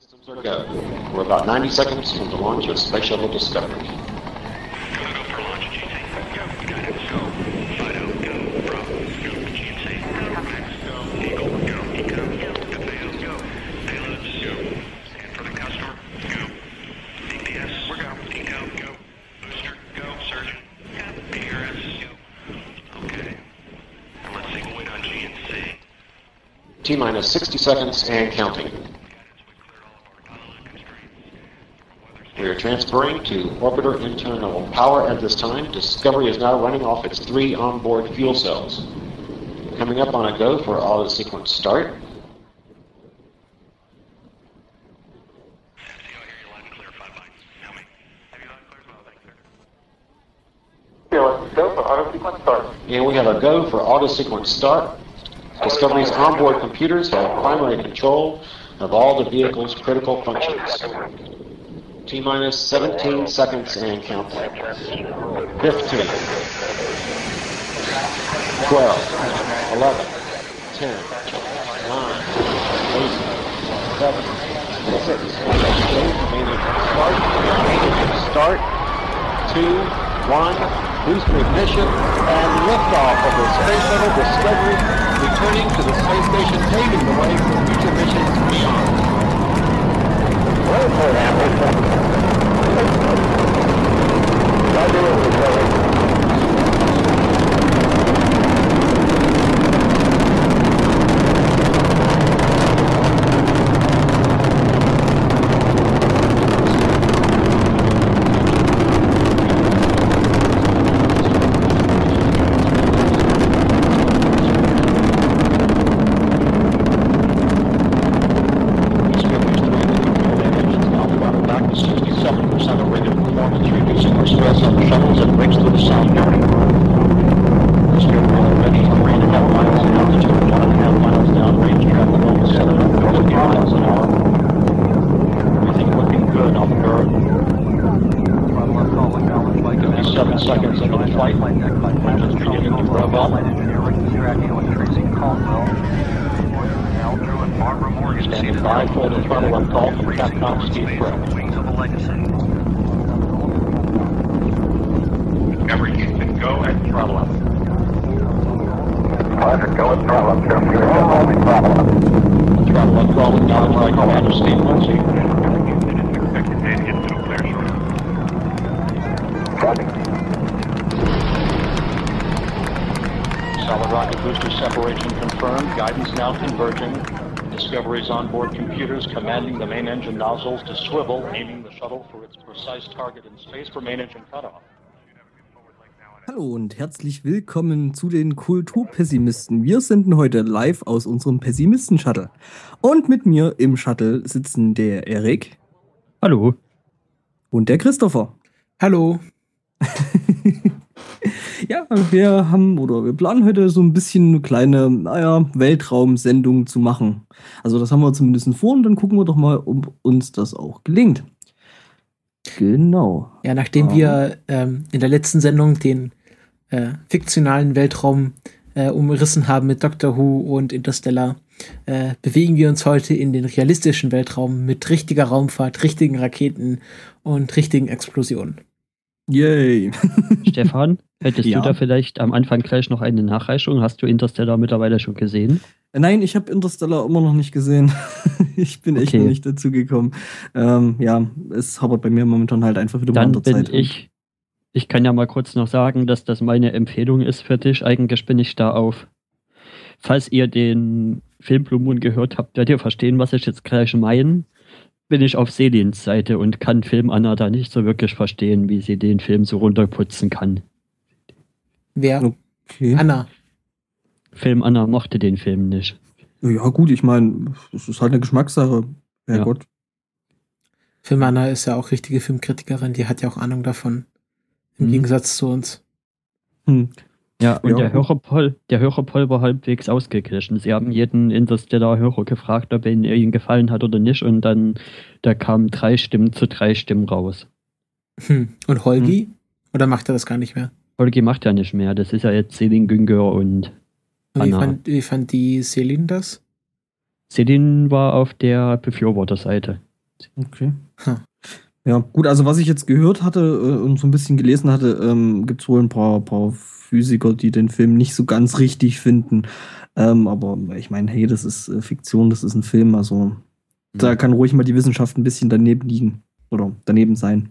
Systems are go. We're about 90 seconds from the launch of Space Shuttle Discovery. T minus 60 seconds and counting. We are transferring to orbiter internal power at this time. Discovery is now running off its three onboard fuel cells. Coming up on a go for auto sequence start. And we have a go for auto sequence start. Discovery's onboard computers have primary control of all the vehicle's critical functions. T minus 17 seconds and counting. 15, 12, 11, 10, 9, 8, 7, 6, start, start, 2, 1, booster ignition, and liftoff of the Space Shuttle Discovery, returning to the space station, paving the way for future missions beyond. Road for an apple. Roger, recovery. Nozzles to swivel, aiming the shuttle for its precise target in space for main engine cutoff. Hallo und herzlich willkommen zu den Kulturpessimisten. Wir senden heute live aus unserem Pessimisten-Shuttle. Und mit mir im Shuttle sitzen der Erik Hallo. und der Christopher. Hallo. Ja, wir haben oder wir planen heute so ein bisschen eine kleine, naja, Weltraumsendung zu machen. Also das haben wir zumindest vor und dann gucken wir doch mal, ob uns das auch gelingt. Genau. Ja, nachdem Aha. wir ähm, in der letzten Sendung den äh, fiktionalen Weltraum äh, umrissen haben mit Doctor Who und Interstellar, äh, bewegen wir uns heute in den realistischen Weltraum mit richtiger Raumfahrt, richtigen Raketen und richtigen Explosionen. Yay. Stefan, hättest Ja. du da vielleicht am Anfang gleich noch eine Nachreichung? Hast du Interstellar mittlerweile schon gesehen? Nein, ich habe Interstellar immer noch nicht gesehen. ich bin echt Okay. noch nicht dazu gekommen. Ähm, ja, es habert bei mir momentan halt einfach wieder mal Dann an der bin Zeit. ich. Ich kann ja mal kurz noch sagen, dass das meine Empfehlung ist für dich. Eigentlich bin ich da auf. Falls ihr den Film Blue Moon gehört habt, werdet ihr verstehen, was ich jetzt gleich meine. Bin ich auf Selins Seite und kann Film Anna da nicht so wirklich verstehen, wie sie den Film so runterputzen kann. Wer? Okay. Anna. Film Anna mochte den Film nicht. Ja, gut, ich meine, es ist halt eine Geschmackssache. Ja, Ja. Gott. Film Anna ist ja auch richtige Filmkritikerin, die hat ja auch Ahnung davon. Im Mhm. Gegensatz zu uns. Hm. Ja, und Ja. der Hörerpoll, der Hörerpoll war halbwegs ausgeglichen. Sie haben jeden Interstellar-Hörer gefragt, ob er ihnen- gefallen hat oder nicht, und dann da kamen drei Stimmen zu drei Stimmen raus. Hm. Und Holgi? Oder macht er das gar nicht mehr? Holgi macht ja nicht mehr, das ist ja jetzt Selin Güngör und Und wie Anna. fand, wie fand die Selin das? Sedin war auf der Befürworterseite. Okay. Hm. Ja, gut, also was ich jetzt gehört hatte äh, und so ein bisschen gelesen hatte, ähm, gibt es wohl ein paar, paar Physiker, die den Film nicht so ganz richtig finden. Ähm, aber ich meine, hey, das ist äh, Fiktion, das ist ein Film, also da kann ruhig mal die Wissenschaft ein bisschen daneben liegen oder daneben sein.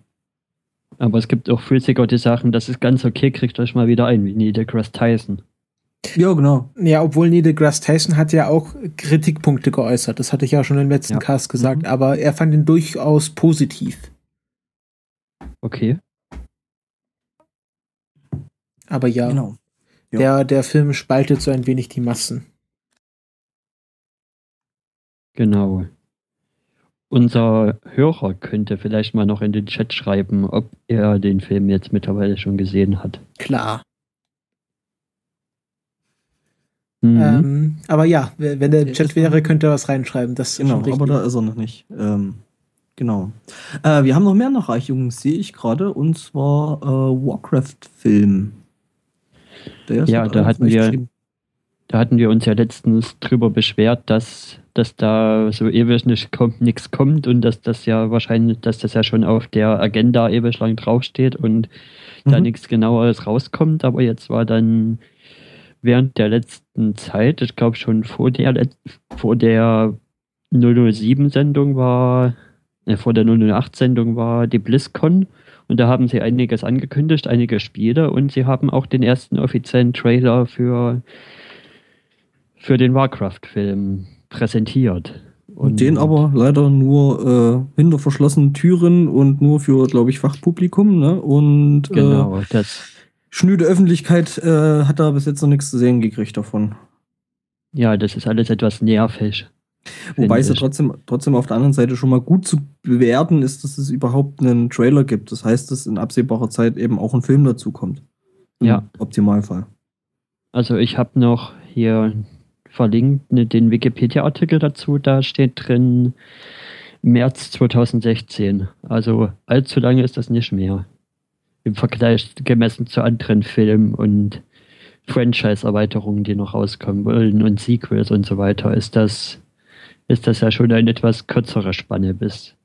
Aber es gibt auch Physiker, die sagen, das ist ganz okay, kriegt euch mal wieder ein, wie Neil deGrasse Tyson. Ja, genau. Ja, obwohl Neil deGrasse Tyson hat ja auch Kritikpunkte geäußert. Das hatte ich ja schon im letzten Ja. Cast gesagt. Mhm. Aber er fand ihn durchaus positiv. Okay. Aber ja, Genau. Ja. Der, der Film spaltet so ein wenig die Massen. Genau. Unser Hörer könnte vielleicht mal noch in den Chat schreiben, ob er den Film jetzt mittlerweile schon gesehen hat. Klar. Mhm. Ähm, aber ja, wenn der Ja, Chat wäre, könnte er was reinschreiben. Das ist Genau, aber da ist er noch nicht. Ähm, genau. Äh, wir haben noch mehr Nachreichungen, sehe ich gerade, und zwar äh, Warcraft-Film. Ja, da hatten wir-. Da hatten wir uns ja letztens drüber beschwert, dass, dass da so ewig nicht kommt, nichts kommt und dass das ja wahrscheinlich, dass das ja schon auf der Agenda ewig lang draufsteht und da Mhm. nichts genaueres rauskommt. Aber jetzt war dann während der letzten Zeit, ich glaube schon vor der, vor der 007-Sendung war, äh, vor der 008-Sendung war die BlizzCon und da haben sie einiges angekündigt, einige Spiele und sie haben auch den ersten offiziellen Trailer für, für den Warcraft-Film präsentiert. Und den aber leider nur äh, hinter verschlossenen Türen und nur für, glaube ich, Fachpublikum. Ne? Und äh, Genau, das, schnöde Öffentlichkeit äh, hat da bis jetzt noch nichts zu sehen gekriegt davon. ja, das ist alles etwas nervig. Wobei es ja trotzdem, trotzdem auf der anderen Seite schon mal gut zu bewerten ist, dass es überhaupt einen Trailer gibt. Das heißt, dass in absehbarer Zeit eben auch ein Film dazu kommt. Im Ja. Optimalfall. Also ich habe noch hier verlinkt ne, den Wikipedia-Artikel dazu, da steht drin März 2016. Also allzu lange ist das nicht mehr. Im Vergleich gemessen zu anderen Filmen und Franchise-Erweiterungen, die noch rauskommen wollen und Sequels und so weiter, ist das, ist das ja schon eine etwas kürzere Spanne, bis,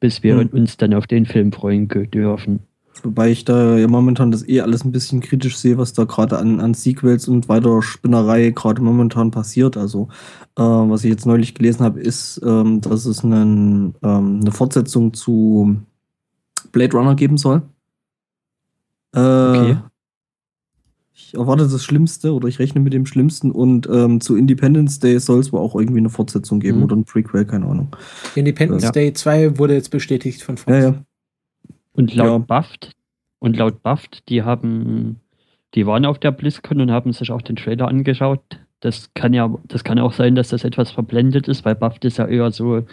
bis wir Hm. uns dann auf den Film freuen dürfen. Wobei ich da ja momentan das eh alles ein bisschen kritisch sehe, was da gerade an, an Sequels und weiter Spinnerei gerade momentan passiert. Also, äh, was ich jetzt neulich gelesen habe, ist, ähm, dass es einen, ähm, eine Fortsetzung zu Blade Runner geben soll. Äh, Okay. Ich erwarte das Schlimmste oder ich rechne mit dem Schlimmsten und ähm, zu Independence Day soll es wohl auch irgendwie eine Fortsetzung geben Mhm. oder ein Prequel, keine Ahnung. Independence Ja. Day 2 wurde jetzt bestätigt von Fox. Ja, ja. Und laut Ja. Buffed, und laut Buffed, die haben, die waren auf der BlizzCon und haben sich auch den Trailer angeschaut. Das kann ja, das kann auch sein, dass das etwas verblendet ist, weil Buffed ist ja eher so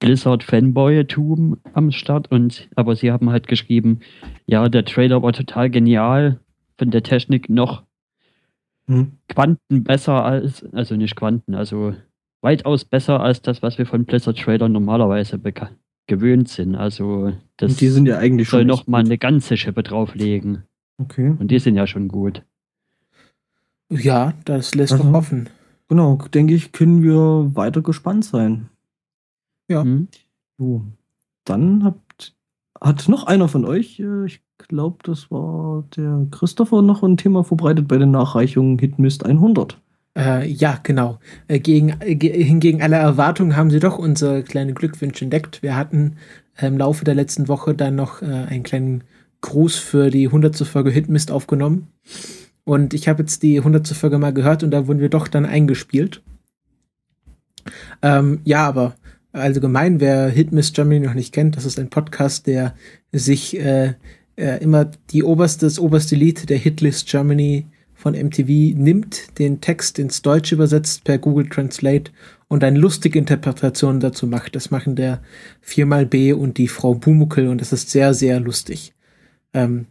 Blizzard-Fanboy-Tum am Start. Und, aber sie haben halt geschrieben, ja, der Trailer war total genial, von der Technik noch Hm. Quanten besser als, also nicht Quanten, also weitaus besser als das, was wir von Blizzard-Trailern normalerweise beka- gewöhnt sind. Also das Und die sind ja eigentlich soll schon. noch mal eine ganze Schippe drauflegen. Okay. Und die sind ja schon gut. Ja, das lässt Also- doch hoffen. Genau, denke ich, können wir weiter gespannt sein. Ja. Hm? So, dann habt, hat noch einer von euch, äh, ich glaube, das war der Christopher, noch ein Thema verbreitet bei den Nachreichungen Hitmist 100. Äh, ja, genau. Äh, gegen, äh, ge- hingegen aller Erwartungen haben sie doch unsere kleine Glückwünsche entdeckt. Wir hatten äh, im Laufe der letzten Woche dann noch äh, einen kleinen Gruß für die 100. Folge Hitmist aufgenommen. Und ich habe jetzt die 100. Folge mal gehört und da wurden wir doch dann eingespielt. Ähm, ja, aber allgemein, wer Hitmist Germany noch nicht kennt, das ist ein Podcast, der sich äh, äh, immer die oberste, das oberste Lied der Hitlist Germany von MTV nimmt, den Text ins Deutsche übersetzt per Google Translate und eine lustige Interpretation dazu macht. Das machen der 4xB und die Frau Bumukel und das ist sehr, sehr lustig. Ähm,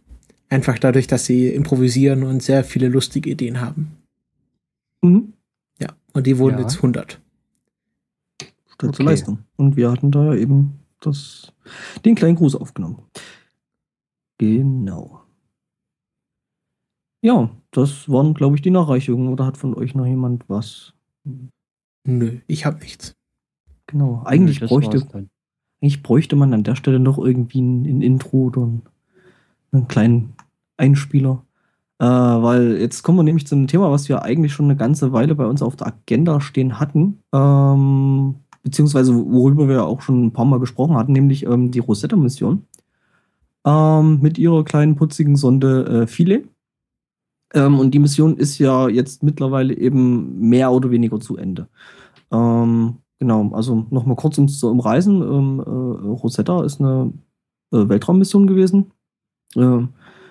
einfach dadurch, dass sie improvisieren und sehr viele lustige Ideen haben. Mhm. Ja, und die wurden Ja. jetzt 100. Stolze Okay. Leistung. Und wir hatten da eben das, den kleinen Gruß aufgenommen. Genau. Ja, das waren, glaube ich, die Nachreichungen. Oder hat von euch noch jemand was? Nö, ich habe nichts. Genau. Eigentlich Das bräuchte, eigentlich bräuchte man an der Stelle noch irgendwie ein, ein Intro oder einen, einen kleinen Einspieler. Äh, weil jetzt kommen wir nämlich zu einem Thema, was wir eigentlich schon eine ganze Weile bei uns auf der Agenda stehen hatten. Ähm, beziehungsweise worüber wir auch schon ein paar Mal gesprochen hatten, nämlich ähm, die Rosetta-Mission. Ähm, mit ihrer kleinen putzigen Sonde äh, Philae. Ähm, und die Mission ist ja jetzt mittlerweile eben mehr oder weniger zu Ende. Ähm, genau, also nochmal kurz ums zu umreißen. Ähm, äh, Rosetta ist eine äh, Weltraummission gewesen. Äh,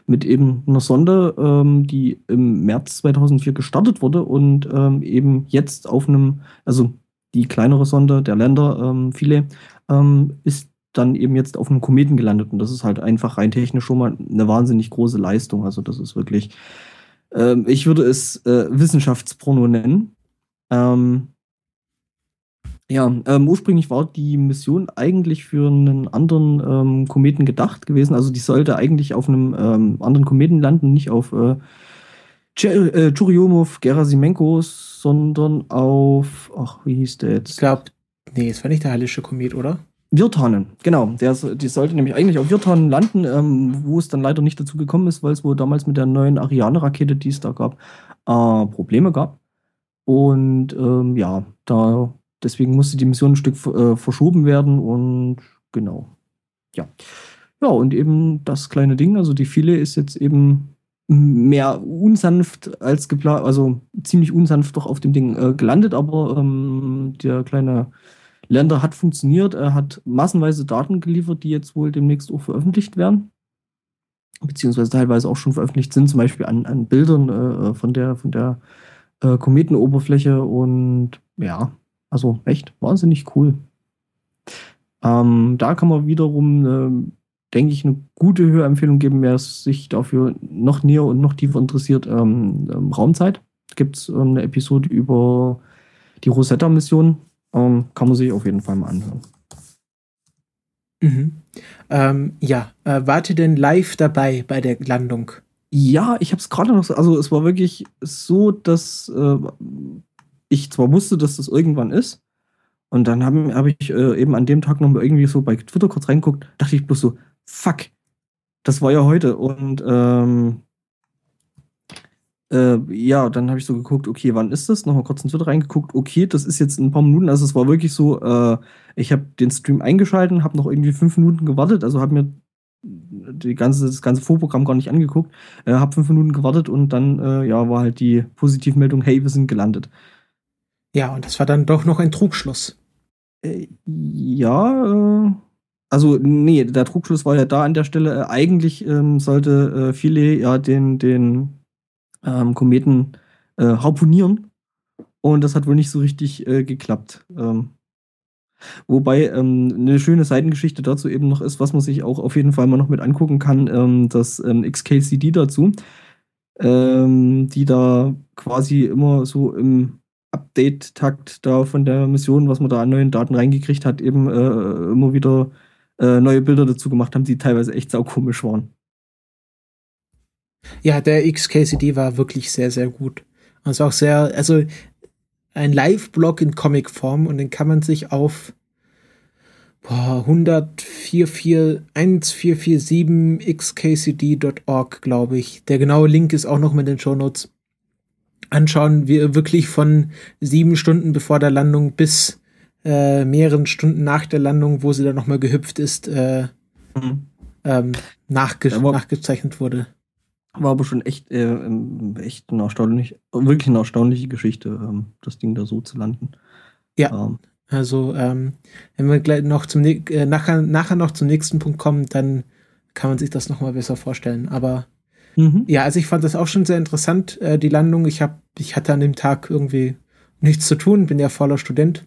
mit eben einer Sonde, ähm, die im März 2004 gestartet wurde und ähm, eben jetzt auf einem, also die kleinere Sonde, der Länder, ähm, Philae, ähm, ist dann eben jetzt auf einem Kometen gelandet. Und das ist halt einfach rein technisch schon mal eine wahnsinnig große Leistung. Also das ist wirklich, ähm, ich würde es äh, Wissenschaftsporno nennen. Ähm, ja, ähm, ursprünglich war die Mission eigentlich für einen anderen ähm, Kometen gedacht gewesen. Also die sollte eigentlich auf einem ähm, anderen Kometen landen, nicht auf äh, äh, Churyumov, Gerasimenko, sondern auf, ach, wie hieß der Ich jetzt? glaube, nee, es war nicht der Heilische Komet, oder? Virtanen, genau. Der, die sollte nämlich eigentlich auf Virtanen landen, ähm, wo es dann leider nicht dazu gekommen ist, weil es wohl damals mit der neuen Ariane-Rakete, die es da gab, äh, Probleme gab. Und ähm, ja, da deswegen musste die Mission ein Stück äh, verschoben werden und genau. Ja. Ja, und eben das kleine Ding, also die Philae ist jetzt eben mehr unsanft als geplant, also ziemlich unsanft doch auf dem Ding äh, gelandet, aber ähm, der kleine Länder hat funktioniert. Er hat massenweise Daten geliefert, die jetzt wohl demnächst auch veröffentlicht werden. Beziehungsweise teilweise auch schon veröffentlicht sind, zum Beispiel an, an Bildern äh, von der, von der äh, Kometenoberfläche. Und ja, also echt wahnsinnig cool. Ähm, da kann man wiederum, ähm, denke ich, eine gute Hörempfehlung geben, wer sich dafür noch näher und noch tiefer interessiert. Ähm, ähm, Raumzeit gibt es ähm, eine Episode über die Rosetta-Mission. Ähm, kann man sich auf jeden Fall mal anhören. Mhm. Ähm, ja, äh, wart ihr denn live dabei bei der Landung? Ja, ich habe es gerade noch so, also es war wirklich so, dass äh, ich zwar wusste, dass das irgendwann ist, und dann habe hab ich äh, eben an dem Tag noch mal irgendwie so bei Twitter kurz reingeguckt, dachte ich bloß so, fuck, das war ja heute. Und ähm, äh, ja, dann habe ich so geguckt, okay, wann ist das? Nochmal kurz in Twitter reingeguckt, okay, das ist jetzt in ein paar Minuten. Also es war wirklich so, äh, ich habe den Stream eingeschalten, habe noch irgendwie fünf Minuten gewartet, also habe mir die ganze, das ganze Vorprogramm gar nicht angeguckt, äh, habe fünf Minuten gewartet und dann äh, ja, war halt die Positivmeldung, hey, wir sind gelandet. Ja, und das war dann doch noch ein Trugschluss. Äh, ja, äh, also nee, der Trugschluss war ja da an der Stelle. Eigentlich ähm, sollte äh, Philae ja den, den ähm, Kometen äh, harpunieren und das hat wohl nicht so richtig äh, geklappt. Ähm, wobei ähm, eine schöne Seitengeschichte dazu eben noch ist, was man sich auch auf jeden Fall mal noch mit angucken kann, ähm, das ähm, XKCD dazu, die da quasi immer so im Update-Takt da von der Mission, was man da an neuen Daten reingekriegt hat, eben äh, immer wieder äh, neue Bilder dazu gemacht haben, die teilweise echt saukomisch waren. Ja, der XKCD war wirklich sehr, sehr gut. Also auch sehr, also ein Live-Blog in Comic-Form und den kann man sich auf boah, 104414447xkcd.org, glaube ich. Der genaue Link ist auch noch mit den Shownotes. Anschauen wir wirklich von sieben Stunden bevor der Landung bis äh, mehreren Stunden nach der Landung, wo sie dann nochmal gehüpft ist, äh, ähm, nachge nachgezeichnet wurde. War aber schon echt, äh, ähm, echt eine erstaunlich, wirklich eine erstaunliche Geschichte, ähm, das Ding da so zu landen. Ja. Ähm, Also, ähm, wenn wir gleich noch zum äh, nachher, nachher noch zum nächsten Punkt kommen, dann kann man sich das nochmal besser vorstellen. Aber mhm. ja, also ich fand das auch schon sehr interessant, äh, die Landung. Ich hab, ich hatte an dem Tag irgendwie nichts zu tun, bin ja voller Student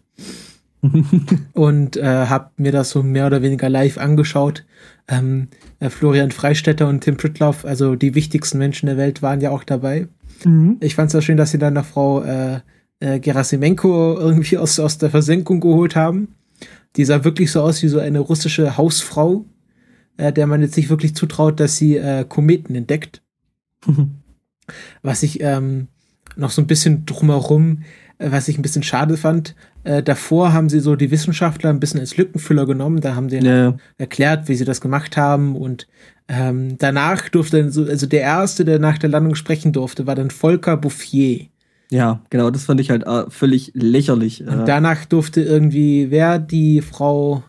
und äh, habe mir das so mehr oder weniger live angeschaut. Ähm, äh, Florian Freistetter und Tim Pritloff, also die wichtigsten Menschen der Welt, waren ja auch dabei. mhm. Ich fand es auch schön, dass sie dann noch Frau äh, äh, Gerasimenko irgendwie aus, aus der Versenkung geholt haben. Die sah wirklich so aus wie so eine russische Hausfrau, äh, der man jetzt nicht wirklich zutraut, dass sie äh, Kometen entdeckt. Was ich ähm, noch so ein bisschen drumherum was ich ein bisschen schade fand, äh, davor haben sie so die Wissenschaftler ein bisschen als Lückenfüller genommen. Da haben sie Ja, erklärt, wie sie das gemacht haben. Und ähm, danach durfte, dann so, also der Erste, der nach der Landung sprechen durfte, war dann Volker Bouffier. ja, genau, das fand ich halt äh, völlig lächerlich. Und äh, danach durfte irgendwie, wer die Frau,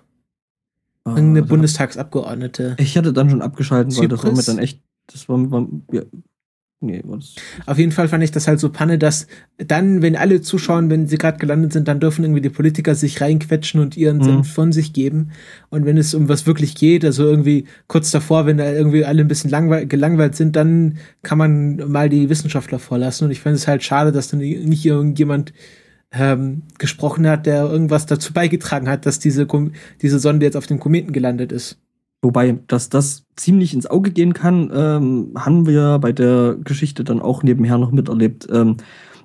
äh, irgendeine Bundestagsabgeordnete. Ich hatte dann schon abgeschalten, weil das war mir dann echt, das war, war ja, nee, Auf jeden Fall fand ich das halt so Panne, dass dann, wenn alle zuschauen, wenn sie gerade gelandet sind, dann dürfen irgendwie die Politiker sich reinquetschen und ihren Mhm. Senf von sich geben. Und wenn es um was wirklich geht, also irgendwie kurz davor, wenn da irgendwie alle ein bisschen langweil gelangweilt sind, dann kann man mal die Wissenschaftler vorlassen. Und ich finde es halt schade, dass dann nicht irgendjemand ähm, gesprochen hat, der irgendwas dazu beigetragen hat, dass diese, Kom diese Sonde jetzt auf dem Kometen gelandet ist. Wobei, dass das ziemlich ins Auge gehen kann, ähm, haben wir bei der Geschichte dann auch nebenher noch miterlebt. Ähm,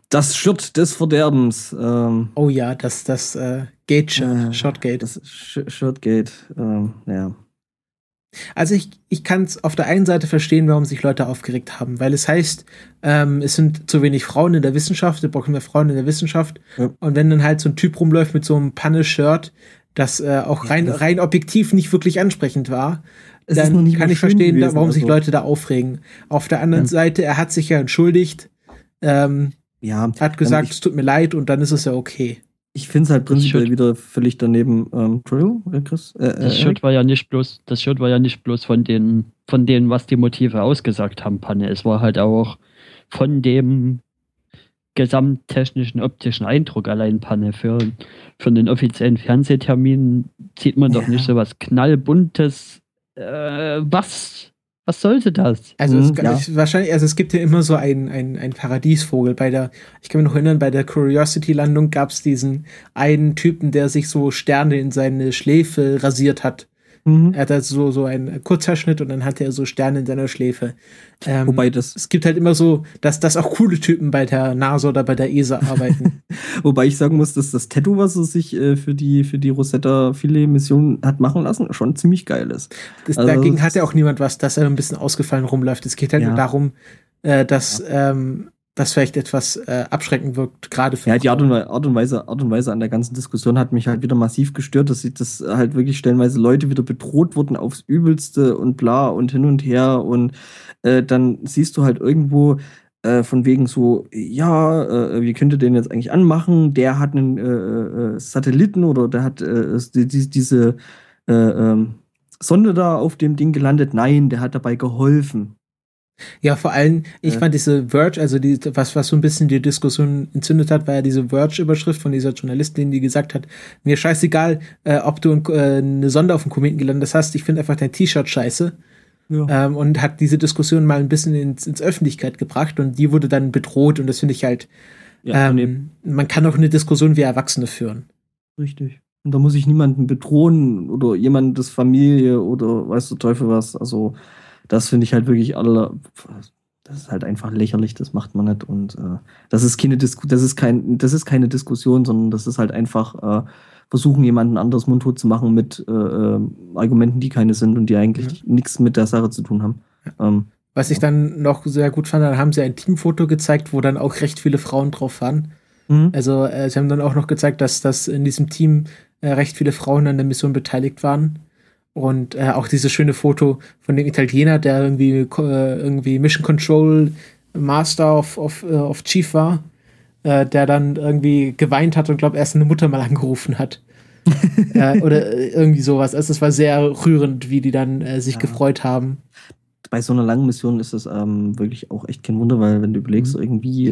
das Shirt des Verderbens, ähm, Oh ja, das, das äh, Gate, Äh, Shotgate. das Sh Shirtgate, ähm, ja. Also ich, ich kann es auf der einen Seite verstehen, warum sich Leute aufgeregt haben, weil es heißt, ähm, es sind zu wenig Frauen in der Wissenschaft, wir brauchen mehr Frauen in der Wissenschaft. Ja. Und wenn dann halt so ein Typ rumläuft mit so einem Panne-Shirt, das äh, auch Ja, rein, das- rein objektiv nicht wirklich ansprechend war, Es ist noch dann nicht kann ich verstehen, gewesen, warum sich also. Leute da aufregen. Auf der anderen Ja. Seite, er hat sich ja entschuldigt, ähm, Ja, hat gesagt, ich, es tut mir leid und dann ist es ja okay. ich finde es halt prinzipiell Shirt- wieder völlig daneben. Ähm, äh, Chris? Äh, äh, Das Shirt war ja nicht bloß, das Shirt war ja nicht bloß von den, von denen, was die Motive ausgesagt haben, Panne. Es war halt auch von dem gesamttechnischen optischen Eindruck allein Panne. Für, für einen offiziellen Fernsehtermin sieht man doch Ja. nicht so was knallbuntes. Äh, was? Was sollte das? Also es, ja. ich, wahrscheinlich, also es gibt ja immer so einen ein Paradiesvogel. Bei der, ich kann mich noch erinnern, bei der Curiosity-Landung gab es diesen einen Typen, der sich so Sterne in seine Schläfe rasiert hat. Mhm. Er hat also so, so einen Kurzhaarschnitt und dann hatte er so Sterne in seiner Schläfe. Ähm, Wobei das, es gibt halt immer so, dass, dass auch coole Typen bei der NASA oder bei der ESA arbeiten. wobei ich sagen muss, dass das Tattoo, was er sich äh, für die für die Rosetta Filet Mission hat machen lassen, schon ziemlich geil ist. Das, Also dagegen hat ja auch niemand was, dass er ein bisschen ausgefallen rumläuft. Es geht halt Ja. nur darum, äh, dass ähm, das vielleicht etwas äh, abschreckend wirkt, gerade für Ja, die Art und, Art, und Weise, Art und Weise an der ganzen Diskussion hat mich halt wieder massiv gestört, dass, sie, dass halt wirklich stellenweise Leute wieder bedroht wurden aufs Übelste und bla und hin und her. Und äh, dann siehst du halt irgendwo äh, von wegen so, ja, äh, wie könnt ihr den jetzt eigentlich anmachen? Der hat einen äh, äh, Satelliten oder der hat die, die, diese äh, ähm, Sonde da auf dem Ding gelandet. Nein, der hat dabei geholfen. Ja, vor allem, ich Ja. fand diese Verge, also die, was, was so ein bisschen die Diskussion entzündet hat, war ja diese Verge-Überschrift von dieser Journalistin, die gesagt hat, mir scheißegal, äh, ob du ein, äh, eine Sonde auf dem Kometen gelandet hast, ich finde einfach dein T-Shirt scheiße. Ja. Ähm, und hat diese Diskussion mal ein bisschen ins, ins Öffentlichkeit gebracht und die wurde dann bedroht und das finde ich halt, Ja, ähm, man kann auch eine Diskussion wie Erwachsene führen. Richtig. Und da muss ich niemanden bedrohen oder jemandes Familie oder weiß der Teufel was. Also, das finde ich halt wirklich alle. Das ist halt einfach lächerlich, das macht man nicht. Und äh, das ist keine Disku das ist kein, das ist keine Diskussion, sondern das ist halt einfach äh, versuchen, jemanden anderes mundtot zu machen mit äh, äh, Argumenten, die keine sind und die eigentlich nichts mit der Sache zu tun haben. Ähm, Was ich dann noch sehr gut fand, dann haben sie ein Teamfoto gezeigt, wo dann auch recht viele Frauen drauf waren. mhm. Also äh, sie haben dann auch noch gezeigt, dass, dass in diesem Team äh, recht viele Frauen an der Mission beteiligt waren. Und äh, auch dieses schöne Foto von dem Italiener, der irgendwie, äh, irgendwie Mission Control Master of, of, äh, of Chief war, äh, der dann irgendwie geweint hat und glaube erst eine Mutter mal angerufen hat. äh, oder äh, irgendwie sowas. Also es war sehr rührend, wie die dann sich Ja. gefreut haben. bei so einer langen Mission ist es ähm, wirklich auch echt kein Wunder, weil wenn du überlegst, Mhm. irgendwie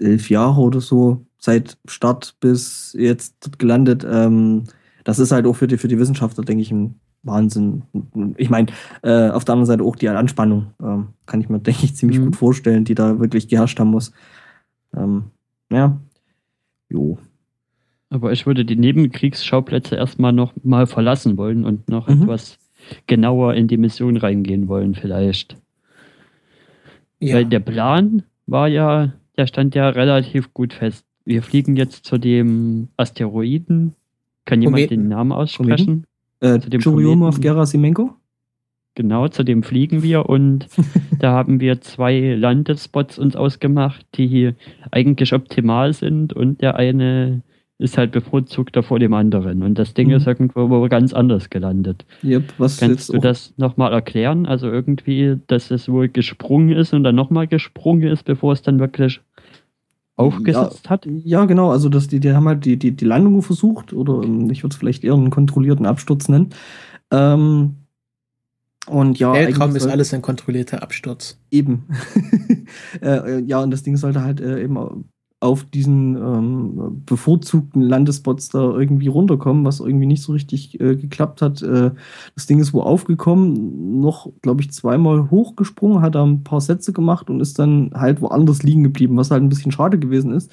elf Jahre oder so, seit Start bis jetzt gelandet, ähm, das ist halt auch für die, für die Wissenschaftler, denke ich, ein Wahnsinn. Ich meine, äh, auf der anderen Seite auch die Anspannung, ähm, kann ich mir, denke ich, ziemlich Mhm. gut vorstellen, die da wirklich geherrscht haben muss. Ähm, ja. Jo. Aber ich würde die Nebenkriegsschauplätze erstmal noch mal verlassen wollen und noch Mhm. etwas genauer in die Mission reingehen wollen, vielleicht. Ja. Weil der Plan war ja, der stand ja relativ gut fest. Wir fliegen jetzt zu dem Asteroiden. Kann jemand Kometen. den Namen aussprechen? Äh, Zu dem Churyumov. Gerasimenko? Genau, zu dem fliegen wir und da haben wir zwei Landespots uns ausgemacht, die eigentlich optimal sind und der eine ist halt bevorzugter vor dem anderen. Und das Ding Mhm. ist irgendwo ganz anders gelandet. Yep, was Kannst du das nochmal erklären? Also irgendwie, dass es wohl gesprungen ist und dann nochmal gesprungen ist, bevor es dann wirklich aufgesetzt hat? Ja, genau. Also das, die, die haben halt die, die, die Landung versucht, oder ähm, ich würde es vielleicht eher einen kontrollierten Absturz nennen. Ähm, und ja, Weltraum ist alles ein kontrollierter Absturz. Eben. äh, ja, und das Ding sollte halt äh, eben auf diesen ähm, bevorzugten Landespots da irgendwie runterkommen, was irgendwie nicht so richtig äh, geklappt hat. Äh, das Ding ist wo aufgekommen, noch, glaube ich, zweimal hochgesprungen, hat da ein paar Sätze gemacht und ist dann halt woanders liegen geblieben, was halt ein bisschen schade gewesen ist.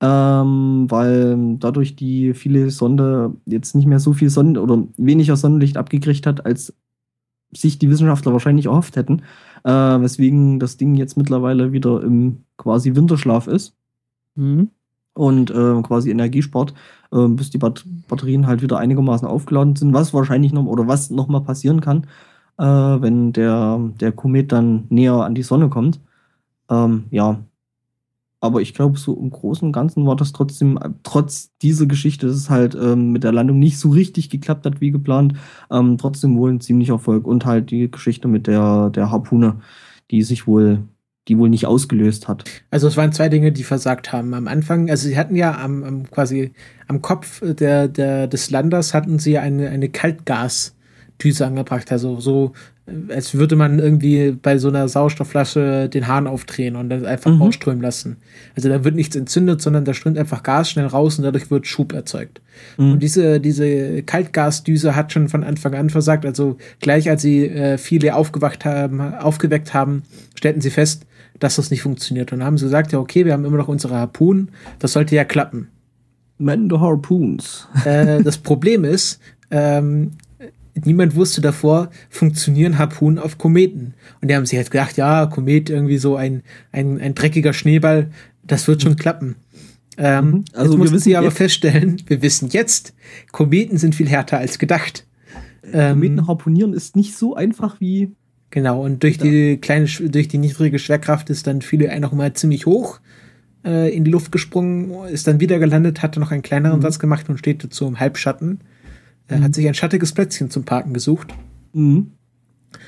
Ähm, weil dadurch die viele Sonde jetzt nicht mehr so viel Sonnen oder weniger Sonnenlicht abgekriegt hat, als sich die Wissenschaftler wahrscheinlich erhofft hätten, äh, weswegen das Ding jetzt mittlerweile wieder im quasi Winterschlaf ist Mhm. und äh, quasi Energie spart, äh, bis die Bat Batterien halt wieder einigermaßen aufgeladen sind, was wahrscheinlich noch oder was noch mal passieren kann, äh, wenn der, der Komet dann näher an die Sonne kommt. Ähm, ja. Aber ich glaube, so im Großen und Ganzen war das trotzdem, äh, trotz dieser Geschichte, dass es halt ähm, mit der Landung nicht so richtig geklappt hat wie geplant, ähm, trotzdem wohl ein ziemlicher Erfolg. Und halt die Geschichte mit der, der Harpune, die sich wohl, die wohl nicht ausgelöst hat. Also es waren zwei Dinge, die versagt haben. Am Anfang, also sie hatten ja am, am quasi am Kopf der, der, des Landers hatten sie eine, eine Kaltgasdüse angebracht. Also so, als würde man irgendwie bei so einer Sauerstoffflasche den Hahn aufdrehen und dann einfach Mhm. rausströmen lassen. Also da wird nichts entzündet, sondern da strömt einfach Gas schnell raus und dadurch wird Schub erzeugt. Mhm. Und diese, diese Kaltgasdüse hat schon von Anfang an versagt. Also gleich als sie äh, viele aufgewacht haben, aufgeweckt haben, stellten sie fest, dass das nicht funktioniert. Und dann haben sie gesagt, ja, okay, wir haben immer noch unsere Harpunen, das sollte ja klappen. Man the Harpoons. Äh, das Problem ist, ähm, niemand wusste davor, funktionieren Harpunen auf Kometen. Und die haben sich halt gedacht, ja, Komet irgendwie so ein, ein, ein dreckiger Schneeball, das wird schon klappen. Ähm, Mhm. also jetzt mussten sie aber feststellen, wir wissen jetzt, Kometen sind viel härter als gedacht. Ähm, Kometen harponieren ist nicht so einfach wie. Genau, und durch die kleine, durch die niedrige Schwerkraft ist dann viele einfach mal ziemlich hoch äh, in die Luft gesprungen, ist dann wieder gelandet, hatte noch einen kleineren Mhm. Satz gemacht und steht dazu im Halbschatten. Er Mhm. hat sich ein schattiges Plätzchen zum Parken gesucht. Mhm.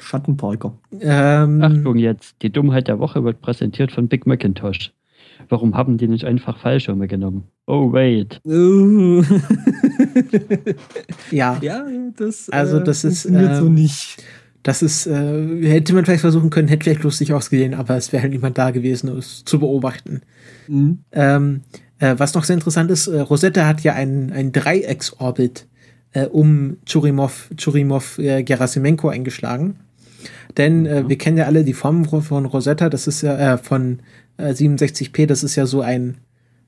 Schattenparker. Ähm, Achtung jetzt, die Dummheit der Woche wird präsentiert von Big Macintosh. Warum haben die nicht einfach Fallschirme genommen? Oh, wait. ja, ja, das, Also äh, das ist, funktioniert so ähm, nicht. Das ist, äh, hätte man vielleicht versuchen können, hätte vielleicht lustig ausgesehen, aber es wäre halt niemand da gewesen, um es zu beobachten. Mhm. Ähm, äh, was noch sehr interessant ist, äh, Rosetta hat ja einen, einen Dreiecksorbit äh, um Churimov, Churimov äh, Gerasimenko eingeschlagen. Denn äh, wir kennen ja alle die von, von Rosetta, das ist ja äh, von äh, 67p, das ist ja so ein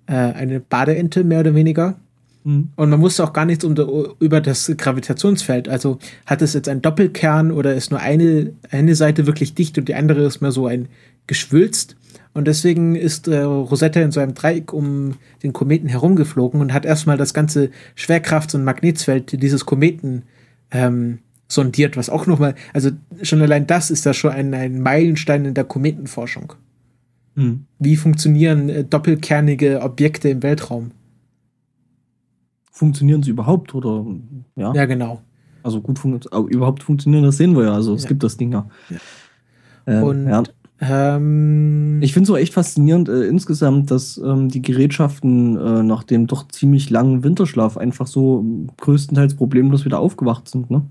äh, eine Badeente mehr oder weniger. Mhm. Und man wusste auch gar nichts um, über das Gravitationsfeld. Also hat es jetzt einen Doppelkern oder ist nur eine, eine Seite wirklich dicht und die andere ist mehr so ein geschwülzt. Und deswegen ist äh, Rosetta in so einem Dreieck um den Kometen herumgeflogen und hat erstmal das ganze Schwerkrafts- und Magnetsfeld dieses Kometen ähm, sondiert, was auch nochmal, also schon allein das ist da schon ein, ein Meilenstein in der Kometenforschung. Mhm. Wie funktionieren äh, doppelkernige Objekte im Weltraum? Funktionieren sie überhaupt oder ja? Ja, genau. Also gut fun überhaupt funktionieren, das sehen wir ja. Also es Ja. gibt das Ding ja. Ja. Äh, Und ja. ähm, Ich finde es auch echt faszinierend äh, insgesamt, dass ähm, die Gerätschaften äh, nach dem doch ziemlich langen Winterschlaf einfach so ähm, größtenteils problemlos wieder aufgewacht sind. Ne?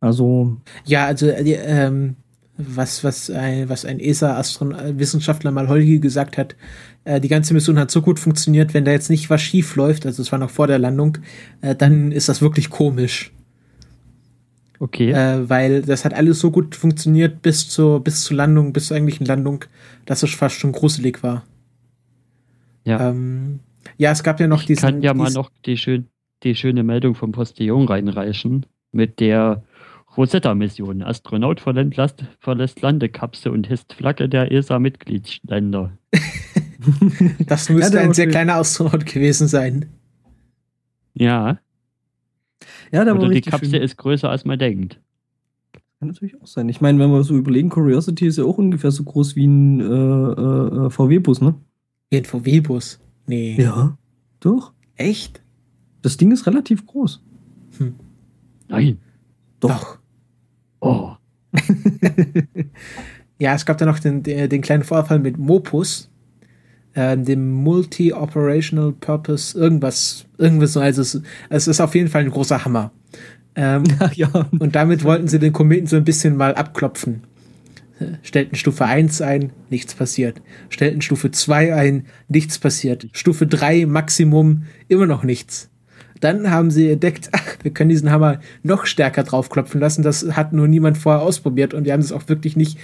Also ja, also äh, ähm, was, was ein, was ein ESA-Wissenschaftler mal Holgi gesagt hat, äh, die ganze Mission hat so gut funktioniert, wenn da jetzt nicht was schief läuft, also es war noch vor der Landung, äh, dann ist das wirklich komisch. Okay. Äh, weil das hat alles so gut funktioniert bis zur, bis zur Landung, bis zur eigentlichen Landung, dass es fast schon gruselig war. ja. Ähm, ja, es gab ja noch ich diesen. kann ja mal noch die, schön, die schöne Meldung vom Postillon reinreichen mit der Rosetta-Mission. Astronaut verlässt, Last- verlässt Landekapsel und hisst Flagge der ESA-Mitgliedsländer. Das Ja, müsste der ein sehr schön. kleiner Astronaut gewesen sein. Ja, ja, da oder die Kapsel schön. ist größer als man denkt. Kann natürlich auch sein. Ich meine, wenn wir so überlegen, Curiosity ist ja auch ungefähr so groß wie ein äh, äh, äh, VW-Bus, ne? Wie ein VW-Bus. Nee. Ja. Doch. Echt? Das Ding ist relativ groß. Nein. Doch. Oh. Ja, es gab da noch den, den, den kleinen Vorfall mit Mopus, äh, dem Multi-Operational Purpose, irgendwas, irgendwas so. Also es, es ist auf jeden Fall ein großer Hammer. Ähm, ja. und damit wollten sie den Kometen so ein bisschen mal abklopfen. Äh, Stellten Stufe 1 ein, nichts passiert. Stellten Stufe 2 ein, nichts passiert. Stufe 3 Maximum, immer noch nichts. Dann haben sie entdeckt, ach, wir können diesen Hammer noch stärker draufklopfen lassen. Das hat nur niemand vorher ausprobiert und wir haben es auch wirklich nicht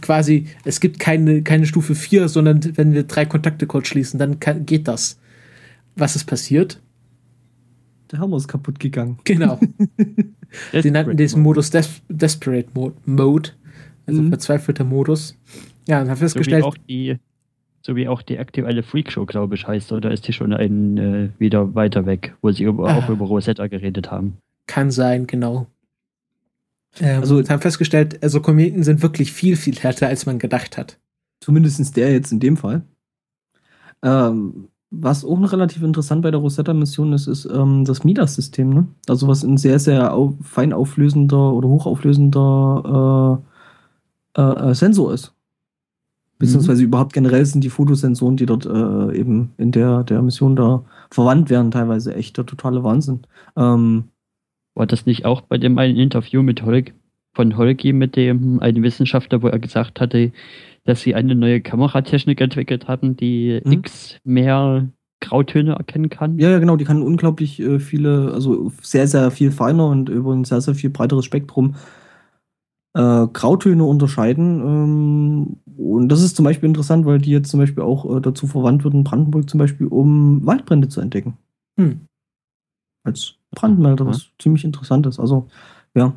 quasi, es gibt keine, keine Stufe 4, sondern wenn wir drei Kontakte kurz schließen, dann kann, geht das. Was ist passiert? Der Hammer ist kaputt gegangen. Genau. Sie nannten diesen Modus Des Desperate Mode, also Mhm. verzweifelter Modus. Ja, und haben So festgestellt, auch die, so wie auch die aktuelle Freakshow, glaube ich, heißt. Oder ist die schon ein, äh, wieder weiter weg, wo sie über, Ah. auch über Rosetta geredet haben? kann sein, genau. Ähm, Also- also haben festgestellt, also Kometen sind wirklich viel, viel härter, als man gedacht hat. Zumindest der jetzt in dem Fall. Ähm, was auch noch relativ interessant bei der Rosetta-Mission ist, ist ähm, das Midas-System. Ne? Also was ein sehr, sehr au fein auflösender oder hochauflösender äh, äh, äh, Sensor ist. Beziehungsweise überhaupt generell sind die Fotosensoren, die dort äh, eben in der, der Mission da verwandt werden, teilweise echt der totale Wahnsinn. Ähm, War das nicht auch bei dem einen Interview mit Holg, von Holgi mit dem einen Wissenschaftler, wo er gesagt hatte, dass sie eine neue Kameratechnik entwickelt hatten, die Mhm. x mehr Grautöne erkennen kann? Ja, ja, genau, die kann unglaublich äh, viele, also sehr, sehr viel feiner und über ein sehr, sehr viel breiteres Spektrum äh, Grautöne unterscheiden. Ähm, und das ist zum Beispiel interessant, weil die jetzt zum Beispiel auch äh, dazu verwandt wird in Brandenburg zum Beispiel, um Waldbrände zu entdecken. Hm. Als Brandmelder, was ziemlich interessant ist. Also, ja.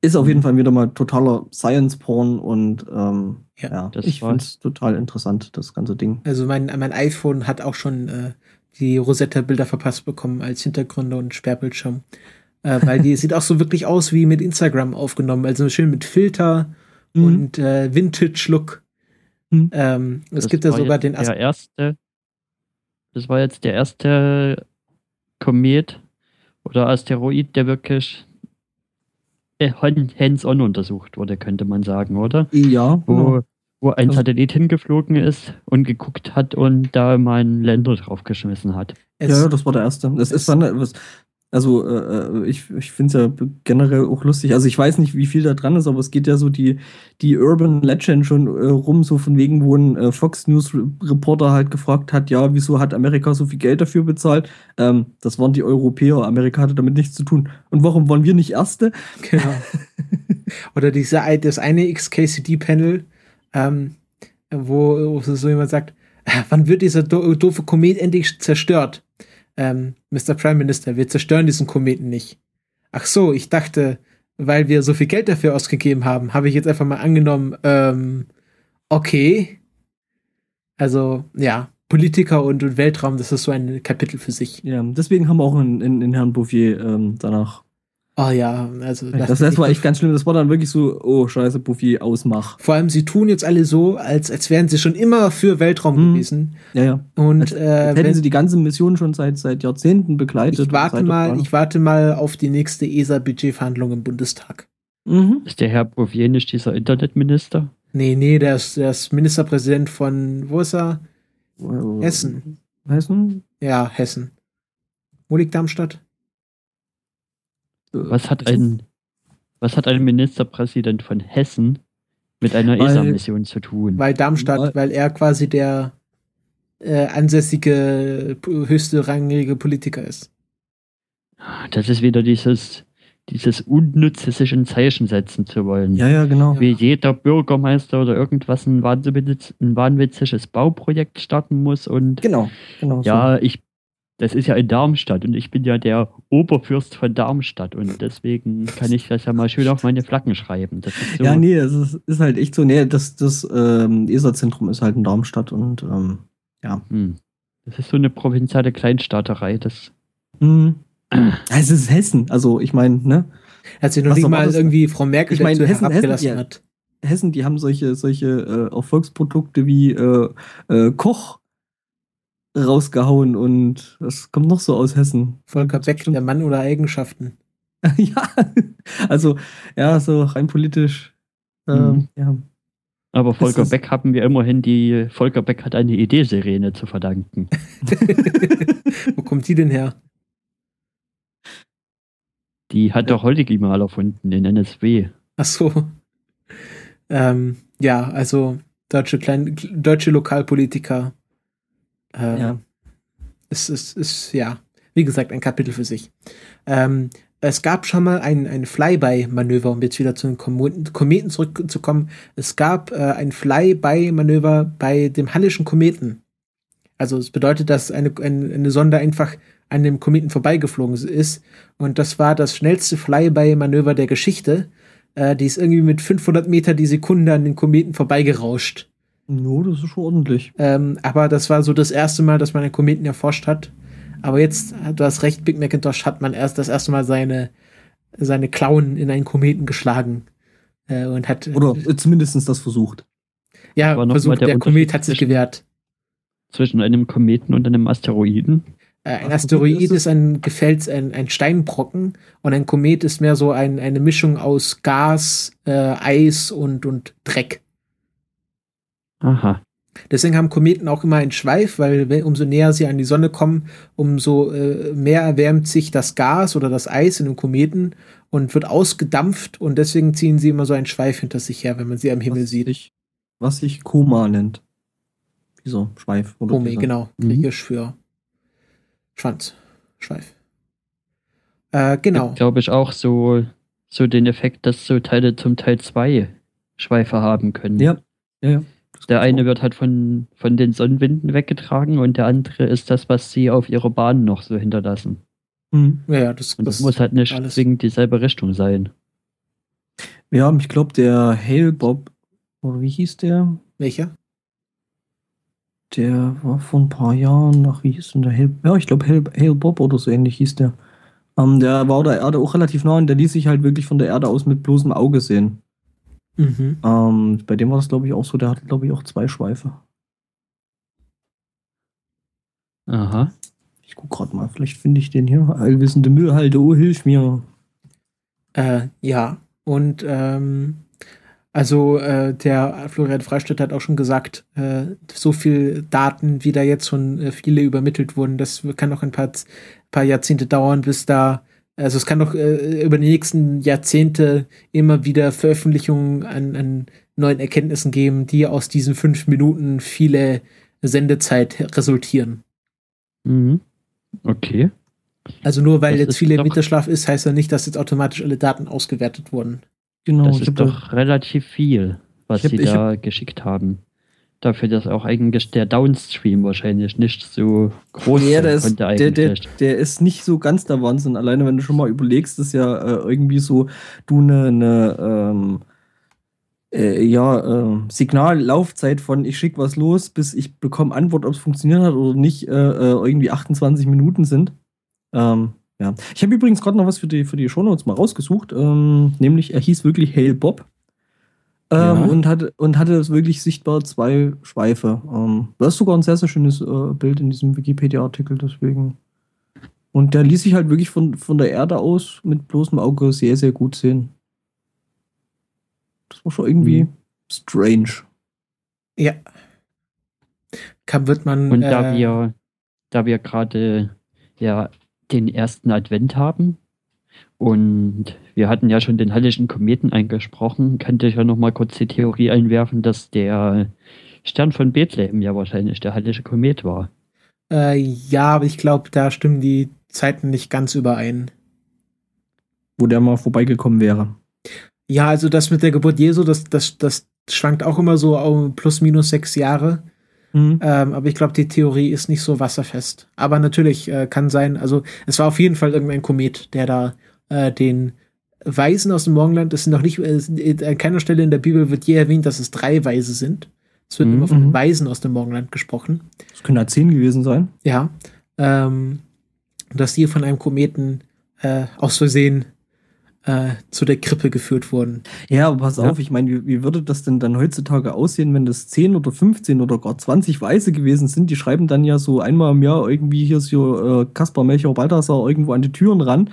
Ist auf jeden Fall wieder mal totaler Science-Porn und ähm, Ja, ja, das ich finde es total interessant, das ganze Ding. Also mein, mein iPhone hat auch schon äh, die Rosetta-Bilder verpasst bekommen als Hintergründe und Sperrbildschirm. Äh, weil die sieht auch so wirklich aus wie mit Instagram aufgenommen. Also schön mit Filter Mhm. und äh, Vintage-Look. Mhm. Ähm, es Das gibt ja sogar den As der erste. Das war jetzt der erste Komet oder Asteroid, der wirklich hand- hands-on untersucht wurde, könnte man sagen, oder? Ja, Wo, genau. wo ein Also- Satellit hingeflogen ist und geguckt hat und da mal einen Länder draufgeschmissen hat. es, Ja, ja, das war der erste. Das es- ist dann, was, also äh, äh, ich, ich finde es ja generell auch lustig. Also ich weiß nicht, wie viel da dran ist, aber es geht ja so die, die Urban Legend schon äh, rum, so von wegen, wo ein äh, Fox News Reporter halt gefragt hat, ja, wieso hat Amerika so viel Geld dafür bezahlt? Ähm, das waren die Europäer, Amerika hatte damit nichts zu tun. Und warum waren wir nicht Erste? Genau. Oder diese, das eine XKCD-Panel, ähm, wo, wo so jemand sagt, "Ah, wann wird dieser do doofe Komet endlich zerstört? Ähm, Mr. Prime Minister, wir zerstören diesen Kometen nicht. Ach so, ich dachte, weil wir so viel Geld dafür ausgegeben haben, habe ich jetzt einfach mal angenommen, ähm, okay. Also, ja, Politiker und, und Weltraum, das ist so ein Kapitel für sich. Ja, deswegen haben wir auch in, in, in Herrn Bouffier ähm, danach. Oh ja, also. Das, das war echt ganz schlimm. Das war dann wirklich so, oh scheiße, Bouffier, ausmach. Vor allem, sie tun jetzt alle so, als, als wären sie schon immer für Weltraum Mhm. gewesen. Ja, ja. Und Als, äh, als hätten wenn, sie die ganze Mission schon seit, seit Jahrzehnten begleitet. ich warte mal, ich warte mal auf die nächste ESA-Budgetverhandlung im Bundestag. Mhm. Ist der Herr Bouvier nicht dieser Internetminister? Nee, nee, der ist, der ist Ministerpräsident von, wo ist er? Hessen. Hessen? Ja, Hessen. Wo liegt Darmstadt? Was hat ein, was hat ein Ministerpräsident von Hessen mit einer ESA-Mission zu tun? Weil Darmstadt, Weil- weil er quasi der äh, ansässige, höchste rangige Politiker ist. Das ist wieder dieses, dieses Unnütze, sich ein Zeichen setzen zu wollen. Ja, ja, genau. Wie jeder Bürgermeister oder irgendwas ein, wahnwitz, ein wahnwitziges Bauprojekt starten muss und Genau, genau. ja, ich, das ist ja in Darmstadt und ich bin ja der Oberfürst von Darmstadt und deswegen kann ich das ja mal schön auf meine Flaggen schreiben. Das ist so. Ja, nee, es ist, ist halt echt so. Nee, das, das ähm, ESA-Zentrum ist halt in Darmstadt und ähm, ja. hm, das ist so eine provinziale Kleinstaaterei. Das, Mhm. Es ist Hessen, also ich meine, ne? Als sich noch nicht mal irgendwie Frau Merkel Ich meine, dazu Hessen- Hessen, hat. Hessen, die haben solche, solche äh, Erfolgsprodukte wie äh, äh, Koch rausgehauen und was kommt noch so aus Hessen? Volker Beck, der Mann oder Eigenschaften. ja, also ja, so rein politisch. Ähm, Mhm. ja. Aber Volker Beck haben wir immerhin die, Volker Beck hat eine Idee-Sirene zu verdanken. Wo kommt die denn her? Die hat doch Holigi mal erfunden in NSW. Ach so. Ähm, ja, also deutsche, klein, deutsche Lokalpolitiker. Ähm, Ja. Es ist, ist, ja, wie gesagt, ein Kapitel für sich. Ähm, es gab schon mal ein, ein Flyby-Manöver, um jetzt wieder zu den Kometen, Kometen zurückzukommen. Es gab äh, ein Flyby-Manöver bei dem Hallischen Kometen. Also es bedeutet, dass eine, eine, eine Sonde einfach an dem Kometen vorbeigeflogen ist. Und das war das schnellste Flyby-Manöver der Geschichte. Äh, die ist irgendwie mit 500 Meter die Sekunde an den Kometen vorbeigerauscht. No, das ist schon ordentlich. Ähm, aber das war so das erste Mal, dass man einen Kometen erforscht hat. Aber jetzt, du hast recht, Big Macintosh hat man erst das erste Mal seine, seine Klauen in einen Kometen geschlagen. Äh, und hat. Oder äh, zumindest das versucht. ja, versucht, der der, Komet hat sich gewehrt. Zwischen einem Kometen und einem Asteroiden. Äh, ein Asteroid ist ist ein Gefels, ein, ein Steinbrocken und ein Komet ist mehr so ein, eine Mischung aus Gas, äh, Eis und, und Dreck. Aha. Deswegen haben Kometen auch immer einen Schweif, weil umso näher sie an die Sonne kommen, umso äh, mehr erwärmt sich das Gas oder das Eis in dem Kometen und wird ausgedampft und deswegen ziehen sie immer so einen Schweif hinter sich her, wenn man sie am Himmel was sieht. Sich, was sich Koma nennt. Dieser Schweif. Oder Kome, dieser- genau. Mhm. Griechisch für Schwanz. Schweif. Äh, genau. Glaube ich auch so, so den Effekt, dass so Teile zum Teil zwei Schweife haben können. Ja, ja, ja. Der eine wird halt von, von den Sonnenwinden weggetragen und der andere ist das, was sie auf ihrer Bahn noch so hinterlassen. Mhm. Ja, ja, das, Und das, das muss halt nicht alles. zwingend dieselbe Richtung sein. Ja, ich glaube, der Hale Bob, oder wie hieß der? Welcher? Der war vor ein paar Jahren, ach, wie hieß denn der Hale? Ja, ich glaube, Hale, Hale Bob oder so ähnlich hieß der. Ähm, der war der Erde auch relativ nah und der ließ sich halt wirklich von der Erde aus mit bloßem Auge sehen. Mhm. Ähm, bei dem war das, glaube ich, auch so. Der hatte, glaube ich, auch zwei Schweife. Aha. Ich guck gerade mal, vielleicht finde ich den hier. Allwissende Müllhalde, oh, hilf mir. Äh, ja, und ähm, also äh, der Florian Freistadt hat auch schon gesagt, äh, so viel Daten, wie da jetzt schon äh, viele übermittelt wurden, das kann noch ein paar, paar Jahrzehnte dauern, bis da, also es kann noch äh, über die nächsten Jahrzehnte immer wieder Veröffentlichungen an, an neuen Erkenntnissen geben, die aus diesen fünf Minuten viele Sendezeit resultieren. Mhm. Okay. Also nur weil Das jetzt viele doch- Winterschlaf ist, heißt ja nicht, dass jetzt automatisch alle Daten ausgewertet wurden. Genau, Das ich ist hab doch relativ viel, was hab- sie da geschickt haben. Dafür, dass auch eigentlich der Downstream wahrscheinlich nicht so groß sein der ist, der, der, der ist nicht so ganz der Wahnsinn. Alleine, wenn du schon mal überlegst, ist ja äh, irgendwie so, du eine, eine ähm, äh, ja, äh, Signallaufzeit von ich schicke was los, bis ich bekomme Antwort, ob es funktioniert hat oder nicht, äh, äh, irgendwie 28 Minuten sind. Ähm, ja. Ich habe übrigens gerade noch was für die, für die Shownotes mal rausgesucht, ähm, nämlich er hieß wirklich Hail Bob. Ähm, Ja. und, hatte, und hatte wirklich sichtbar zwei Schweife. Ähm, das ist sogar ein sehr, sehr schönes äh, Bild in diesem Wikipedia-Artikel, deswegen. Und der ließ sich halt wirklich von, von der Erde aus mit bloßem Auge sehr, sehr gut sehen. Das war schon irgendwie Mhm. strange. Ja. Kann, wird man. Und da äh, wir, da wir gerade ja den ersten Advent haben und wir hatten ja schon den Hallischen Kometen eingesprochen, könnte ich ja noch mal kurz die Theorie einwerfen, dass der Stern von Bethlehem ja wahrscheinlich der Hallische Komet war. Äh, ja, aber ich glaube, da stimmen die Zeiten nicht ganz überein. Wo der mal vorbeigekommen wäre. Ja, also das mit der Geburt Jesu, das, das, das schwankt auch immer so um plus minus sechs Jahre. Mhm. Ähm, aber ich glaube, die Theorie ist nicht so wasserfest. Aber natürlich äh, kann sein, also es war auf jeden Fall irgendein Komet, der da äh, den Weisen aus dem Morgenland, das sind noch nicht, äh, an keiner Stelle in der Bibel wird je erwähnt, dass es drei Weise sind. Es wird Mhm. immer von den Mhm. Weisen aus dem Morgenland gesprochen. Das können ja zehn gewesen sein. Ja. Ähm, dass die von einem Kometen äh, aus Versehen äh, zu der Krippe geführt wurden. Ja, aber pass Ja. auf, ich meine, wie, wie würde das denn dann heutzutage aussehen, wenn das 10 oder 15 oder gar 20 Weise gewesen sind? Die schreiben dann ja so einmal im Jahr irgendwie hier so äh, Kaspar Melchior Balthasar irgendwo an die Türen ran.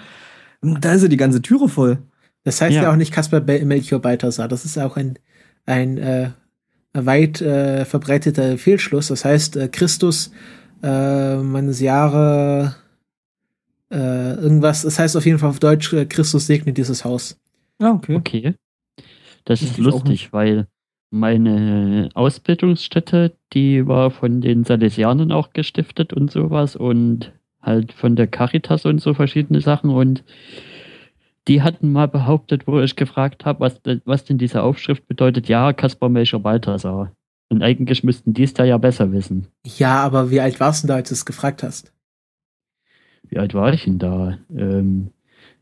Da ist ja die ganze Türe voll. Das heißt ja, Ja. auch nicht Caspar Be- Melchior Balthasar. Das ist ja auch ein, ein äh, weit äh, verbreiteter Fehlschluss. Das heißt, äh, Christus, äh, meines Jahre, äh, irgendwas. Das heißt auf jeden Fall auf Deutsch, äh, Christus segne dieses Haus. Ja, okay. Okay. Das ist lustig, weil meine Ausbildungsstätte, die war von den Salesianern auch gestiftet und sowas und halt von der Caritas und so verschiedene Sachen und die hatten mal behauptet, wo ich gefragt habe, was, was denn diese Aufschrift bedeutet, ja, Kaspar Melchior Balthasar. Und eigentlich müssten die es da ja besser wissen. Ja, aber wie alt warst du da, als du es gefragt hast? Wie alt war ich denn da? Ähm,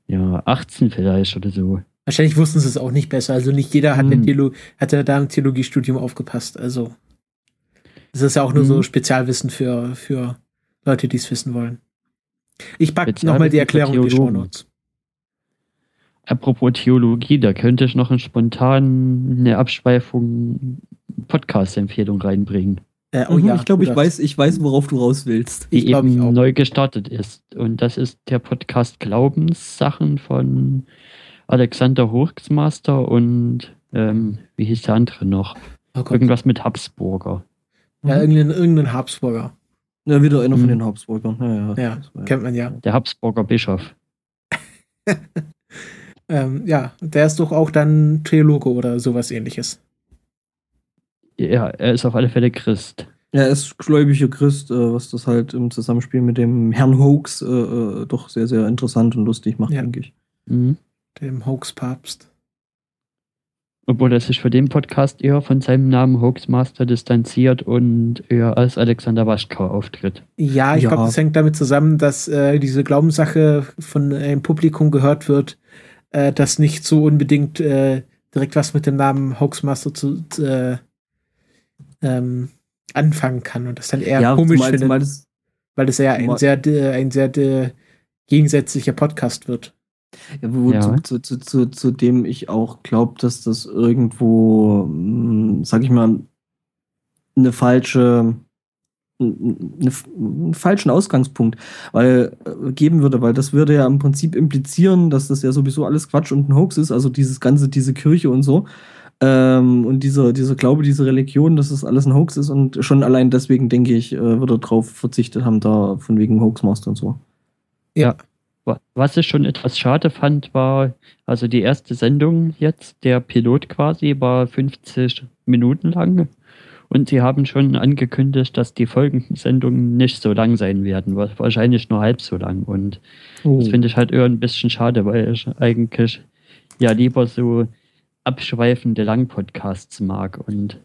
ja, 18 vielleicht oder so. Wahrscheinlich wussten sie es auch nicht besser. Also nicht jeder hat, Hm. Theolo hatte da im Theologiestudium aufgepasst. Also das ist ja auch nur so Hm. Spezialwissen für, für Leute, die es wissen wollen. Ich packe nochmal die Erklärung in die Theologen. Shownotes. Apropos Theologie, da könnte ich noch ein spontan eine Abschweifung Podcast-Empfehlung reinbringen, Äh, oh Mhm, ja, ich glaube, ich weiß, ich weiß, worauf du raus willst. Ich die glaub, ich eben auch. neu gestartet ist. Und das ist der Podcast Glaubenssachen von Alexander Hochsmaster und ähm, wie hieß der andere noch? Oh. Irgendwas mit Habsburger. Ja, irgendein, irgendein Habsburger. Ja, wieder einer von Mhm. den Habsburgern. Ja, ja. Ja, kennt man ja. Der Habsburger Bischof. Ähm, ja, der ist doch auch dann Theologe oder sowas ähnliches. Ja, er ist auf alle Fälle Christ. Er ist gläubiger Christ, äh, was das halt im Zusammenspiel mit dem Herrn Hoax äh, äh, doch sehr, sehr interessant und lustig macht, Ja. denke ich. Mhm. Dem Hoax-Papst. Obwohl er sich für den Podcast eher von seinem Namen Hoaxmaster distanziert und eher als Alexander Waschkau auftritt. Ja, ich Ja. glaube, das hängt damit zusammen, dass äh, diese Glaubenssache von einem Publikum gehört wird, äh, das nicht so unbedingt äh, direkt was mit dem Namen Hoaxmaster zu äh, ähm, anfangen kann und das dann eher komisch zumal, findet, das, weil es ja ein sehr, äh, ein sehr äh, gegensätzlicher Podcast wird. Ja, wo, Ja. Zu, zu, zu, zu, zu dem ich auch glaube, dass das irgendwo, mh, sag ich mal, eine falsche eine, einen falschen Ausgangspunkt weil, äh, geben würde, weil das würde ja im Prinzip implizieren, dass das ja sowieso alles Quatsch und ein Hoax ist, also dieses ganze, diese Kirche und so. Ähm, und dieser, dieser Glaube, diese Religion, dass das alles ein Hoax ist und schon allein deswegen, denke ich, äh, wird er drauf verzichtet haben, da von wegen Hoaxmaster und so. Wa- Was ich schon etwas schade fand, war, also die erste Sendung jetzt, der Pilot quasi, war 50 Minuten lang. Und sie haben schon angekündigt, dass die folgenden Sendungen nicht so lang sein werden, wa- wahrscheinlich nur halb so lang. Und das finde ich halt eher ein bisschen schade, weil ich eigentlich ja lieber so abschweifende Langpodcasts mag. Und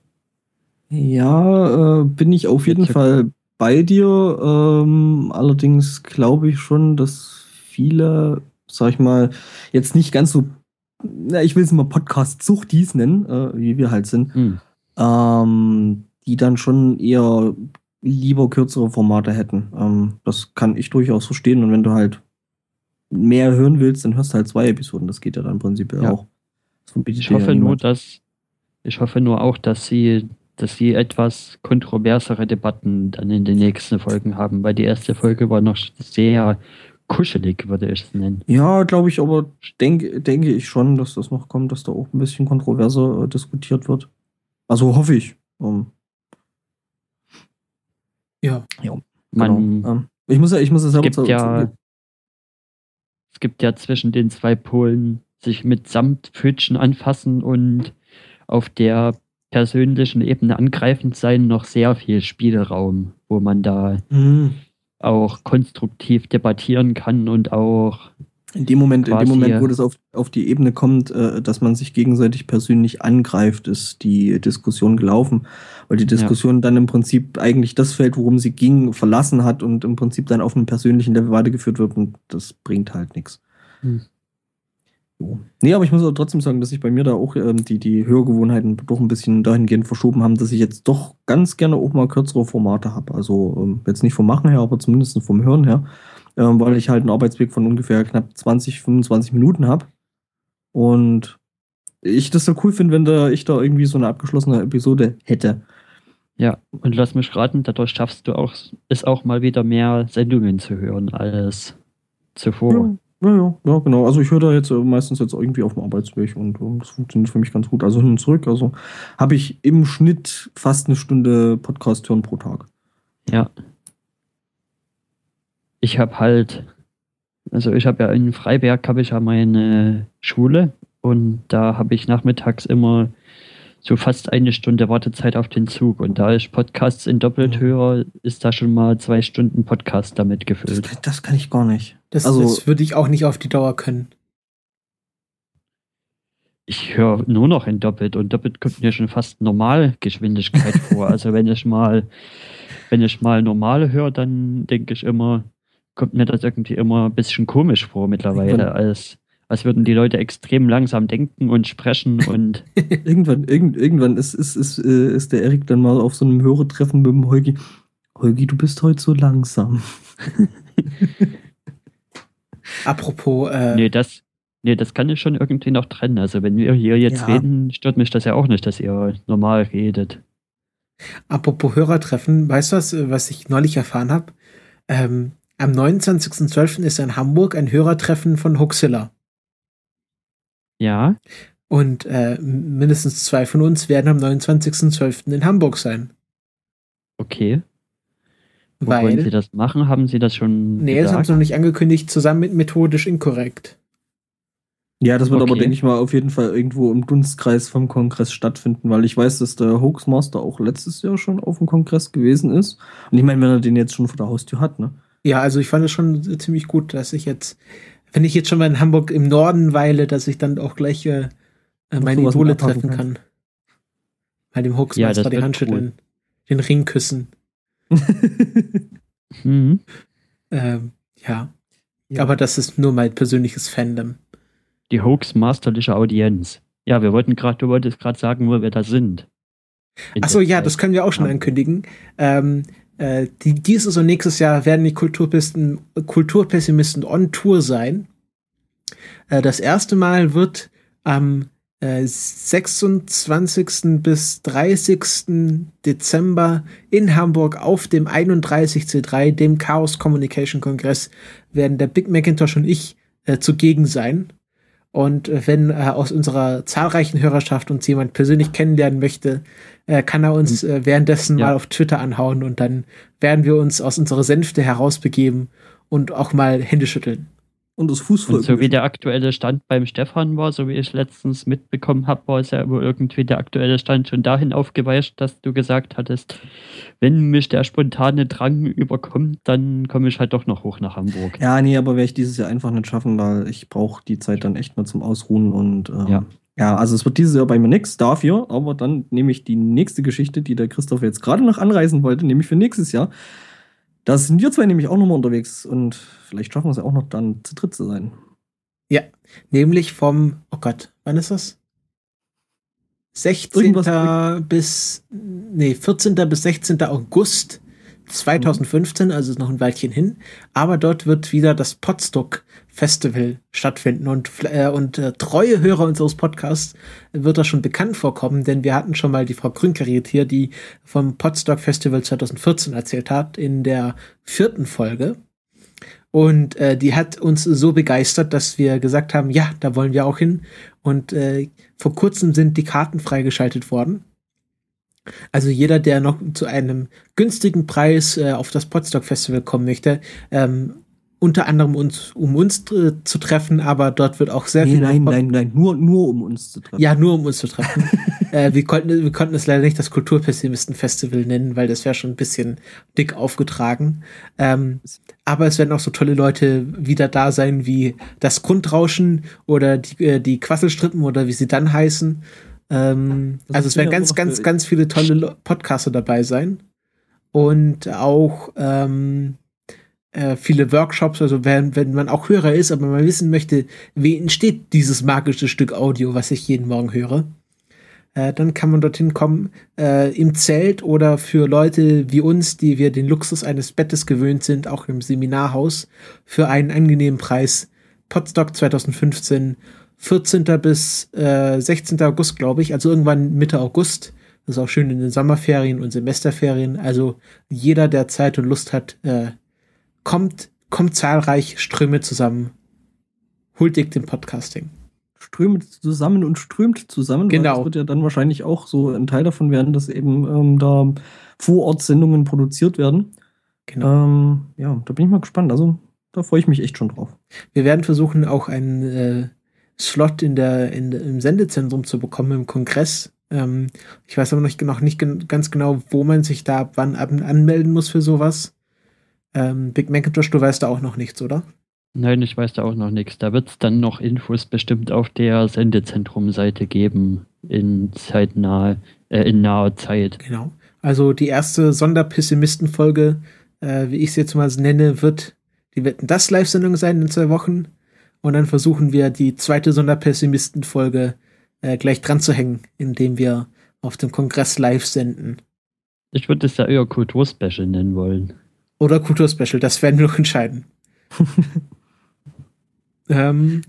Ja, äh, bin ich auf jeden Fall bei dir. Ähm, allerdings glaube ich schon, dass viele, sag ich mal, jetzt nicht ganz so, na, ich will es mal Podcast-Suchtis nennen, äh, wie wir halt sind, hm, ähm, die dann schon eher lieber kürzere Formate hätten. Ähm, das kann ich durchaus verstehen. Und wenn du halt mehr hören willst, dann hörst du halt zwei Episoden. Das geht ja dann prinzipiell Ja. auch. Ich dir ja hoffe nur, dass ich hoffe nur auch, dass sie dass sie etwas kontroversere Debatten dann in den nächsten Folgen haben, weil die erste Folge war noch sehr kuschelig, würde ich es nennen. Ja, glaube ich, aber denke, denke ich schon, dass das noch kommt, dass da auch ein bisschen kontroverser äh, diskutiert wird. Also hoffe ich. Ähm, Ja. Man, genau. ähm, ich muss ja, ich muss ja es selber gibt zu- ja, es gibt ja zwischen den zwei Polen sich mit Samtpfötchen anfassen und auf der persönlichen Ebene angreifend sein noch sehr viel Spielraum, wo man da Mhm. Auch konstruktiv debattieren kann und auch In dem Moment, in dem Moment, ja. wo das auf, auf die Ebene kommt, äh, dass man sich gegenseitig persönlich angreift, ist die Diskussion gelaufen. Weil die Diskussion dann im Prinzip eigentlich das Feld, worum sie ging, verlassen hat und im Prinzip dann auf einem persönlichen Level weitergeführt wird und das bringt halt nichts. Hm. Nee, aber ich muss auch trotzdem sagen, dass sich bei mir da auch ähm, die, die Hörgewohnheiten doch ein bisschen dahingehend verschoben haben, dass ich jetzt doch ganz gerne auch mal kürzere Formate habe. Also ähm, jetzt nicht vom Machen her, aber zumindest vom Hören her ähm, weil ich halt einen Arbeitsweg von ungefähr knapp 20, 25 Minuten habe. Und ich das so cool finde, wenn da ich da irgendwie so eine abgeschlossene Episode hätte. Ja, und lass mich raten, dadurch schaffst du auch, es auch mal wieder mehr Sendungen zu hören als zuvor. Ja, ja, ja, genau. Also ich höre da jetzt äh, meistens jetzt irgendwie auf dem Arbeitsweg und ähm, das funktioniert für mich ganz gut. Also hin und zurück. Also habe ich im Schnitt fast eine Stunde Podcast hören pro Tag. Ja. Ich habe halt, also ich habe ja in Freiberg habe ich ja meine Schule und da habe ich nachmittags immer so fast eine Stunde Wartezeit auf den Zug. Und da ich Podcasts in doppelt Mhm. höre, ist da schon mal zwei Stunden Podcast damit Das, gefüllt. kann- das kann ich gar nicht. Das, Also- das würde ich auch nicht auf die Dauer können. Ich höre nur noch in doppelt und doppelt kommt mir schon fast Normalgeschwindigkeit vor. Also wenn ich mal, wenn ich mal normal höre, dann denke ich immer, kommt mir das irgendwie immer ein bisschen komisch vor mittlerweile, als, als würden die Leute extrem langsam denken und sprechen und Irgendwann, irgend, irgendwann ist, ist, ist, äh, ist der Erik dann mal auf so einem Hörertreffen mit dem Holgi. Holgi, du bist heute so langsam. Apropos, äh, nee, das, nee, das kann ich schon irgendwie noch trennen. Also wenn wir hier jetzt Ja. reden, stört mich das ja auch nicht, dass ihr normal redet. apropos Hörertreffen, weißt du was, was ich neulich erfahren habe? Ähm, am 29.12. ist in Hamburg ein Hörertreffen von Huxilla. Ja, Und äh, mindestens zwei von uns werden am 29.12. in Hamburg sein. okay. Wo wollen Sie Weil, das machen? Haben Sie das schon nee, das haben gesagt? sie noch nicht angekündigt, zusammen mit methodisch inkorrekt. Ja, das wird aber, Okay. denke ich mal, auf jeden Fall irgendwo im Dunstkreis vom Kongress stattfinden, weil ich weiß, dass der Hoaxmaster auch letztes Jahr schon auf dem Kongress gewesen ist. Und ich meine, wenn er den jetzt schon vor der Haustür hat, ne? Ja, also ich fand es schon ziemlich gut, dass ich jetzt, wenn ich jetzt schon mal in Hamburg im Norden weile, dass ich dann auch gleich äh, meine Idole treffen kann. Bei dem Ja, Hoaxmeister das die Hand schütteln, den Ring küssen. Mhm. Ähm, ja. Ja. aber das ist nur mein persönliches Fandom. Die Hoax-masterliche Audienz. Ja, wir wollten gerade, du wolltest gerade sagen, wo wir da sind. In Achso, ja, das können wir auch schon Ja. ankündigen. Ähm, äh, die, dieses und nächstes Jahr werden die Kulturpessimisten, Kulturpessimisten on Tour sein. Äh, das erste Mal wird am äh, 26. bis 30. Dezember in Hamburg auf dem 31C3, dem Chaos Communication Kongress, werden der Big Macintosh und ich äh, zugegen sein. Und äh, wenn äh, aus unserer zahlreichen Hörerschaft uns jemand persönlich kennenlernen möchte, äh, kann er uns äh, währenddessen Ja. mal auf Twitter anhauen und dann werden wir uns aus unserer Sänfte herausbegeben und auch mal Hände schütteln. Und das Fußvolk. Und so wie der aktuelle Stand beim Stefan war, so wie ich letztens mitbekommen habe, war es ja wohl irgendwie der aktuelle Stand schon dahin aufgeweicht, dass du gesagt hattest, wenn mich der spontane Drang überkommt, dann komme ich halt doch noch hoch nach Hamburg. Ja, nee, aber werde ich dieses Jahr einfach nicht schaffen, weil ich brauche die Zeit dann echt mal zum Ausruhen und ähm, Ja. ja. also es wird dieses Jahr bei mir nichts dafür, aber dann nehme ich die nächste Geschichte, die der Christoph jetzt gerade noch anreisen wollte, nämlich für nächstes Jahr. Da sind wir zwei nämlich auch nochmal unterwegs und vielleicht schaffen wir es ja auch noch dann zu dritt zu sein. Nämlich vom, oh Gott, wann ist das? 16. Irgendwas- bis, nee, 14. bis 16. August 2015, also ist noch ein Weilchen hin. Aber dort wird wieder das Podstock Festival stattfinden und, äh, und äh, treue Hörer unseres Podcasts wird das schon bekannt vorkommen, denn wir hatten schon mal die Frau Grünkariert hier, die vom Podstock Festival 2014 erzählt hat, in der vierten Folge. Und äh, die hat uns so begeistert, dass wir gesagt haben, ja, da wollen wir auch hin. Und äh, vor kurzem sind die Karten freigeschaltet worden. Also jeder, der noch zu einem günstigen Preis äh, auf das Podstock Festival kommen möchte, ähm, unter anderem uns, um uns äh, zu treffen, aber dort wird auch sehr Nee, viel. nein, nein, nein, nur, nur um uns zu treffen. Ja, nur um uns zu treffen. äh, wir, konnten, wir konnten es leider nicht das Kulturpessimisten-Festival nennen, weil das wäre schon ein bisschen dick aufgetragen. Ähm, aber es werden auch so tolle Leute wieder da sein wie das Grundrauschen oder die, äh, die Quasselstrippen oder wie sie dann heißen. Ähm, also es werden ganz, ganz, ganz viele tolle Podcaster dabei sein. Und auch ähm, äh, viele Workshops, also wenn, wenn man auch Hörer ist, aber man wissen möchte, wie entsteht dieses magische Stück Audio, was ich jeden Morgen höre, äh, dann kann man dorthin kommen, äh, im Zelt oder für Leute wie uns, die wir den Luxus eines Bettes gewöhnt sind, auch im Seminarhaus, für einen angenehmen Preis. Podstock 2015 14. bis äh, 16. August, glaube ich, also irgendwann Mitte August. Das ist auch schön in den Sommerferien und Semesterferien. Also jeder, der Zeit und Lust hat, äh, kommt, kommt zahlreich Ströme zusammen. Huldigt dem Podcasting. Strömt zusammen und strömt zusammen. Genau. Das wird ja dann wahrscheinlich auch so ein Teil davon werden, dass eben ähm, da Vorortsendungen produziert werden. Genau. Ähm, ja, da bin ich mal gespannt. Also, da freue ich mich echt schon drauf. Wir werden versuchen, auch einen äh, Slot in der, in, im Sendezentrum zu bekommen im Kongress. Ähm, ich weiß aber noch, nicht- noch nicht gen- ganz genau, wo man sich da ab wann ab anmelden muss für sowas. Ähm, Big Macintosh, du weißt da auch noch nichts, oder? Nein, ich weiß da auch noch nichts. Da wird es dann noch Infos bestimmt auf der Sendezentrum-Seite geben in zeitnah, äh, in naher Zeit. Genau. Also die erste Sonderpessimisten-Folge, äh, wie ich es jetzt mal nenne, wird die wird das Live-Sendung sein in zwei Wochen. Und dann versuchen wir die zweite Sonderpessimisten-Folge äh, gleich dran zu hängen, indem wir auf dem Kongress live senden. Ich würde es ja eher Kulturspecial nennen wollen. Oder Kulturspecial, das werden wir noch entscheiden. ähm,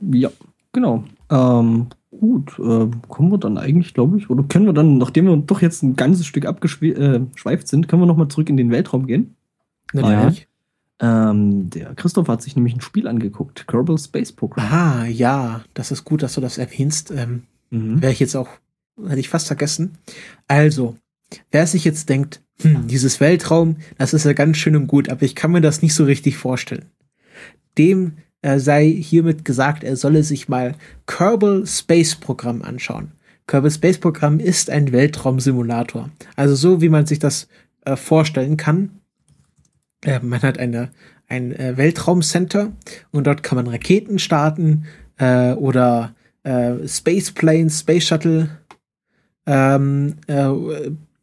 Ja, genau. Ähm, gut, äh, kommen wir dann eigentlich, glaube ich, oder können wir dann, nachdem wir doch jetzt ein ganzes Stück abgeschweift sind, können wir nochmal zurück in den Weltraum gehen? natürlich. Ähm, der Christoph hat sich nämlich ein Spiel angeguckt, Kerbal Space Program. Ah, ja, das ist gut, dass du das erwähnst. Ähm, Mhm. Wäre ich jetzt auch, hätte ich fast vergessen. Also, wer sich jetzt denkt, hm, dieses Weltraum, das ist ja ganz schön und gut, aber ich kann mir das nicht so richtig vorstellen. Dem äh, sei hiermit gesagt, er solle sich mal Kerbal Space Programm anschauen. Kerbal Space Programm ist ein Weltraumsimulator. Also so, wie man sich das äh, vorstellen kann. Man hat eine, ein äh, Weltraumcenter und dort kann man Raketen starten äh, oder äh, Space Planes, Space Shuttle ähm, äh,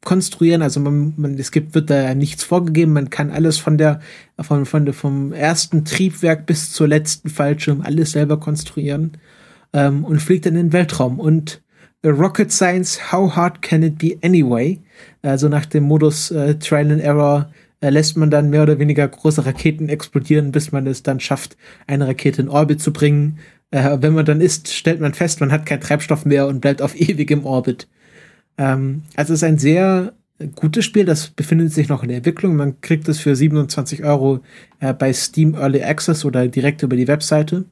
konstruieren. Also man, man, es gibt, wird da nichts vorgegeben. Man kann alles von der, von, von der, vom ersten Triebwerk bis zur letzten Fallschirm alles selber konstruieren ähm, und fliegt dann in den Weltraum. Und Rocket Science, how hard can it be anyway? Also nach dem Modus äh, Trial and Error äh, lässt man dann mehr oder weniger große Raketen explodieren, bis man es dann schafft, eine Rakete in Orbit zu bringen. Äh, wenn man dann ist, stellt man fest, man hat keinen Treibstoff mehr und bleibt auf ewig im Orbit. Ähm, also es ist ein sehr gutes Spiel, das befindet sich noch in der Entwicklung. Man kriegt es für 27 Euro äh, bei Steam Early Access oder direkt über die Webseite.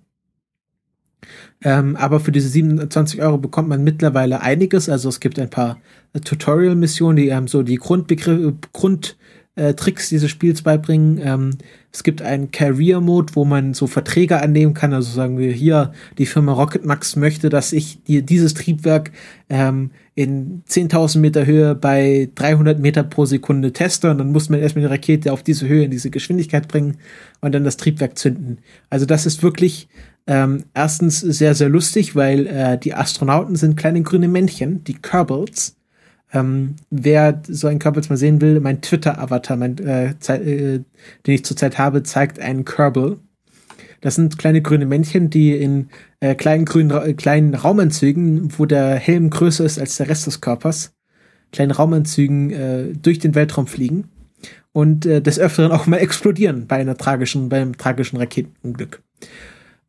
Ähm, aber für diese 27 Euro bekommt man mittlerweile einiges. Also es gibt ein paar äh, Tutorial-Missionen, die einem so die Grundbegriffe, Grund, äh, Tricks dieses Spiels beibringen. Ähm, es gibt einen Career-Mode, wo man so Verträge annehmen kann. Also sagen wir hier, die Firma Rocket Max möchte, dass ich dir dieses Triebwerk ähm, in 10.000 Meter Höhe bei 300 Meter pro Sekunde teste. Und dann muss man erstmal die Rakete auf diese Höhe, in diese Geschwindigkeit bringen und dann das Triebwerk zünden. Also das ist wirklich ähm, erstens sehr, sehr lustig, weil äh, die Astronauten sind kleine grüne Männchen, die Kerbals. Ähm, wer so einen Kerbals mal sehen will, mein Twitter-Avatar, äh, äh, den ich zurzeit habe, zeigt einen Kerbal. Das sind kleine grüne Männchen, die in äh, kleinen grünen äh, kleinen Raumanzügen, wo der Helm größer ist als der Rest des Körpers, kleinen Raumanzügen äh, durch den Weltraum fliegen und äh, des Öfteren auch mal explodieren bei einer tragischen, beim tragischen Raketenunglück.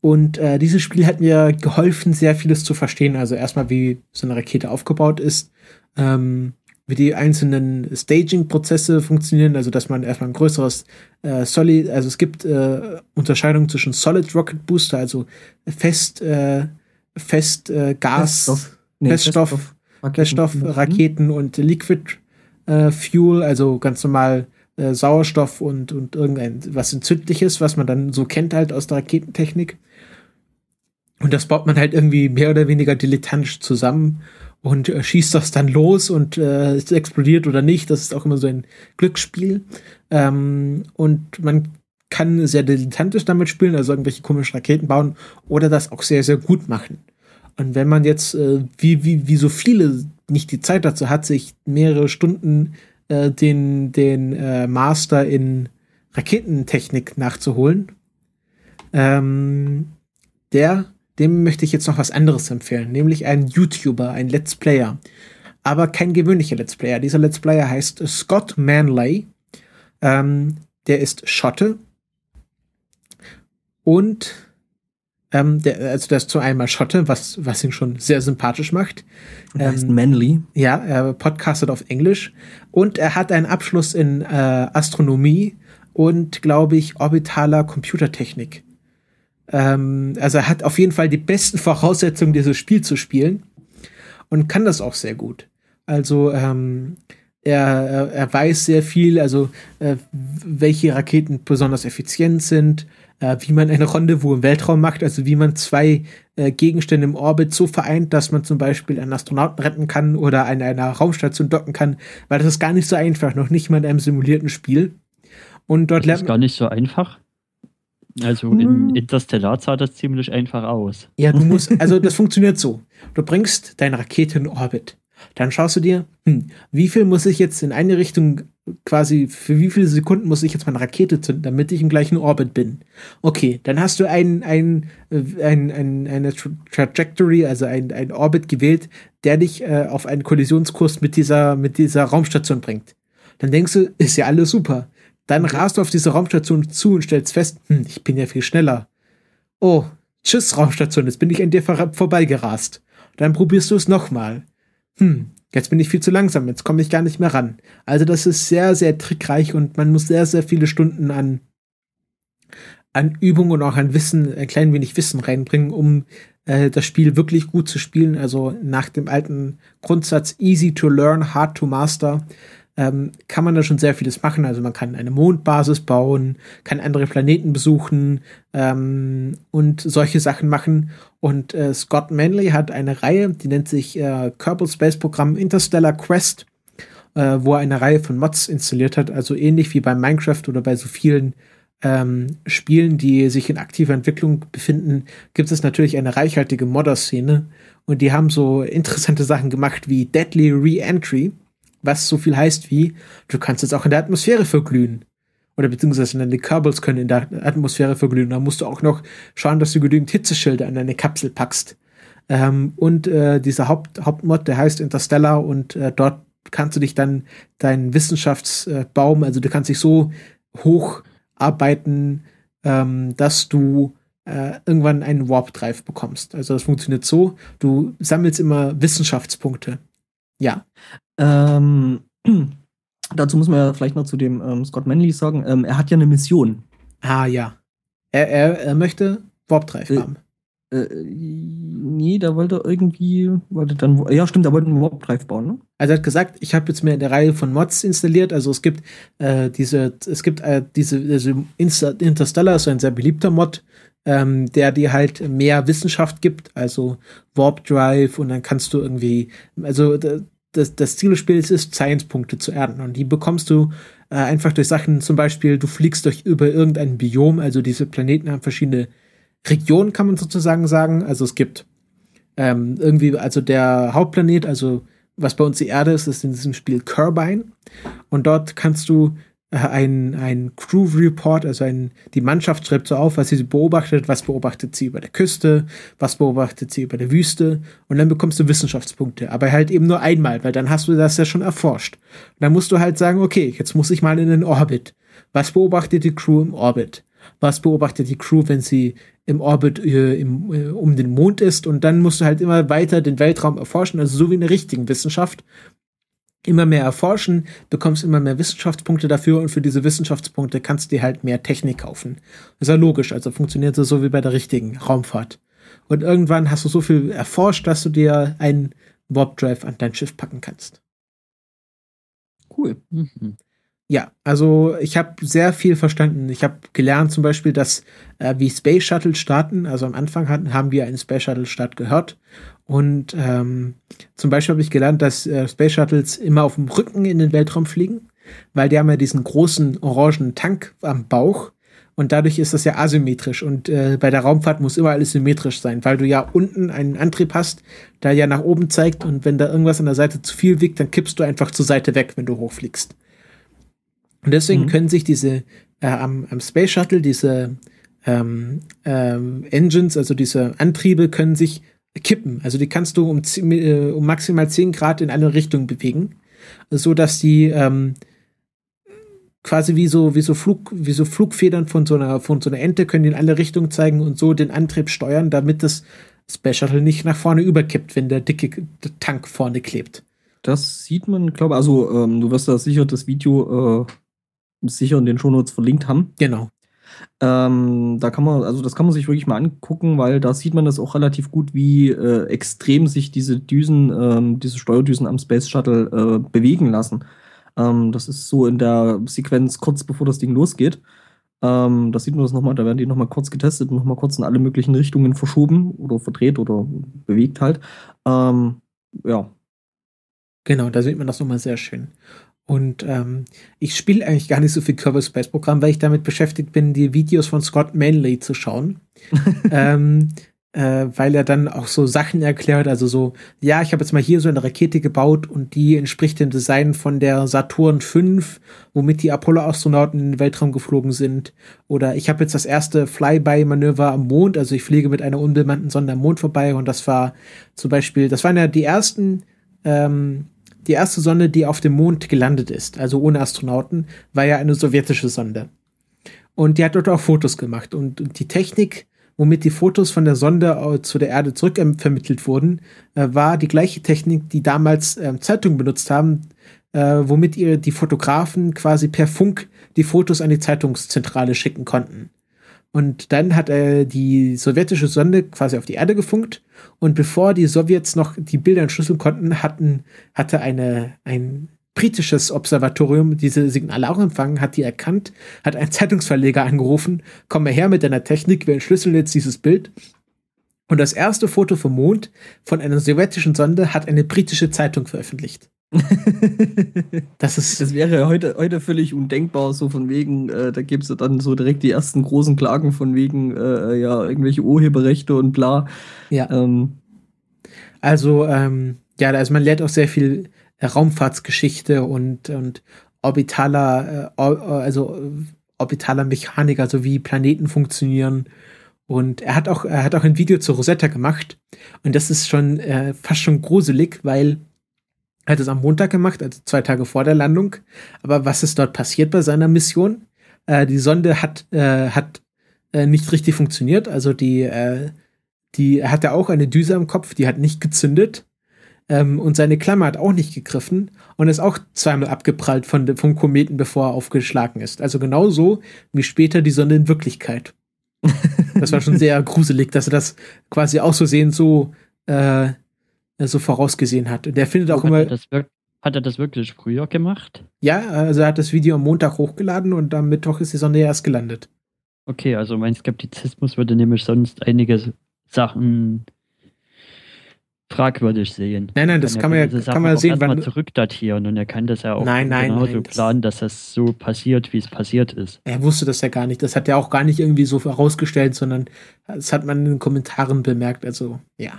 Und äh, dieses Spiel hat mir geholfen, sehr vieles zu verstehen. Also erstmal, wie so eine Rakete aufgebaut ist, ähm, wie die einzelnen Staging-Prozesse funktionieren, also dass man erstmal ein größeres äh, Solid, also es gibt äh, Unterscheidungen zwischen Solid Rocket Booster, also fest, äh, fest äh, Gas, Feststoff. Nee, Feststoff, Raketen. Feststoff, Mhm. Raketen und Liquid äh, Fuel, also ganz normal äh, Sauerstoff und, und irgendein was Entzündliches, was man dann so kennt halt aus der Raketentechnik. Und das baut man halt irgendwie mehr oder weniger dilettantisch zusammen und äh, schießt das dann los und äh, es explodiert oder nicht. Das ist auch immer so ein Glücksspiel. Ähm, und man kann sehr dilettantisch damit spielen, also irgendwelche komischen Raketen bauen oder das auch sehr, sehr gut machen. Und wenn man jetzt, äh, wie, wie, wie so viele, nicht die Zeit dazu hat, sich mehrere Stunden äh, den, den äh, Master in Raketentechnik nachzuholen, ähm, der, dem möchte ich jetzt noch was anderes empfehlen, nämlich einen YouTuber, ein Let's Player. Aber kein gewöhnlicher Let's Player. Dieser Let's Player heißt Scott Manley. Ähm, der ist Schotte. Und Ähm, der, also der ist zu einmal Schotte, was, was ihn schon sehr sympathisch macht. Er heißt Ähm, Manly. Ja, er podcastet auf Englisch und er hat einen Abschluss in äh, Astronomie und, glaube ich, orbitaler Computertechnik. Ähm, also er hat auf jeden Fall die besten Voraussetzungen, dieses Spiel zu spielen und kann das auch sehr gut. Also ähm, er, er, weiß sehr viel, also äh, welche Raketen besonders effizient sind, äh, wie man eine Rendezvous im Weltraum macht, also wie man zwei äh, Gegenstände im Orbit so vereint, dass man zum Beispiel einen Astronauten retten kann oder an einer Raumstation docken kann, weil das ist gar nicht so einfach, noch nicht mal in einem simulierten Spiel. Und dort Das lernt ist gar nicht so einfach. Also Hm. in Interstellar sah das ziemlich einfach aus. ja, du musst, also das funktioniert so. Du bringst deine Rakete in Orbit. Dann schaust du dir, hm, wie viel muss ich jetzt in eine Richtung quasi, für wie viele Sekunden muss ich jetzt meine Rakete zünden, damit ich im gleichen Orbit bin? Okay, dann hast du ein, ein, äh, ein, ein, eine Tra Trajectory, also ein, ein Orbit gewählt, der dich äh, auf einen Kollisionskurs mit dieser, mit dieser Raumstation bringt. Dann denkst du, ist ja alles super. Dann rast du auf diese Raumstation zu und stellst fest, hm, ich bin ja viel schneller. Oh, tschüss Raumstation, jetzt bin ich an dir vor vorbeigerast. Dann probierst du es nochmal. Hm, jetzt bin ich viel zu langsam, jetzt komme ich gar nicht mehr ran. Also das ist sehr, sehr trickreich und man muss sehr, sehr viele Stunden an, an Übung und auch an Wissen, ein klein wenig Wissen reinbringen, um äh, das Spiel wirklich gut zu spielen. Also nach dem alten Grundsatz easy to learn, hard to master, ähm, kann man da schon sehr vieles machen. Also man kann eine Mondbasis bauen, kann andere Planeten besuchen ähm, und solche Sachen machen. Und äh, Scott Manley hat eine Reihe, die nennt sich äh, Kerbal Space Programm Interstellar Quest, äh, wo er eine Reihe von Mods installiert hat. Also ähnlich wie bei Minecraft oder bei so vielen ähm, Spielen, die sich in aktiver Entwicklung befinden, gibt es natürlich eine reichhaltige Modder-Szene. Und die haben so interessante Sachen gemacht wie Deadly Re-Entry, was so viel heißt wie, du kannst jetzt auch in der Atmosphäre verglühen. Oder beziehungsweise deine Kerbals können in der Atmosphäre verglühen. Da musst du auch noch schauen, dass du genügend Hitzeschilder an deine Kapsel packst. Ähm, und äh, dieser Haupt Hauptmod, der heißt Interstellar und äh, dort kannst du dich dann deinen Wissenschaftsbaum, also du kannst dich so hocharbeiten, ähm, dass du äh, irgendwann einen Warp Drive bekommst. Also das funktioniert so, du sammelst immer Wissenschaftspunkte. Ja. Ähm, dazu muss man ja vielleicht noch zu dem ähm, Scott Manley sagen, ähm, er hat ja eine Mission. Ah ja. Er, er, er möchte Warp Drive Äh, haben. Äh, nee, da wollte er irgendwie, wollte dann, ja stimmt, er wollte einen Warp Drive bauen, ne? Also er hat gesagt, ich habe jetzt mir eine Reihe von Mods installiert. Also es gibt äh, diese, es gibt äh, diese, also Interstellar ist ein sehr beliebter Mod, ähm, der dir halt mehr Wissenschaft gibt, also Warp Drive und dann kannst du irgendwie, also da- das, das Ziel des Spiels ist, Science-Punkte zu ernten und die bekommst du äh, einfach durch Sachen, zum Beispiel, du fliegst durch über irgendein Biom, also diese Planeten haben verschiedene Regionen, kann man sozusagen sagen. Also es gibt ähm, irgendwie, also der Hauptplanet, also was bei uns die Erde ist, ist in diesem Spiel Kerbine. Und dort kannst du ein, ein Crew Report, also ein, die Mannschaft schreibt so auf, was sie beobachtet, was beobachtet sie über der Küste, was beobachtet sie über der Wüste. Und dann bekommst du Wissenschaftspunkte. Aber halt eben nur einmal, weil dann hast du das ja schon erforscht. Und dann musst du halt sagen, okay, jetzt muss ich mal in den Orbit. Was beobachtet die Crew im Orbit? Was beobachtet die Crew, wenn sie im Orbit äh, im, äh, um den Mond ist? Und dann musst du halt immer weiter den Weltraum erforschen, also so wie in der richtigen Wissenschaft. Immer mehr erforschen, bekommst immer mehr Wissenschaftspunkte dafür und für diese Wissenschaftspunkte kannst du dir halt mehr Technik kaufen. ist ja logisch, also funktioniert es so wie bei der richtigen Raumfahrt. Und irgendwann hast du so viel erforscht, dass du dir einen Warp Drive an dein Schiff packen kannst. Cool. Mhm. Ja, also ich habe sehr viel verstanden. Ich habe gelernt zum Beispiel, dass äh, wie Space Shuttle starten, also am Anfang hatten, haben wir einen Space Shuttle Start gehört. Und ähm, zum Beispiel habe ich gelernt, dass äh, Space Shuttles immer auf dem Rücken in den Weltraum fliegen, weil die haben ja diesen großen orangen Tank am Bauch. Und dadurch ist das ja asymmetrisch. Und äh, bei der Raumfahrt muss immer alles symmetrisch sein, weil du ja unten einen Antrieb hast, der ja nach oben zeigt. Und wenn da irgendwas an der Seite zu viel wiegt, dann kippst du einfach zur Seite weg, wenn du hochfliegst. Und deswegen Mhm. können sich diese äh, am, am Space Shuttle, diese ähm, ähm, Engines, also diese Antriebe, können sich kippen. Also die kannst du um, äh, um maximal 10 Grad in alle Richtungen bewegen, so dass die ähm, quasi wie so, wie so Flug, wie so Flugfedern von so einer, von so einer Ente können die in alle Richtungen zeigen und so den Antrieb steuern, damit das Space Shuttle nicht nach vorne überkippt, wenn der dicke Tank vorne klebt. Das sieht man, glaube also ähm, du wirst da sicher das Video äh, sicher in den Shownotes verlinkt haben. Genau. Ähm, da kann man, also das kann man sich wirklich mal angucken, weil da sieht man das auch relativ gut, wie äh, extrem sich diese Düsen, ähm, diese Steuerdüsen am Space Shuttle äh, bewegen lassen. Ähm, das ist so in der Sequenz kurz bevor das Ding losgeht. Ähm, da sieht man das nochmal, da werden die nochmal kurz getestet und nochmal kurz in alle möglichen Richtungen verschoben oder verdreht oder bewegt halt. Ähm, ja. Genau, da sieht man das nochmal sehr schön. Und ähm, ich spiele eigentlich gar nicht so viel Kerbal Space Programm, weil ich damit beschäftigt bin, die Videos von Scott Manley zu schauen. ähm, äh, weil er dann auch so Sachen erklärt, also so, ja, ich habe jetzt mal hier so eine Rakete gebaut und die entspricht dem Design von der Saturn V, womit die Apollo-Astronauten in den Weltraum geflogen sind. Oder ich habe jetzt das erste Flyby-Manöver am Mond, also ich fliege mit einer unbemannten Sonde am Mond vorbei und das war zum Beispiel, das waren ja die ersten ähm, die erste Sonde, die auf dem Mond gelandet ist, also ohne Astronauten, war ja eine sowjetische Sonde. Und die hat dort auch Fotos gemacht. Und die Technik, womit die Fotos von der Sonde äh, zu der Erde zurückvermittelt wurden, äh, war die gleiche Technik, die damals äh, Zeitungen benutzt haben, äh, womit ihr die Fotografen quasi per Funk die Fotos an die Zeitungszentrale schicken konnten. Und dann hat er die sowjetische Sonde quasi auf die Erde gefunkt. Und bevor die Sowjets noch die Bilder entschlüsseln konnten, hatten, hatte eine, ein britisches Observatorium diese Signale auch empfangen, hat die erkannt, hat einen Zeitungsverleger angerufen, komm mal her mit deiner Technik, wir entschlüsseln jetzt dieses Bild. Und das erste Foto vom Mond von einer sowjetischen Sonde hat eine britische Zeitung veröffentlicht. das ist. Das wäre heute, heute völlig undenkbar, so von wegen, äh, da gibt es ja dann so direkt die ersten großen Klagen von wegen, äh, ja, irgendwelche Urheberrechte und bla. Ja. Ähm. Also, ähm, ja, also man lernt auch sehr viel Raumfahrtsgeschichte und, und orbitaler, äh, also orbitaler Mechanik, also wie Planeten funktionieren. Und er hat auch, er hat auch ein Video zu Rosetta gemacht. Und das ist schon äh, fast schon gruselig, weil er hat es am Montag gemacht, also zwei Tage vor der Landung. Aber was ist dort passiert bei seiner Mission? Äh, die Sonde hat, äh, hat äh, nicht richtig funktioniert. Also die, äh, die hatte auch eine Düse am Kopf, die hat nicht gezündet. Ähm, und seine Klammer hat auch nicht gegriffen und ist auch zweimal abgeprallt von, vom Kometen, bevor er aufgeschlagen ist. Also genauso wie später die Sonne in Wirklichkeit. Das war schon sehr gruselig, dass er das quasi auch so sehen, so äh, so vorausgesehen hat. Und der findet auch hat immer. Er das, hat er das wirklich früher gemacht? Ja, also er hat das Video am Montag hochgeladen und am Mittwoch ist die Sonne erst gelandet. Okay, also mein Skeptizismus würde nämlich sonst einige Sachen fragwürdig sehen. Nein, nein, das kann, man ja kann man sehen. Wann zurückdatieren und er kann das ja auch nein, nein, genauso nein, planen, dass das so passiert, wie es passiert ist. Er wusste das ja gar nicht. Das hat er auch gar nicht irgendwie so herausgestellt, sondern das hat man in den Kommentaren bemerkt. Also, ja.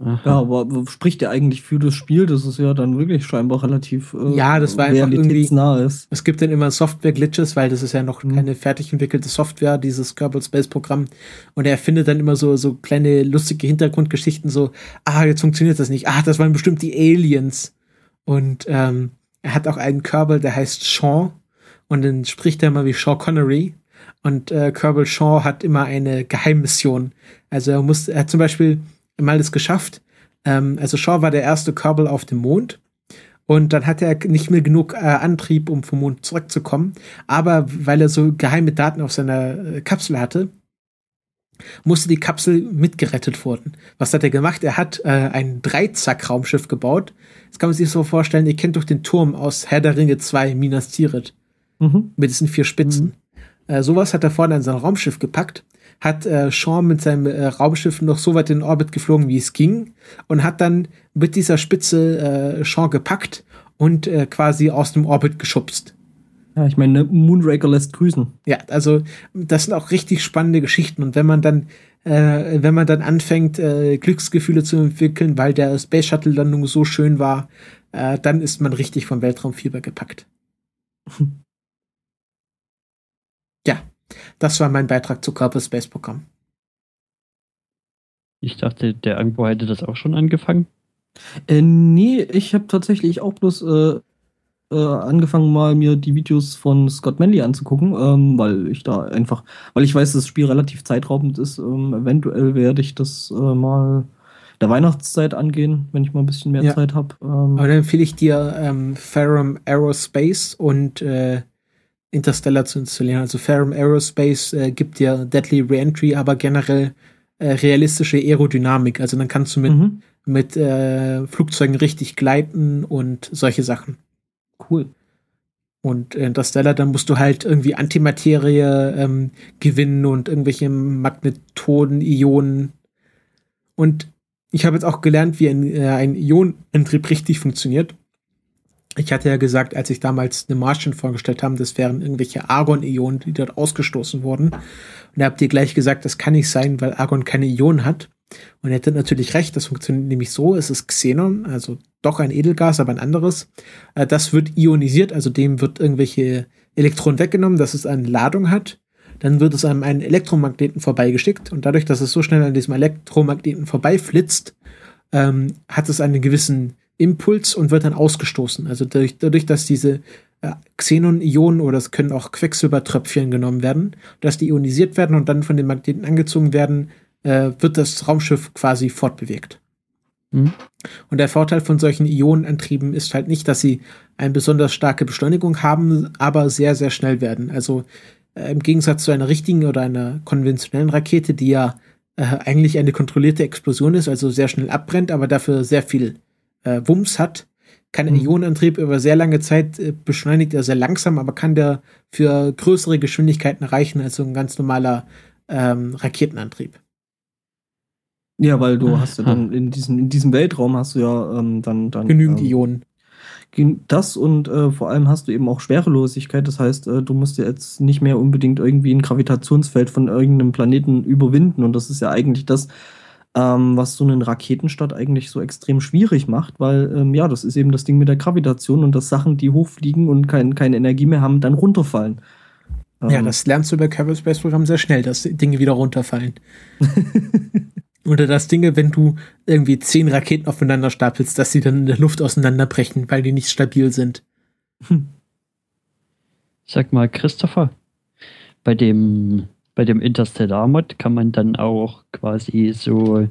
Aha. Ja, aber spricht ja eigentlich für das Spiel, dass es ja dann wirklich scheinbar relativ äh, ja, das war einfach irgendwie, ist. Es gibt dann immer Software-Glitches, weil das ist ja noch mhm. keine fertig entwickelte Software, dieses Kerbal Space-Programm. Und er findet dann immer so, so kleine lustige Hintergrundgeschichten, so, ah, jetzt funktioniert das nicht. Ah, das waren bestimmt die Aliens. Und ähm, er hat auch einen Kerbal, der heißt Sean. Und dann spricht er immer wie Sean Connery. Und äh, Kerbal Shaw hat immer eine Geheimmission. Also er muss, er hat zum Beispiel mal es geschafft. Ähm, also Shaw war der erste Kerbal auf dem Mond. Und dann hat er nicht mehr genug äh, Antrieb, um vom Mond zurückzukommen. Aber weil er so geheime Daten auf seiner äh, Kapsel hatte, musste die Kapsel mitgerettet worden. Was hat er gemacht? Er hat äh, ein Dreizack-Raumschiff gebaut. Das kann man sich so vorstellen, ihr kennt doch den Turm aus Herr der Ringe 2, Minas Tirith. Mhm. Mit diesen vier Spitzen. Mhm. Äh, sowas hat er vorne in sein Raumschiff gepackt hat äh, Sean mit seinem äh, Raumschiff noch so weit in den Orbit geflogen, wie es ging, und hat dann mit dieser Spitze äh, Sean gepackt und äh, quasi aus dem Orbit geschubst. Ja, ich meine, Moonraker lässt grüßen. Ja, also das sind auch richtig spannende Geschichten. Und wenn man dann, äh, wenn man dann anfängt, äh, Glücksgefühle zu entwickeln, weil der Space Shuttle Landung so schön war, äh, dann ist man richtig vom Weltraumfieber gepackt. das war mein Beitrag zu Corpus Space Programm. Ich dachte, der Angbo hätte das auch schon angefangen. Äh, nee, ich habe tatsächlich auch bloß äh, äh, angefangen, mal mir die Videos von Scott Manley anzugucken, ähm, weil ich da einfach, weil ich weiß, dass das Spiel relativ zeitraubend ist. Ähm, eventuell werde ich das äh, mal der Weihnachtszeit angehen, wenn ich mal ein bisschen mehr Ja. Zeit habe. Ähm, Aber dann empfehle ich dir ähm, Ferrum Aerospace und äh, Interstellar zu installieren. Also Ferrum Aerospace äh, gibt dir Deadly Reentry, aber generell äh, realistische Aerodynamik. Also dann kannst du mit, mhm. mit äh, Flugzeugen richtig gleiten und solche Sachen. Cool. Und Interstellar, dann musst du halt irgendwie Antimaterie ähm, gewinnen und irgendwelche Magnetoden, Ionen. Und ich habe jetzt auch gelernt, wie ein, äh, ein Ionenantrieb richtig funktioniert. Ich hatte ja gesagt, als ich damals eine Martian vorgestellt habe, das wären irgendwelche Argon-Ionen, die dort ausgestoßen wurden. Und da habt ihr gleich gesagt, das kann nicht sein, weil Argon keine Ionen hat. Und ihr hättet natürlich recht, das funktioniert nämlich so, es ist Xenon, also doch ein Edelgas, aber ein anderes. Äh, Das wird ionisiert, also dem wird irgendwelche Elektronen weggenommen, dass es eine Ladung hat. Dann wird es an einen Elektromagneten vorbeigeschickt und dadurch, dass es so schnell an diesem Elektromagneten vorbeiflitzt, ähm, hat es einen gewissen Impuls und wird dann ausgestoßen. Also dadurch, dadurch dass diese äh, Xenon-Ionen oder es können auch Quecksilbertröpfchen genommen werden, dass die ionisiert werden und dann von den Magneten angezogen werden, äh, wird das Raumschiff quasi fortbewegt. Hm? Und der Vorteil von solchen Ionenantrieben ist halt nicht, dass sie eine besonders starke Beschleunigung haben, aber sehr, sehr schnell werden. Also äh, im Gegensatz zu einer richtigen oder einer konventionellen Rakete, die ja äh, eigentlich eine kontrollierte Explosion ist, also sehr schnell abbrennt, aber dafür sehr viel äh, Wumms hat, kann ein Mhm. Ionenantrieb über sehr lange Zeit äh, beschleunigt er sehr langsam, aber kann der für größere Geschwindigkeiten reichen als so ein ganz normaler ähm, Raketenantrieb. Ja, weil du Aha. hast ja dann in diesem, in diesem Weltraum hast du ja ähm, dann, dann Genügend ähm, Ionen. Das und äh, vor allem hast du eben auch Schwerelosigkeit. Das heißt, äh, du musst ja jetzt nicht mehr unbedingt irgendwie ein Gravitationsfeld von irgendeinem Planeten überwinden. Und das ist ja eigentlich das, ähm, was so einen Raketenstart eigentlich so extrem schwierig macht, weil ähm, ja, das ist eben das Ding mit der Gravitation und dass Sachen, die hochfliegen und kein, keine Energie mehr haben, dann runterfallen. Ja, Ähm, das lernst du bei Kerbal Space Program sehr schnell, dass Dinge wieder runterfallen. Oder dass Dinge, wenn du irgendwie zehn Raketen aufeinander stapelst, dass sie dann in der Luft auseinanderbrechen, weil die nicht stabil sind. Sag mal, Christopher, bei dem, bei dem Interstellar-Mod kann man dann auch quasi so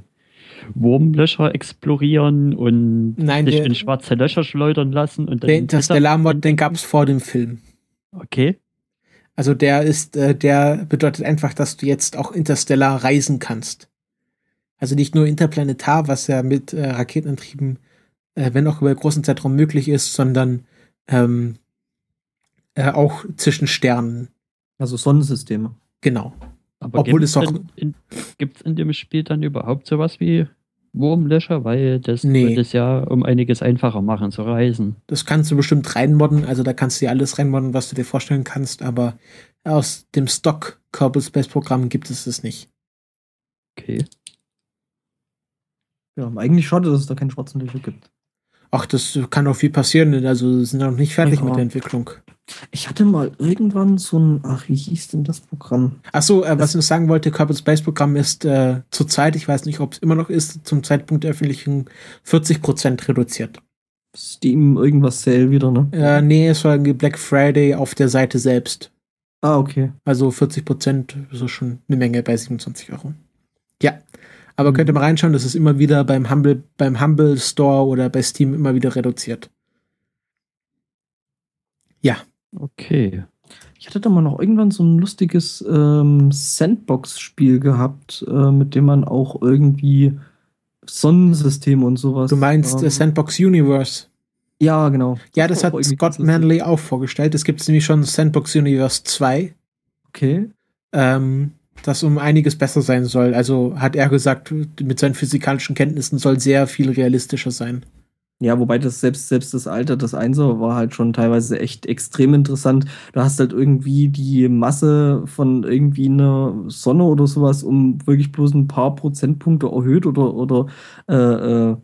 Wurmlöcher explorieren und Nein, sich der- in schwarze Löcher schleudern lassen. Und dann Der Interstellar-Mod, den gab es vor dem Film. Okay. Also der ist, äh, der bedeutet einfach, dass du jetzt auch interstellar reisen kannst. Also nicht nur interplanetar, was ja mit äh, Raketenantrieben, äh, wenn auch über einen großen Zeitraum möglich ist, sondern ähm, äh, auch zwischen Sternen. Also Sonnensysteme. Genau. Aber Obwohl gibt's es auch- denn in, gibt's in dem Spiel dann überhaupt sowas wie Wurmlöcher? Weil das Nee. würde es ja um einiges einfacher machen zu reisen. Das kannst du bestimmt reinmodden, also da kannst du dir alles reinmodden, was du dir vorstellen kannst, aber aus dem Stock Kerbal Space Programm gibt es es nicht. Okay. Ja, eigentlich schade, dass es da keine schwarzen Löcher gibt. Ach, das kann auch viel passieren, also sind noch nicht fertig Ja. mit der Entwicklung. Ich hatte mal irgendwann so ein, ach, wie hieß denn das Programm? Achso, äh, was ich noch sagen wollte, Kerbal Space Programm ist äh, zurzeit, ich weiß nicht, ob es immer noch ist, zum Zeitpunkt der Veröffentlichung 40% reduziert. Steam irgendwas Sale wieder, ne? Äh, nee, es war irgendwie Black Friday auf der Seite selbst. Ah, okay. Also 40% ist so schon eine Menge bei 27 Euro. Ja. Aber Mhm. könnt ihr mal reinschauen, das ist immer wieder beim Humble, beim Humble Store oder bei Steam immer wieder reduziert. Okay. Ich hatte da mal noch irgendwann so ein lustiges ähm, Sandbox-Spiel gehabt, äh, mit dem man auch irgendwie Sonnensysteme und sowas. Du meinst ähm, äh, Sandbox Universe? Ja, genau. Ja, das war hat Scott. Manley auch vorgestellt. Es gibt nämlich schon Sandbox Universe 2, Okay. ähm, das um einiges besser sein soll. Also hat er gesagt, mit seinen physikalischen Kenntnissen soll sehr viel realistischer sein. Ja, wobei das selbst, selbst das Alter des Einser war halt schon teilweise echt extrem interessant. Du hast halt irgendwie die Masse von irgendwie einer Sonne oder sowas um wirklich bloß ein paar Prozentpunkte erhöht oder, oder äh, äh,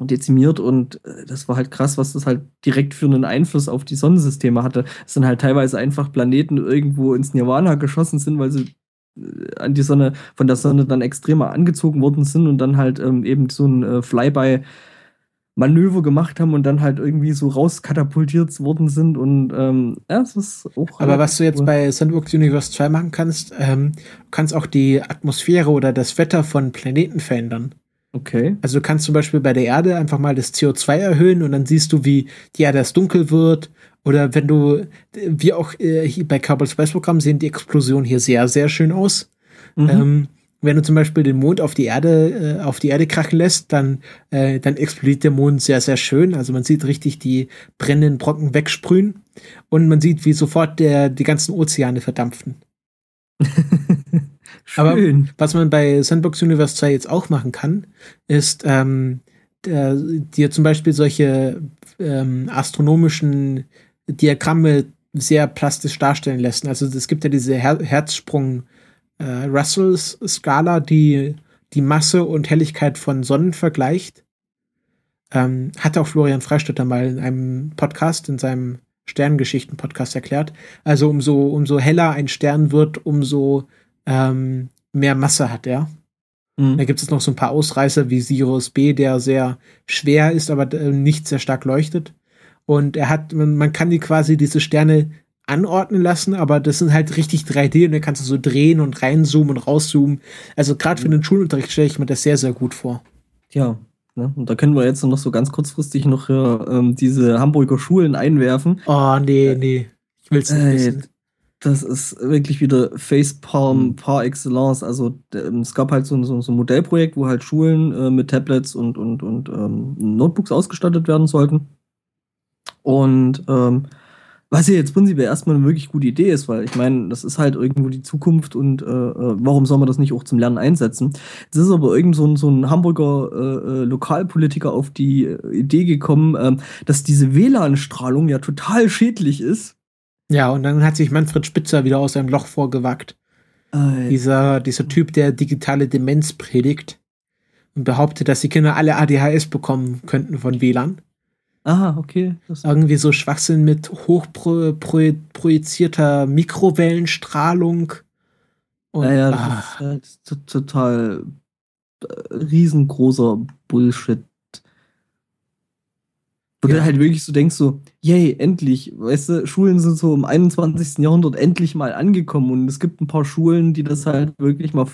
dezimiert und äh, das war halt krass, was das halt direkt für einen Einfluss auf die Sonnensysteme hatte. Es sind halt teilweise einfach Planeten irgendwo ins Nirvana geschossen sind, weil sie an die Sonne, von der Sonne dann extremer angezogen worden sind und dann halt ähm, eben so ein äh, Flyby Manöver gemacht haben und dann halt irgendwie so rauskatapultiert worden sind. Und ähm, ja, es ist auch. Aber was du jetzt cool. bei Sandbox Universe 2 machen kannst, ähm, du kannst auch die Atmosphäre oder das Wetter von Planeten verändern. Okay. Also du kannst zum Beispiel bei der Erde einfach mal das CO2 erhöhen und dann siehst du, wie die Erde erst dunkel wird. Oder wenn du, wie auch äh, hier bei Kerbal Space Program sehen die Explosionen hier sehr, sehr schön aus. Mhm. Ähm, wenn du zum Beispiel den Mond auf die Erde, äh, auf die Erde krachen lässt, dann, äh, dann explodiert der Mond sehr, sehr schön. Also man sieht richtig die brennenden Brocken wegsprühen und man sieht, wie sofort der, die ganzen Ozeane verdampfen. Aber was man bei Sandbox Universe 2 jetzt auch machen kann, ist ähm, der, dir zum Beispiel solche ähm, astronomischen Diagramme sehr plastisch darstellen lassen. Also es gibt ja diese Her Herzsprung äh, Russell-Skala, die die Masse und Helligkeit von Sonnen vergleicht. Ähm, hat auch Florian Freistetter mal in einem Podcast, in seinem Sternengeschichten-Podcast erklärt. Also umso, umso heller ein Stern wird, umso ähm, mehr Masse hat er. Mhm. Da gibt es noch so ein paar Ausreißer wie Sirius B, der sehr schwer ist, aber äh, nicht sehr stark leuchtet. Und er hat, man, man kann die quasi diese Sterne anordnen lassen, aber das sind halt richtig 3D und dann kannst du so drehen und reinzoomen und rauszoomen. Also gerade für den Schulunterricht stelle ich mir das sehr, sehr gut vor. Ja. Ne? Und da können wir jetzt noch so ganz kurzfristig noch äh, diese Hamburger Schulen einwerfen. Oh, nee, nee. Ich will's nicht Äh, wissen. Das ist wirklich wieder Facepalm Mhm. par excellence. Also ähm, es gab halt so, ein- so, so ein Modellprojekt, wo halt Schulen äh, mit Tablets und, und, und ähm, Notebooks ausgestattet werden sollten. Und ähm, was ja jetzt prinzipiell erstmal eine wirklich gute Idee ist, weil ich meine, das ist halt irgendwo die Zukunft und äh, äh, warum soll man das nicht auch zum Lernen einsetzen? Jetzt ist aber irgend so ein, so ein Hamburger äh, äh, Lokalpolitiker auf die äh, Idee gekommen, ähm, dass diese WLAN-Strahlung ja total schädlich ist. Ja, und dann hat sich Manfred Spitzer wieder aus seinem Loch vorgewagt. Äh, Dieser, dieser Typ, der digitale Demenz predigt und behauptet, dass die Kinder alle ADHS bekommen könnten von WLAN. Ah, okay. Das, Irgendwie so Schwachsinn mit hochprojizierter Mikrowellenstrahlung. Und, naja, das ah, ist halt to- total äh, riesengroßer Bullshit. Wo Ja. du halt wirklich so denkst, so, yay, endlich, weißt du, Schulen sind so im 21. Jahrhundert endlich mal angekommen und es gibt ein paar Schulen, die das halt wirklich mal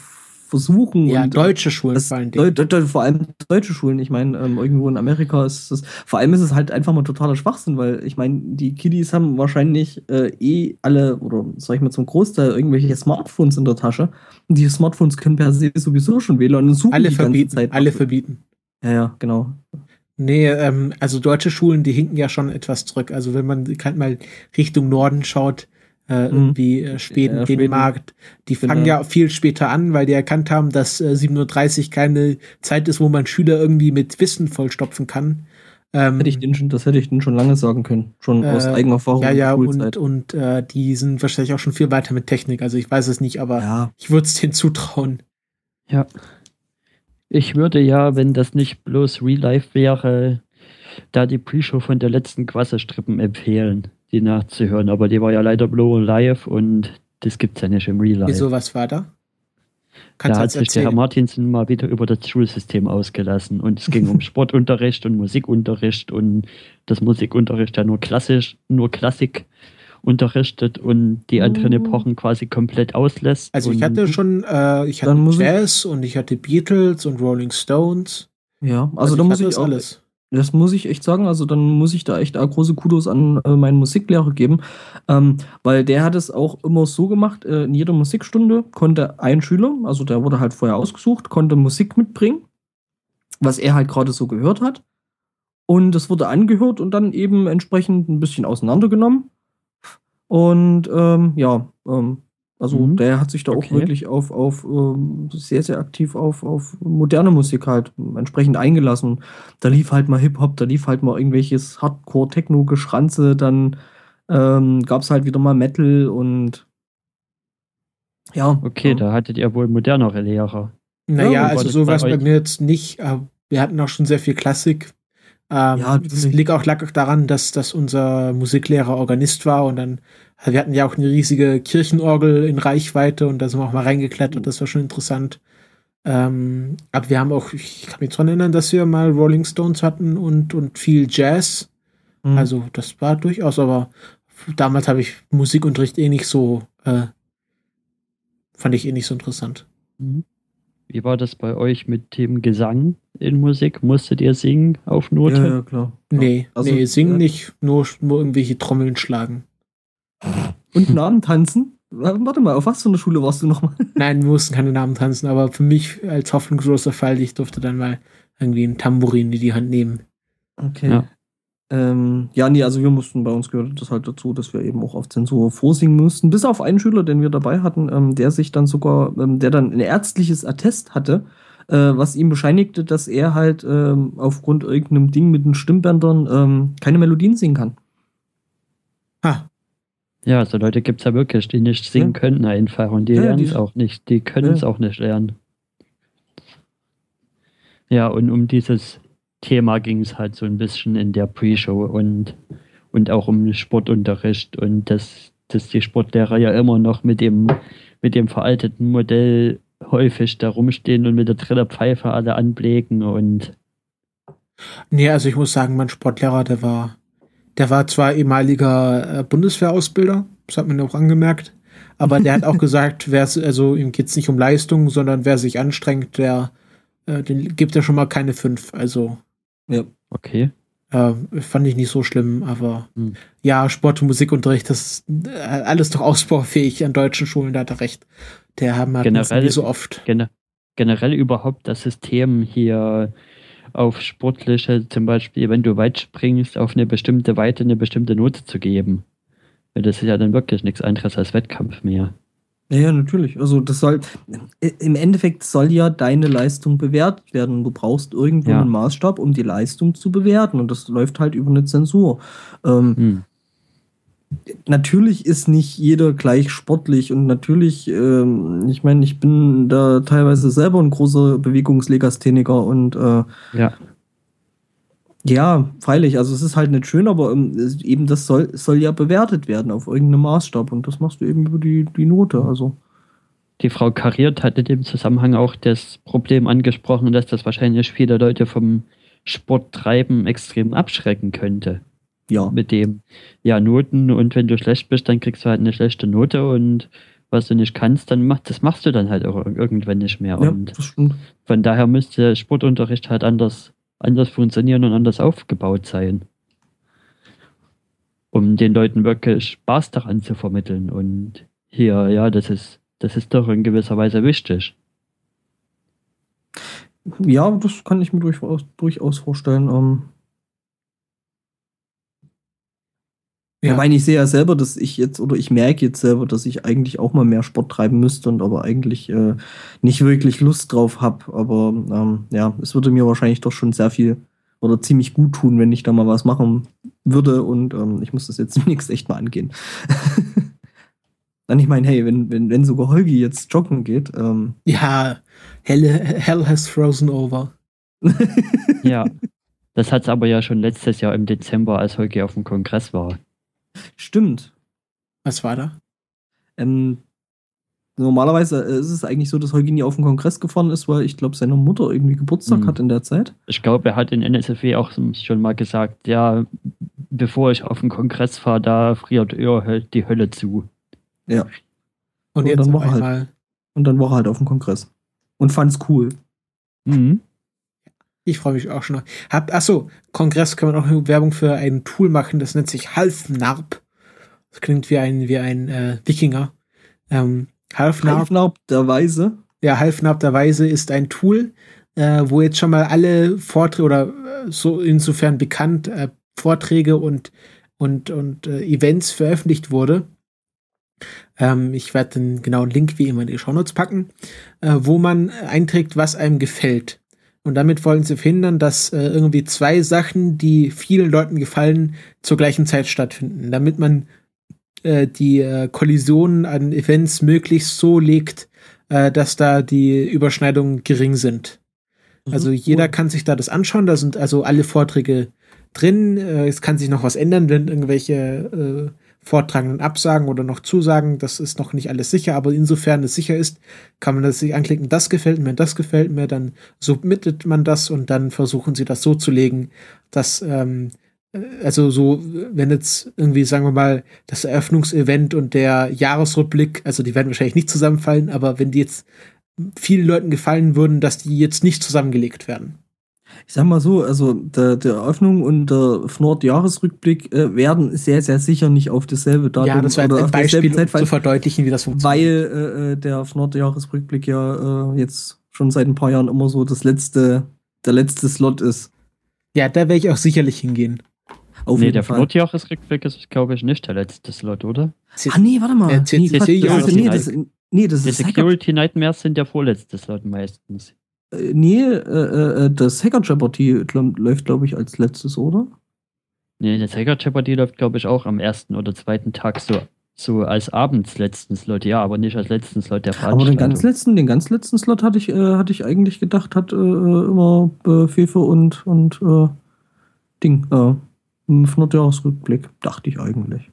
versuchen. ja, und, deutsche Schulen das, vor allen Dingen. Deu Deu vor allem deutsche Schulen. Ich meine, ähm, irgendwo in Amerika ist es, vor allem ist es halt einfach mal totaler Schwachsinn, weil ich meine, die Kiddies haben wahrscheinlich äh, eh alle, oder sag ich mal zum Großteil, irgendwelche Smartphones in der Tasche. Und die Smartphones können per se sowieso schon WLAN und suchen Alle die ganze verbieten, Zeit. alle verbieten. Ja, ja, genau. Nee, ähm, also deutsche Schulen, die hinken ja schon etwas zurück. Also wenn man halt mal Richtung Norden schaut, äh, Mhm. irgendwie äh, Schweden, Ja, Schweden. Dänemark, die fangen Genau. ja viel später an, weil die erkannt haben, dass äh, 7.30 Uhr keine Zeit ist, wo man Schüler irgendwie mit Wissen vollstopfen kann. Ähm, Hätte ich den schon, das hätte ich denen schon lange sagen können. Schon aus Äh, eigener Erfahrung. ja, ja, und, und äh, die sind wahrscheinlich auch schon viel weiter mit Technik. Also ich weiß es nicht, aber ja. ich würde es denen zutrauen. Ja. Ich würde ja, wenn das nicht bloß Real Life wäre, da die Pre-Show von der letzten Quasselstrippen empfehlen, die nachzuhören. Aber die war ja leider bloß live und das gibt's ja nicht im Real Life. Wieso, was war da? Da Kannst du hat sich der Herr? Martinsen mal wieder über das Schulsystem ausgelassen. Und es ging um Sportunterricht und Musikunterricht und das Musikunterricht ja nur klassisch, nur Klassik unterrichtet und die anderen. Epochen quasi komplett auslässt. Also ich hatte schon, äh, ich hatte ich- Jazz und ich hatte Beatles und Rolling Stones. Ja, also, da muss ich auch, alles. Das muss ich echt sagen. Also dann muss ich da echt große Kudos an äh, meinen Musiklehrer geben, ähm, weil der hat es auch immer so gemacht. Äh, in jeder Musikstunde konnte ein Schüler, also der wurde halt vorher ausgesucht, konnte Musik mitbringen, was er halt gerade so gehört hat. Und das wurde angehört und dann eben entsprechend ein bisschen auseinandergenommen. Und ähm, ja, ähm, also Mhm. der hat sich da auch Okay. wirklich auf, auf ähm, sehr, sehr aktiv auf, auf moderne Musik halt entsprechend eingelassen. Da lief halt mal Hip-Hop, da lief halt mal irgendwelches Hardcore-Techno-Geschranze, dann ähm, gab es halt wieder mal Metal und ja. Okay, ja. da hattet ihr wohl modernere Lehrer. Naja, Ja, also sowas bei bei mir jetzt nicht. wir hatten auch schon sehr viel Klassik. Ähm, Ja, das liegt auch, lag auch daran, dass, dass unser Musiklehrer Organist war und dann, wir hatten ja auch eine riesige Kirchenorgel in Reichweite und da sind wir auch mal reingeklettert, das war schon interessant. Ähm, aber wir haben auch, ich kann mich dran erinnern, dass wir mal Rolling Stones hatten und, und viel Jazz. Mhm. Also das war durchaus, aber damals habe ich Musikunterricht eh nicht so, äh, fand ich eh nicht so interessant. Mhm. Wie war das bei euch mit dem Gesang in Musik? Musstet ihr singen auf Note? ja, ja, klar. Nee, Also, nee, singen äh, nicht, nur, nur irgendwelche Trommeln schlagen. Und Namen tanzen? Warte mal, auf was für eine Schule warst du nochmal? Nein, wir mussten keine Namen tanzen, aber für mich als hoffnungsloser Fall, ich durfte dann mal irgendwie ein Tambourin in die Hand nehmen. Okay. Ja. Ähm, ja, nee, also wir mussten, bei uns gehörte das halt dazu, dass wir eben auch auf Zensur vorsingen mussten. Bis auf einen Schüler, den wir dabei hatten, ähm, der sich dann sogar, ähm, der dann ein ärztliches Attest hatte, äh, was ihm bescheinigte, dass er halt ähm, aufgrund irgendeinem Ding mit den Stimmbändern ähm, keine Melodien singen kann. Ha, Ja, so Leute gibt es ja wirklich, die nicht singen Ja. können einfach und die Ja, lernen es auch nicht. Die können es Ja. auch nicht lernen. Ja, und um dieses Thema ging es halt so ein bisschen in der Pre-Show und, und auch um Sportunterricht und dass, dass die Sportlehrer ja immer noch mit dem, mit dem veralteten Modell häufig da rumstehen und mit der Trillerpfeife alle anblägen und Nee, also ich muss sagen, mein Sportlehrer, der war, der war zwar ehemaliger äh, Bundeswehrausbilder, das hat man auch angemerkt, aber der hat auch gesagt, wer also ihm geht's nicht um Leistung, sondern wer sich anstrengt, der äh, den gibt er schon mal keine fünf. Also Ja. okay. äh, fand ich nicht so schlimm, aber Hm. ja, Sport- und Musikunterricht, das ist äh, alles doch ausbaufähig an deutschen Schulen, da hat er recht. Der haben wir Generell- nie so oft. Gene generell überhaupt das System hier auf sportliche, zum Beispiel, wenn du weit springst, auf eine bestimmte Weite eine bestimmte Note zu geben. Weil das ist ja dann wirklich nichts anderes als Wettkampf mehr. Ja, ja, natürlich. Also das soll im Endeffekt soll ja deine Leistung bewertet werden. Du brauchst irgendwo Ja. einen Maßstab, um die Leistung zu bewerten. Und das läuft halt über eine Zensur. Ähm, Hm. Natürlich ist nicht jeder gleich sportlich und natürlich, ähm, ich meine, ich bin da teilweise selber ein großer Bewegungslegastheniker und äh, Ja. ja, freilich, also es ist halt nicht schön, aber ähm, eben das soll, soll ja bewertet werden auf irgendeinem Maßstab und das machst du eben über die, die Note. Also Die Frau Kariert hat in dem Zusammenhang auch das Problem angesprochen, dass das wahrscheinlich viele Leute vom Sporttreiben extrem abschrecken könnte. Ja. Mit dem, ja, Noten und wenn du schlecht bist, dann kriegst du halt eine schlechte Note und was du nicht kannst, dann mach, das machst du dann halt auch irgendwann nicht mehr. Ja, Und. Von daher müsste Sportunterricht halt anders, anders funktionieren und anders aufgebaut sein. Um den Leuten wirklich Spaß daran zu vermitteln. Und hier, ja, das ist, das ist doch in gewisser Weise wichtig. Ja, das kann ich mir durchaus, durchaus vorstellen. Ähm, ja. Ja. meine, ich sehe ja selber, dass ich jetzt, oder ich merke jetzt selber, dass ich eigentlich auch mal mehr Sport treiben müsste und aber eigentlich äh, nicht wirklich Lust drauf habe. Aber ähm, ja, es würde mir wahrscheinlich doch schon sehr viel oder ziemlich gut tun, wenn ich da mal was machen würde und ähm, ich muss das jetzt demnächst echt mal angehen. Dann ich meine, hey, wenn, wenn, wenn sogar Holgi jetzt joggen geht, ähm, Ja, hell, hell has frozen over. Ja. Das hat es aber ja schon letztes Jahr im Dezember, als Holger auf dem Kongress war. Stimmt. Was war da? Ähm, normalerweise äh, ist es eigentlich so, dass Holgi nie auf den Kongress gefahren ist, weil ich glaube, seine Mutter irgendwie Geburtstag Mhm. hat in der Zeit. Ich glaube, er hat in NSFW auch schon mal gesagt, ja, bevor ich auf den Kongress fahre, da friert die Hölle zu. Ja. Und Und jetzt dann war halt-. Und dann war er halt auf dem Kongress. Und fand's cool. Mhm. Ich freue mich auch schon. Hab, achso, Kongress kann man auch Werbung für ein Tool machen, das nennt sich Halfnarb. Das klingt wie ein, wie ein äh, Wikinger. Ähm, Halfnarb, Halfnarb der Weise. ja, Halfnarb der Weise ist ein Tool, äh, wo jetzt schon mal alle Vorträge oder äh, so insofern bekannt äh, Vorträge und, und, und äh, Events veröffentlicht wurde. Ähm, ich werde den genauen Link wie immer in die Shownotes packen, äh, wo man einträgt, was einem gefällt. Und damit wollen sie verhindern, dass äh, irgendwie zwei Sachen, die vielen Leuten gefallen, zur gleichen Zeit stattfinden, damit man äh, die äh, Kollisionen an Events möglichst so legt, äh, dass da die Überschneidungen gering sind. Also Mhm, jeder cool. kann sich da das anschauen, da sind also alle Vorträge drin. Äh, es kann sich noch was ändern, wenn irgendwelche äh, Vortragenden absagen oder noch zusagen. Das ist noch nicht alles sicher, aber insofern es sicher ist, kann man das sich anklicken, das gefällt mir, das gefällt mir, dann submittet man das und dann versuchen sie das so zu legen, dass ähm, äh, also so, wenn jetzt irgendwie, sagen wir mal, das Eröffnungsevent und der Jahresrückblick, also die werden wahrscheinlich nicht zusammenfallen, aber wenn die jetzt vielen Leuten gefallen würden, dass die jetzt nicht zusammengelegt werden. Ich sag mal so, also der, der Eröffnung und der Fnord-Jahresrückblick äh, werden sehr, sehr sicher nicht auf dasselbe Datum ja, das war oder ein auf Beispiel, Zeit um zu verdeutlichen, wie das funktioniert. weil äh, äh, der Fnord-Jahresrückblick ja äh, jetzt schon seit ein paar Jahren immer so das letzte, der letzte Slot ist. Ja, da werde ich auch sicherlich hingehen. Auf nee, der Fall. Flotjahresrückblick ist, glaube ich, nicht der letzte Slot, oder? Ah, nee, warte mal. Äh, nee, das nee, das, nee, das Die Security Nightmares sind der vorletzte Slot meistens. Äh, nee, äh, äh, das Hacker Jeopardy läuft, glaube ich, als letztes, oder? Nee, der Sega Jeopardy läuft, glaube ich, auch am ersten oder zweiten Tag so, so als abends letzten Slot, ja, aber nicht als letzten Slot der Aber Veranstaltung. den ganz letzten, den ganz letzten Slot hatte ich, äh, hatte ich eigentlich gedacht, hat äh, äh, immer äh, Fefe und, und äh, Ding, äh, im Jahresrückblick, dachte ich eigentlich.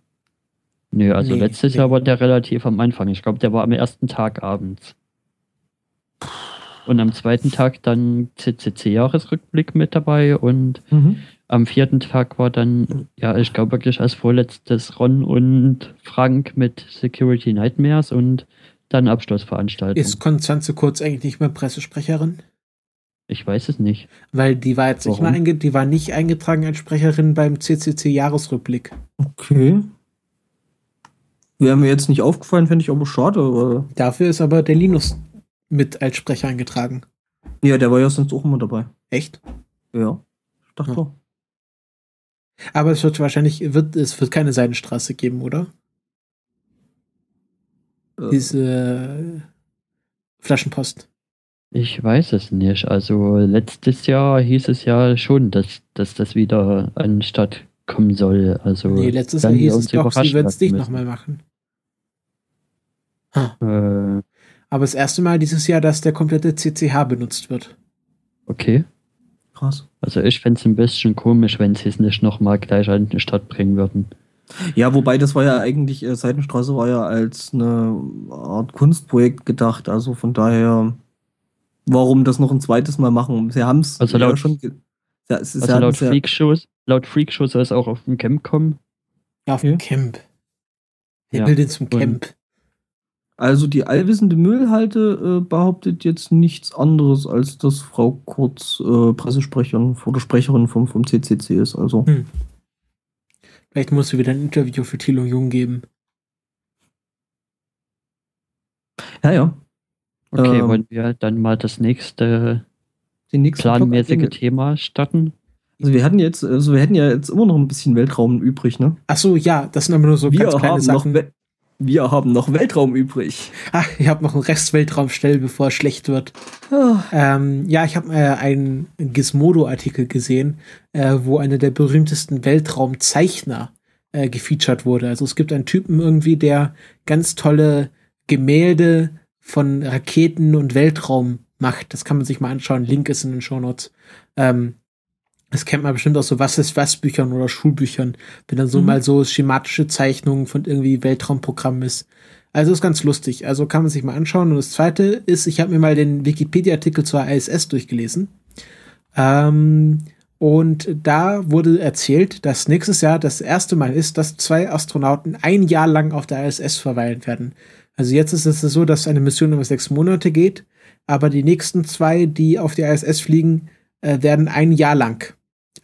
Nö, also Nee, letztes nee. Jahr war der relativ am Anfang. Ich glaube, der war am ersten Tag abends. Und am zweiten Tag dann CCC-Jahresrückblick mit dabei und am vierten Tag war dann, ja, ich glaube wirklich als vorletztes Ron und Frank mit Security Nightmares und dann Abschlussveranstaltung. Ist Konstanze Kurz eigentlich nicht mehr Pressesprecherin? ich weiß es nicht. Weil die war jetzt nicht Warum? einge die war nicht eingetragen als Sprecherin beim CCC Jahresrückblick. Okay. Wäre mir jetzt nicht aufgefallen, fände ich aber schade. Dafür ist aber der Linus mit als Sprecher eingetragen. ja, der war ja sonst auch immer dabei. Echt? Ja. Ich dachte doch. Aber es wird wahrscheinlich wird es wird keine Seidenstraße geben, oder? Äh, Diese Flaschenpost. Ich weiß es nicht. Also letztes Jahr hieß es ja schon, dass, dass das wieder anstatt kommen soll. Also Nee, letztes Jahr hieß es doch, sie würden es nicht müssen. nochmal machen. Ha. Äh, Aber das erste Mal dieses Jahr, dass der komplette CCH benutzt wird. okay. krass. Also ich fände es ein bisschen komisch, wenn sie es nicht nochmal gleich an die Stadt bringen würden. Ja, wobei das war ja eigentlich, äh, Seitenstraße war ja als eine Art Kunstprojekt gedacht. Also von daher, warum das noch ein zweites Mal machen? Sie haben es Also ja laut- schon. Ja, es ist Also ja, laut ja, Freakshows, laut Freakshows soll es auch auf dem Camp kommen. Ja, auf dem Camp. Wer Ja. will denn zum Und- Camp? Also die allwissende Müllhalde äh, behauptet jetzt nichts anderes, als dass Frau Kurz äh, Pressesprecherin oder Sprecherin vom, vom CCC ist. Also Hm. Vielleicht muss sie wieder ein Interview für Thilo Jung geben. ja, ja. Okay, Ähm, wollen wir dann mal das nächste planmäßige Thema starten? Also wir hatten jetzt, also wir hätten ja jetzt immer noch ein bisschen Weltraum übrig, ne? Ach so, ja, das sind aber nur so wir ganz kleine haben noch Sachen. We wir haben noch Weltraum übrig. Ach, ich habe noch einen Rest Weltraum schnell, bevor es schlecht wird. Ah, Ähm, ja, ich habe äh, einen Gizmodo-Artikel gesehen, äh, wo einer der berühmtesten Weltraumzeichner äh, gefeatured wurde. Also es gibt einen Typen irgendwie, der ganz tolle Gemälde von Raketen und Weltraum macht. Das kann man sich mal anschauen. Link ist in den Shownotes. Ähm, das kennt man bestimmt aus so Was ist was Büchern oder Schulbüchern, wenn dann so Mhm. mal so schematische Zeichnungen von irgendwie Weltraumprogrammen ist. Also ist ganz lustig. Also kann man sich mal anschauen. Und das zweite ist, ich habe mir mal den Wikipedia-Artikel zur ISS durchgelesen. Ähm, und da wurde erzählt, dass nächstes Jahr das erste Mal ist, dass zwei Astronauten ein Jahr lang auf der ISS verweilen werden. Also jetzt ist es so, dass eine Mission über sechs Monate geht, aber die nächsten zwei, die auf die ISS fliegen, äh, werden ein Jahr lang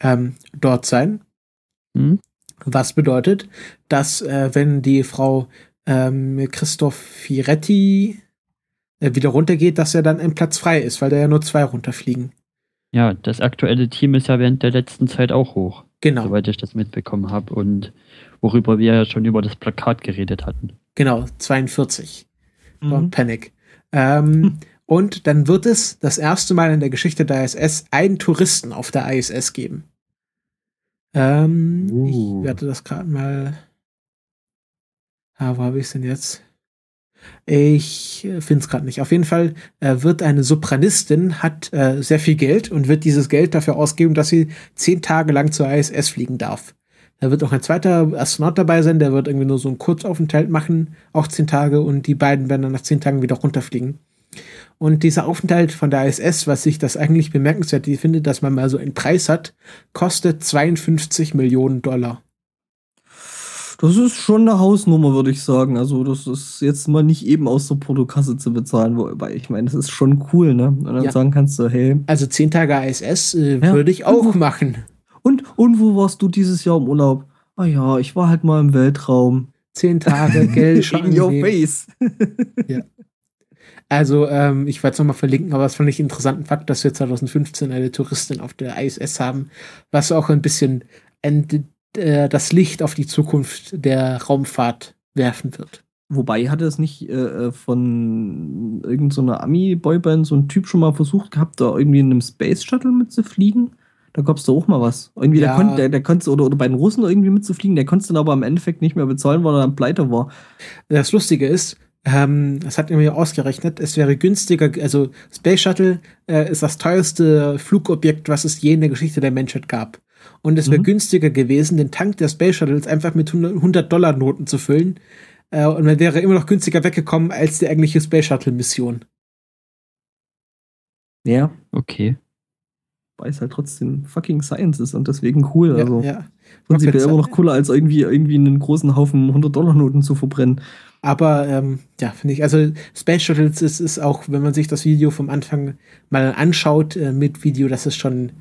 ähm, dort sein. Hm? Was bedeutet, dass äh, wenn die Frau ähm, Christoph Firetti äh, wieder runtergeht, dass er dann ein Platz frei ist, weil da ja nur zwei runterfliegen. Ja, das aktuelle Team ist ja während der letzten Zeit auch hoch, Genau, soweit ich das mitbekommen habe und worüber wir ja schon über das Plakat geredet hatten. genau, 42. Don't mhm. Panic. Ähm, Und dann wird es das erste Mal in der Geschichte der ISS einen Touristen auf der ISS geben. Ähm, Uh. Ich werde das gerade mal. Ah, wo habe ich es denn jetzt? Ich finde es gerade nicht. Auf jeden Fall äh, wird eine Sopranistin, hat äh, sehr viel Geld und wird dieses Geld dafür ausgeben, dass sie zehn Tage lang zur ISS fliegen darf. Da wird auch ein zweiter Astronaut dabei sein, der wird irgendwie nur so einen Kurzaufenthalt machen, auch zehn Tage, und die beiden werden dann nach zehn Tagen wieder runterfliegen. Und dieser Aufenthalt von der ISS, was ich das eigentlich bemerkenswert finde, dass man mal so einen Preis hat, kostet 52 Millionen Dollar. Das ist schon eine Hausnummer, würde ich sagen. Also, das ist jetzt mal nicht eben aus der Portokasse zu bezahlen, wobei ich meine, das ist schon cool, ne? Und dann Ja. sagen kannst du, hey. Also zehn Tage ISS äh, Ja. würde ich auch machen. Und, und wo warst du dieses Jahr im Urlaub? Ah ja, ich war halt mal im Weltraum. Zehn Tage Geld In your face. Also, ähm, ich werde es nochmal verlinken, aber das fand ich einen interessanten Fakt, dass wir 2015 eine Touristin auf der ISS haben, was auch ein bisschen äh, das Licht auf die Zukunft der Raumfahrt werfen wird. Wobei hatte es nicht äh, äh, von irgendeiner so einer Ami-Boyband so ein Typ schon mal versucht gehabt, da irgendwie in einem Space Shuttle mitzufliegen? Da gab es da auch mal was. Irgendwie, Ja. der konnte, der, der konnte, oder, oder bei den Russen irgendwie mitzufliegen, der konnte es dann aber im Endeffekt nicht mehr bezahlen, weil er dann pleite war. Das Lustige ist, ähm, das hat mir ausgerechnet, es wäre günstiger, also Space Shuttle äh, ist das teuerste Flugobjekt, was es je in der Geschichte der Menschheit gab. Und es wäre Mhm. günstiger gewesen, den Tank der Space Shuttles einfach mit 100-Dollar-Noten zu füllen. Äh, und man wäre immer noch günstiger weggekommen als die eigentliche Space Shuttle-Mission. Ja, Okay. weil es halt trotzdem fucking Science ist und deswegen cool. also ja, ja. prinzipiell immer noch cooler, als irgendwie, irgendwie einen großen Haufen 100-Dollar-Noten zu verbrennen. Aber ähm, ja, finde ich, also Space Shuttles ist, ist auch, wenn man sich das Video vom Anfang mal anschaut, äh, mit Video, das ist schon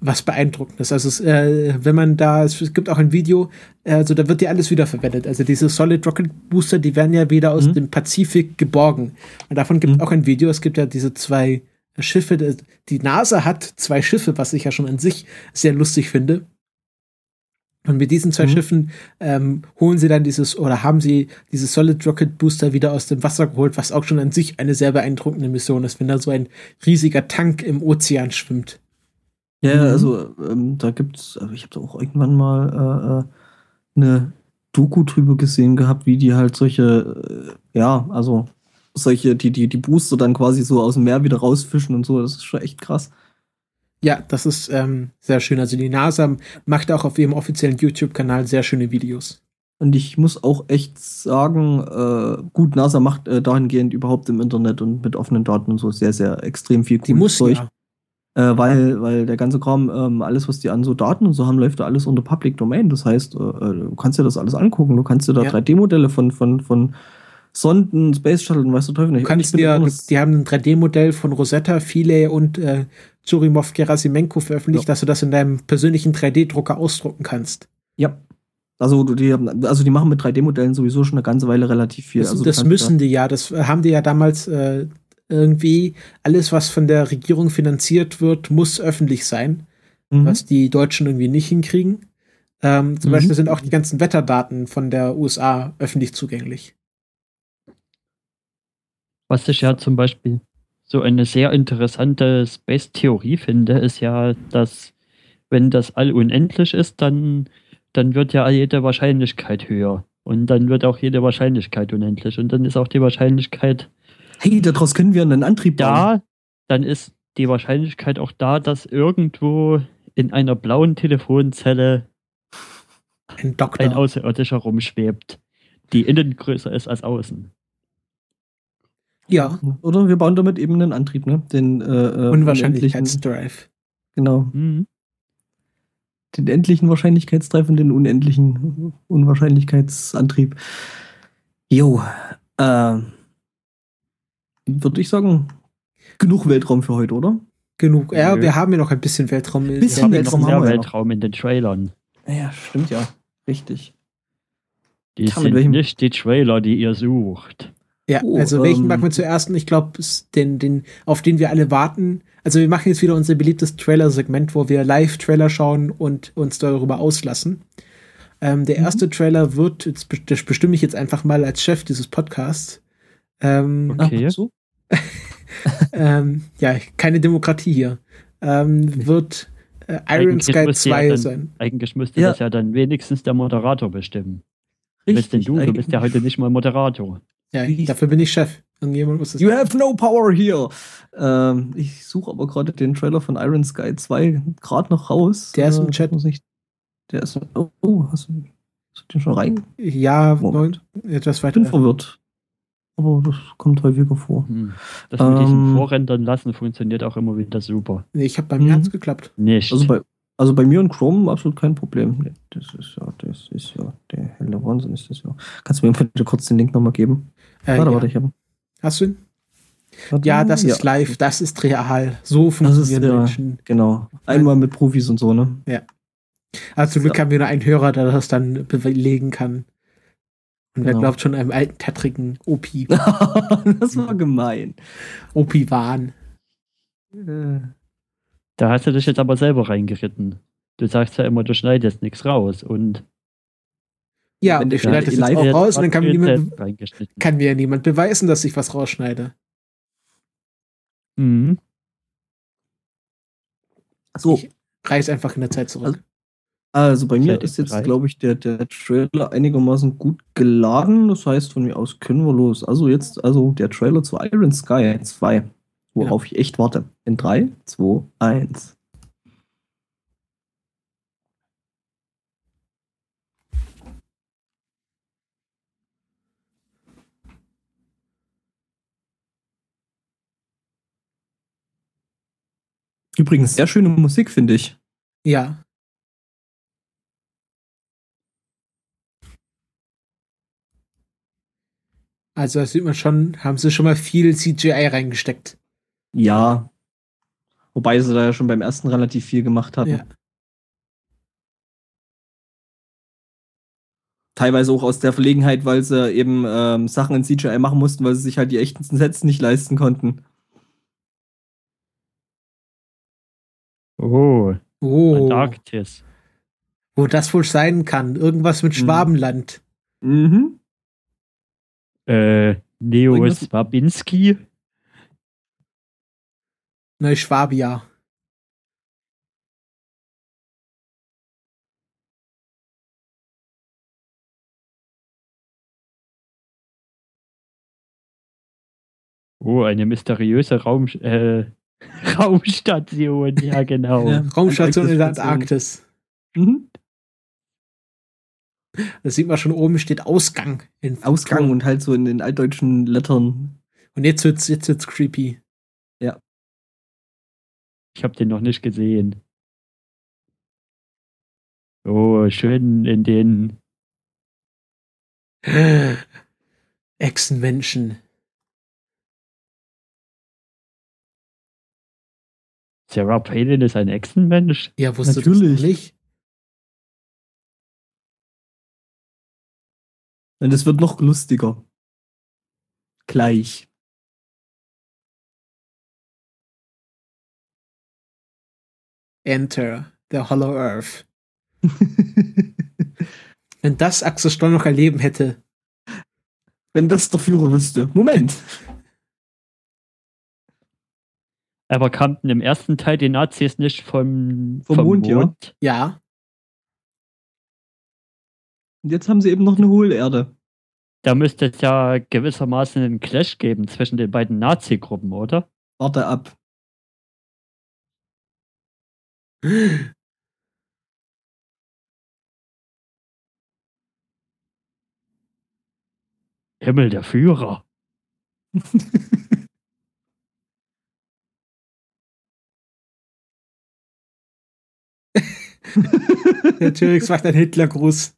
was Beeindruckendes. Also es, äh, wenn man da, es gibt auch ein Video, also da wird ja alles wiederverwendet. Also diese Solid Rocket Booster, die werden ja wieder aus Mhm. dem Pazifik geborgen. Und davon gibt es Mhm. auch ein Video. Es gibt ja diese zwei Schiffe. die- Die NASA hat zwei Schiffe, was ich ja schon an sich sehr lustig finde. Und mit diesen zwei Mhm. Schiffen ähm, holen sie dann dieses oder haben sie dieses Solid Rocket Booster wieder aus dem Wasser geholt, was auch schon an sich eine sehr beeindruckende Mission ist, wenn da so ein riesiger Tank im Ozean schwimmt. Ja, Mhm. also ähm, da gibt's, also ich habe da auch irgendwann mal äh, äh, eine Doku drüber gesehen gehabt, wie die halt solche, äh, ja, also solche, die, die, die Booster dann quasi so aus dem Meer wieder rausfischen und so, das ist schon echt krass. Ja, das ist ähm, sehr schön. Also die NASA macht auch auf ihrem offiziellen YouTube-Kanal sehr schöne Videos. Und ich muss auch echt sagen, äh, gut, NASA macht äh, dahingehend überhaupt im Internet und mit offenen Daten und so sehr, sehr extrem viel Die muss Zeug. ja. Äh, weil, weil der ganze Kram, ähm, alles, was die an so Daten und so haben, läuft da alles unter Public Domain. Das heißt, äh, äh, du kannst dir das alles angucken. Du kannst dir da Ja. 3D-Modelle von, von, von Sonden, Space Shuttle und weißt du Teufel nicht. Du kannst dir, du, die haben ein 3D-Modell von Rosetta, Philae und äh, Churimov Gerasimenko veröffentlicht, Ja. dass du das in deinem persönlichen 3D-Drucker ausdrucken kannst. ja. Also, die, haben- also die machen mit 3D-Modellen sowieso schon eine ganze Weile relativ viel. Das, also, das müssen die ja. Das äh, haben die ja damals äh, irgendwie. Alles, was von der Regierung finanziert wird, muss öffentlich sein, mhm. was die Deutschen irgendwie nicht hinkriegen. Ähm, zum Mhm. Beispiel sind auch die ganzen Wetterdaten von der USA öffentlich zugänglich. Was ich ja zum Beispiel so eine sehr interessante Space-Theorie finde, ist ja, dass wenn das All unendlich ist, dann, dann wird ja jede Wahrscheinlichkeit höher. Und dann wird auch jede Wahrscheinlichkeit unendlich. Und dann ist auch die Wahrscheinlichkeit Hey, daraus können wir einen Antrieb bauen. da, dann ist die Wahrscheinlichkeit auch da, dass irgendwo in einer blauen Telefonzelle Ein ein Außerirdischer rumschwebt, die innen größer ist als außen. Ja, Oder wir bauen damit eben einen Antrieb, ne? Den äh, äh, Unwahrscheinlichkeitsdrive. Genau. Mhm. Den endlichen Wahrscheinlichkeitsdrive und den unendlichen Unwahrscheinlichkeitsantrieb. Jo. Äh, Würde ich sagen, genug Weltraum für heute, oder? Genug. Ja, Nö. wir haben ja noch ein bisschen Weltraum. Bisschen Wir haben Weltraum haben wir. Weltraum in den Trailern. Ja, stimmt ja. Richtig. Die mit sind nicht die Trailer, die ihr sucht. Ja, Oh, also welchen ähm, machen wir zuerst? Ich glaube, den, den, auf den wir alle warten. Also wir machen jetzt wieder unser beliebtes Trailer-Segment, wo wir Live-Trailer schauen und uns darüber auslassen. Ähm, der Mhm. erste Trailer wird, das bestimme ich jetzt einfach mal als Chef dieses Podcasts. Ähm, Okay. Ähm, ja, keine Demokratie hier. Ähm, wird äh, Iron Sky müsste ja 2 dann- sein. Eigentlich müsste Ja. das ja dann wenigstens der Moderator bestimmen. Bist denn du? Du bist ja heute nicht mal Moderator. Ja, Wie- dafür bin ich Chef. Irgendjemand muss das. You have no power here. Ähm, ich suche aber gerade den Trailer von Iron Sky 2 gerade noch raus. Der ist im Äh, Chat. Muss ich, Der ist. Oh, oh hast, du, hast du den schon rein? Ja, Moment. etwas Ich bin weiter. verwirrt. Aber das kommt häufiger vor. Hm. Das mit diesem Ähm. Vorrendern lassen funktioniert auch immer wieder super. Nee, ich habe bei mir Mhm. hat's geklappt. Nicht. Also bei, also bei mir und Chrome absolut kein Problem. Das ist ja, das ist ja der helle Wahnsinn ist das ja. Kannst du mir bitte kurz den Link nochmal geben? Äh, warte, ja. warte, ich habe. Hast du ihn? Ja, das ist live, das ist real. So funktionieren ja, Menschen. genau. Einmal mit Profis und so, ne? Also zum Glück Ja. haben wir nur einen Hörer, der das dann belegen kann. Und wer Genau. glaubt schon einem alten, tattrigen OP, das war gemein. OP-Wahn. Äh, da hast du dich jetzt aber selber reingeritten. Du sagst ja immer, du schneidest nichts raus. Und Ja, Wenn und ich schneide das jetzt live- auch raus und dann kann mir, niemand, kann mir ja niemand beweisen, dass ich was rausschneide. Mhm. so, Ich- Reiß einfach in der Zeit zurück. also bei mir ist jetzt, glaube ich, der, der Trailer einigermaßen gut geladen. Das heißt, von mir aus können wir los. Also jetzt, also der Trailer zu Iron Sky 2, worauf ich echt warte. In 3, 2, 1. Übrigens, sehr schöne Musik, finde ich. Ja. Also da sieht man schon, haben sie schon mal viel CGI reingesteckt. Ja. Wobei sie da ja schon beim ersten relativ viel gemacht hatten. Ja. Teilweise auch aus der Verlegenheit, weil sie eben ähm, Sachen in CGI machen mussten, weil sie sich halt die echten Sets nicht leisten konnten. Oh, Oh, Antarktis. wo das wohl sein kann. Irgendwas mit Mhm. Schwabenland. Mhm. Äh, Neo Swabinski. Neuschwabia. Oh, eine mysteriöse Raum, äh, Raumstation. Ja, genau. Ja. Raumstation in der. Antarktis. Mhm. Das sieht man schon oben steht Ausgang. In Ausgang und halt so in den altdeutschen Lettern. Und jetzt wird's, jetzt wird's creepy. Ich habe den noch nicht gesehen. Oh, schön in den. Echsenmenschen. Sarah Palin ist ein Echsenmensch. Ja, wusstest du Natürlich. das noch nicht? Und es wird noch lustiger. Gleich. Enter the Hollow Earth. Wenn das Axel Stoll noch erleben hätte. Wenn das der Führer wüsste. Moment. Aber kannten im ersten Teil die Nazis nicht vom, Vom Mond, ja. Ja, Und jetzt haben sie eben noch eine Hohlerde. Da müsste es ja gewissermaßen einen Clash geben zwischen den beiden Nazi-Gruppen, oder? Warte ab. Himmel, der Führer. der T-Rex macht einen Hitlergruß.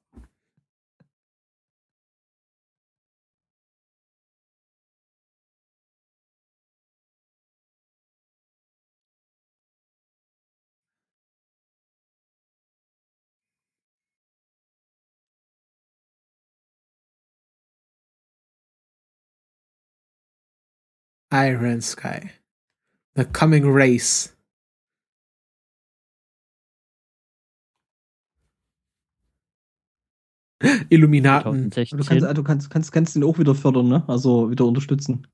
Iron Sky. The Coming Race. Illuminaten. 2016. Du kannst, du kannst, kannst, kannst ihn auch wieder fördern, ne? Also wieder unterstützen.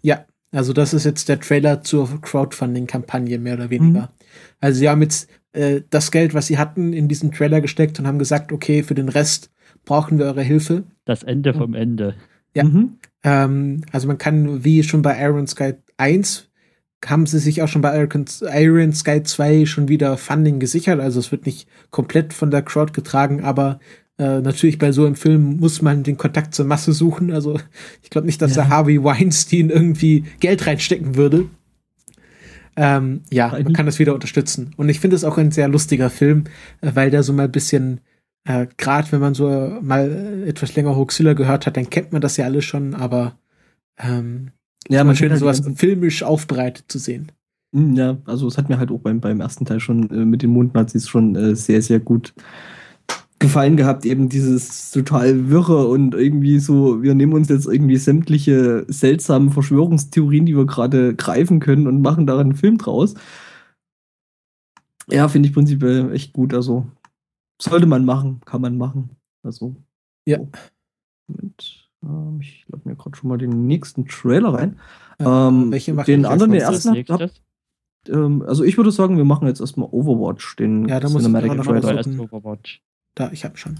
Ja, also das ist jetzt der Trailer zur Crowdfunding-Kampagne, mehr oder weniger. Also sie haben jetzt äh, das Geld, was sie hatten, in diesen Trailer gesteckt und haben gesagt, okay, für den Rest brauchen wir eure Hilfe. Das Ende vom Ende. Ja. Mhm. Ähm, also man kann, wie schon bei Iron Sky 1, haben sie sich auch schon bei Iron Sky 2 schon wieder Funding gesichert. Also es wird nicht komplett von der Crowd getragen, aber äh, natürlich bei so einem Film muss man den Kontakt zur Masse suchen. Also ich glaube nicht, dass Ja. der Harvey Weinstein irgendwie Geld reinstecken würde. Ähm, ja, man kann das wieder unterstützen. Und ich finde es auch ein sehr lustiger Film, äh, weil der so mal ein bisschen, äh, gerade wenn man so mal äh, etwas länger Hoaxilla gehört hat, dann kennt man das ja alles schon, aber ähm, Ja, man schön, sowas filmisch aufbereitet zu sehen. Mm, Ja, also es hat mir halt auch beim, beim ersten Teil schon äh, mit den Mondnazis schon äh, sehr, sehr gut gefallen gehabt. Eben dieses total wirre und irgendwie so, wir nehmen uns jetzt irgendwie sämtliche seltsamen Verschwörungstheorien, die wir gerade greifen können und machen daran einen Film draus. Ja, finde ich prinzipiell echt gut. Also sollte man machen, kann man machen. Also. Ja. so. Moment. Ähm, ich lade mir gerade schon mal den nächsten Trailer rein. Äh, Ähm, welche machen den wir anderen, den ersten hab, nächstes? ähm, also ich würde sagen, wir machen jetzt erstmal Overwatch, den Ja, da muss ich Cinematic noch Trailer. erst Overwatch. Da, ich habe schon.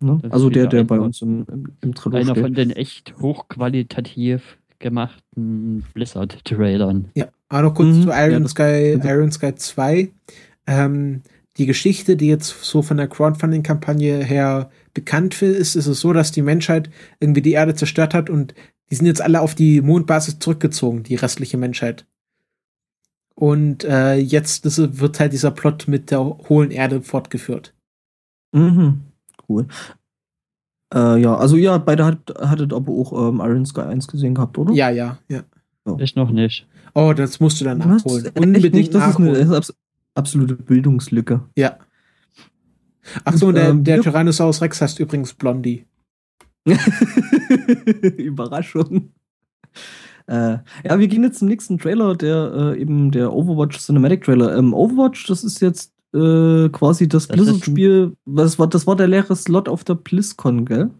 Ne? Also der, der bei uns im, im, im Trailer Einer steht. von den echt hochqualitativ gemachten Blizzard-Trailern. Ja, aber noch kurz Mhm. zu Iron Ja, Sky. Iron Sky 2. Ähm, die Geschichte, die jetzt so von der Crowdfunding-Kampagne her bekannt ist, ist es so, dass die Menschheit irgendwie die Erde zerstört hat und die sind jetzt alle auf die Mondbasis zurückgezogen, die restliche Menschheit. Und äh, jetzt das wird halt dieser Plot mit der hohlen Erde fortgeführt. Mhm. Cool. Äh, ja, also ja, beide hat, hattet aber auch ähm, Iron Sky 1 gesehen gehabt, oder? Ja, ja, ja. Ich noch nicht. Oh, das musst du dann nachholen. Unbedingt nicht? Das ist eine, nachholen. ist abs absolute Bildungslücke. Ja. Ach so, und der, Ähm, der Tyrannosaurus Rex heißt übrigens Blondie. Überraschung. Äh, ja, wir gehen jetzt zum nächsten Trailer, der äh, eben der Overwatch Cinematic Trailer. Ähm, Overwatch, das ist jetzt äh, quasi das Das Blizzard-Spiel. Was war, das war der leere Slot auf der BlizzCon, gell?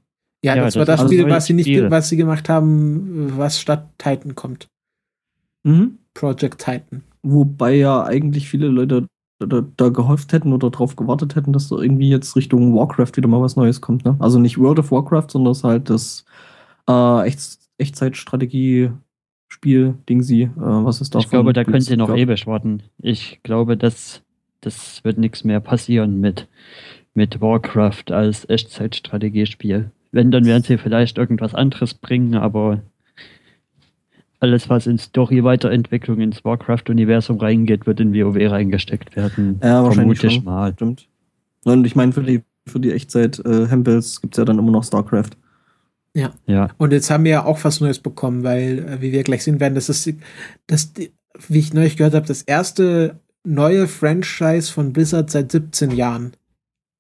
Ja, Ja, das, das war das Spiel, was sie nicht, Spiel. was sie gemacht haben, was statt Titan kommt. Mhm. Project Titan. Wobei ja eigentlich viele Leute da, da gehofft hätten oder darauf gewartet hätten, dass da irgendwie jetzt Richtung Warcraft wieder mal was Neues kommt. Ne? Also nicht World of Warcraft, sondern ist halt das äh, Echt Echtzeitstrategie-Spiel, Ding sie. Äh, was ist da? Ich glaube, da können sie noch ewig warten. Ich glaube, das, das wird nichts mehr passieren mit, mit Warcraft als Echtzeitstrategiespiel. Wenn, dann werden sie vielleicht irgendwas anderes bringen, aber alles, was in Story-Weiterentwicklung ins Warcraft-Universum reingeht, wird in WoW reingesteckt werden. Ja, wahrscheinlich Vermute schon. mal. Stimmt. Und ich meine, für die, für die Echtzeit-Hempels gibt es ja dann immer noch StarCraft. Ja, Und jetzt haben wir ja auch was Neues bekommen, weil, äh, wie wir gleich sehen werden, das ist, das, wie ich neulich gehört habe, das erste neue Franchise von Blizzard seit 17 Jahren.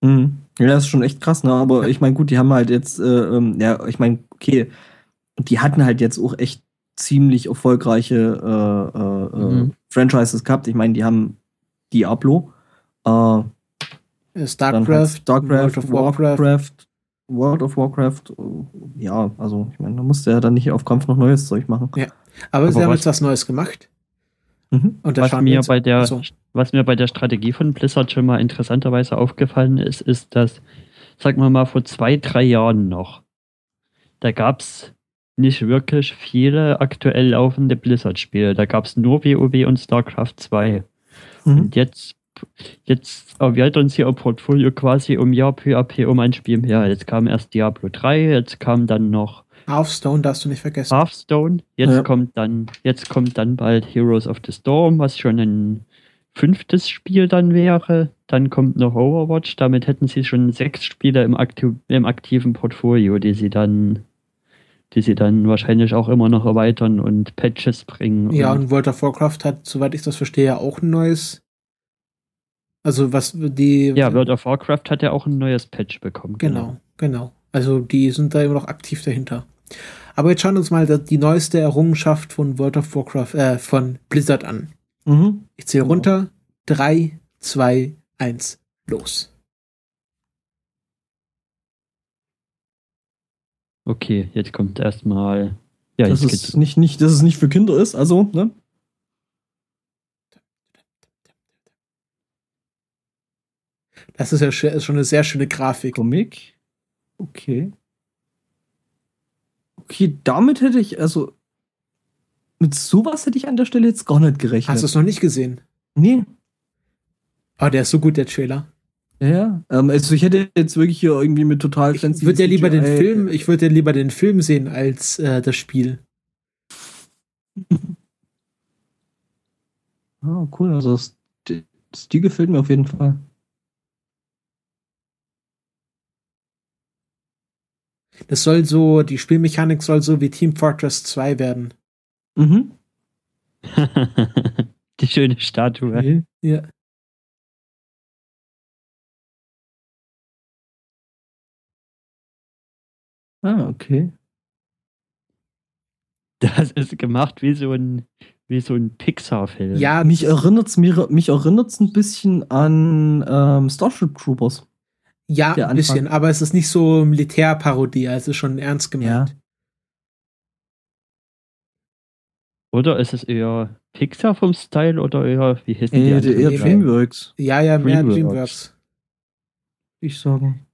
Mhm. Ja, das ist schon echt krass, ne? Aber ich meine, gut, die haben halt jetzt, äh, ähm, ja, ich meine, okay, die hatten halt jetzt auch echt ziemlich erfolgreiche äh, äh, äh, Mhm. Franchises gehabt. Ich meine, die haben Diablo, äh, Äh, StarCraft, StarCraft, World of Warcraft. Warcraft, World of Warcraft. äh, Ja, also ich meine, da musste ja dann nicht auf Kampf noch neues Zeug machen. Ja. Aber, sie Aber haben was- jetzt was Neues gemacht. Mhm. Und was mir, bei der, also, was mir bei der Strategie von Blizzard schon mal interessanterweise aufgefallen ist, ist, dass, sagen wir mal, vor zwei, drei Jahren noch, da gab es nicht wirklich viele aktuell laufende Blizzard-Spiele. Da gab es nur WoW und StarCraft 2. Mhm. Und jetzt, jetzt erweitern sie ihr Portfolio quasi um Jahr à peu um ein Spiel mehr. Jetzt kam erst Diablo 3, jetzt kam dann noch Hearthstone darfst du nicht vergessen. Hearthstone, jetzt Ja. kommt dann, jetzt kommt dann bald Heroes of the Storm, was schon ein fünftes Spiel dann wäre. Dann kommt noch Overwatch, damit hätten sie schon sechs Spiele im, aktiv, im aktiven Portfolio, die sie dann, die sie dann wahrscheinlich auch immer noch erweitern und Patches bringen. Ja, und und World of Warcraft hat, soweit ich das verstehe, auch ein neues. Also was die. ja, World of Warcraft hat ja auch ein neues Patch bekommen. Genau, genau. Also die sind da immer noch aktiv dahinter. Aber jetzt schauen wir uns mal die neueste Errungenschaft von World of Warcraft, äh, von Blizzard an. Mhm. Ich zähle Genau. runter. Drei, zwei, eins, los. Okay, jetzt kommt erstmal. Ja, das jetzt nicht, nicht, dass es nicht für Kinder ist, also, ne? Das ist ja schon eine sehr schöne Grafik. Comic. Okay. Okay, damit hätte ich, also. mit sowas hätte ich an der Stelle jetzt gar nicht gerechnet. Hast du es noch nicht gesehen? Nee. Oh, der ist so gut, der Trailer. Ja, ja. Ähm, also ich hätte jetzt wirklich hier irgendwie mit total Ich würde ja lieber den Film, ich würde ja lieber den Film sehen als äh, das Spiel. Ah, cool. Also das, das, die gefällt mir auf jeden Fall. Das soll so, die Spielmechanik soll so wie Team Fortress 2 werden. Mhm. Die schöne Statue. Ja. Ah, okay. Das ist gemacht wie so ein, wie so ein Pixar-Film. Ja, Mich erinnert's mir, mich erinnert's ein bisschen an ähm, Starship Troopers. ja, ein bisschen, aber es ist nicht so Militärparodie, also schon ernst gemeint. Oder ist es eher Pixar vom Style oder eher, wie denn die Äh, eher Dreamworks, Ja, ja, mehr Dreamworks. Dreamworks. ich sagen.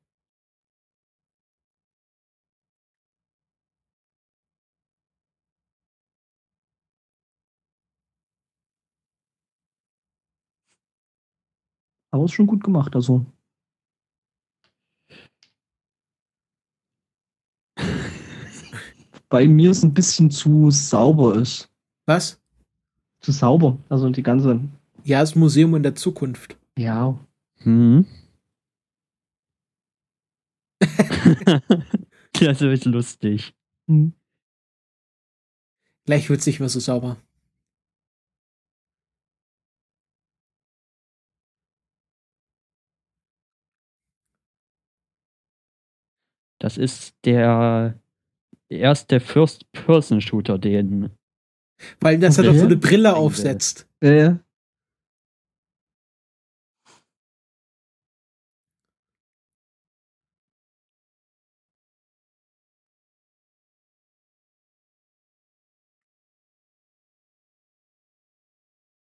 Aber ist schon gut gemacht, also. Bei mir ist ein bisschen zu sauber ist. Was? Zu sauber. Also die ganze. Ja, das Museum in der Zukunft. Ja. Hm. das ist lustig. Hm. Gleich wird es nicht mehr so sauber. Das ist der erste First-Person-Shooter, den. Weil das er Okay. doch so eine Brille aufsetzt. Äh,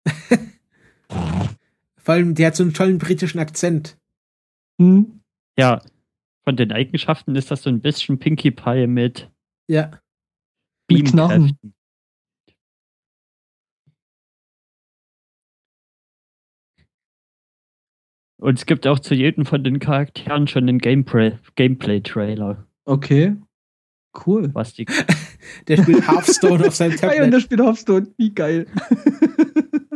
Vor allem, der hat so einen tollen britischen Akzent. hm. Ja, von den Eigenschaften ist das so ein bisschen Pinkie Pie mit Ja. Mit. Beamkräften. Und es gibt auch zu jedem von den Charakteren schon einen Gameplay- Gameplay-Trailer, Okay. Cool. was die Der spielt Hearthstone auf seinem Geil, und Tablet. der spielt Hearthstone. Wie geil.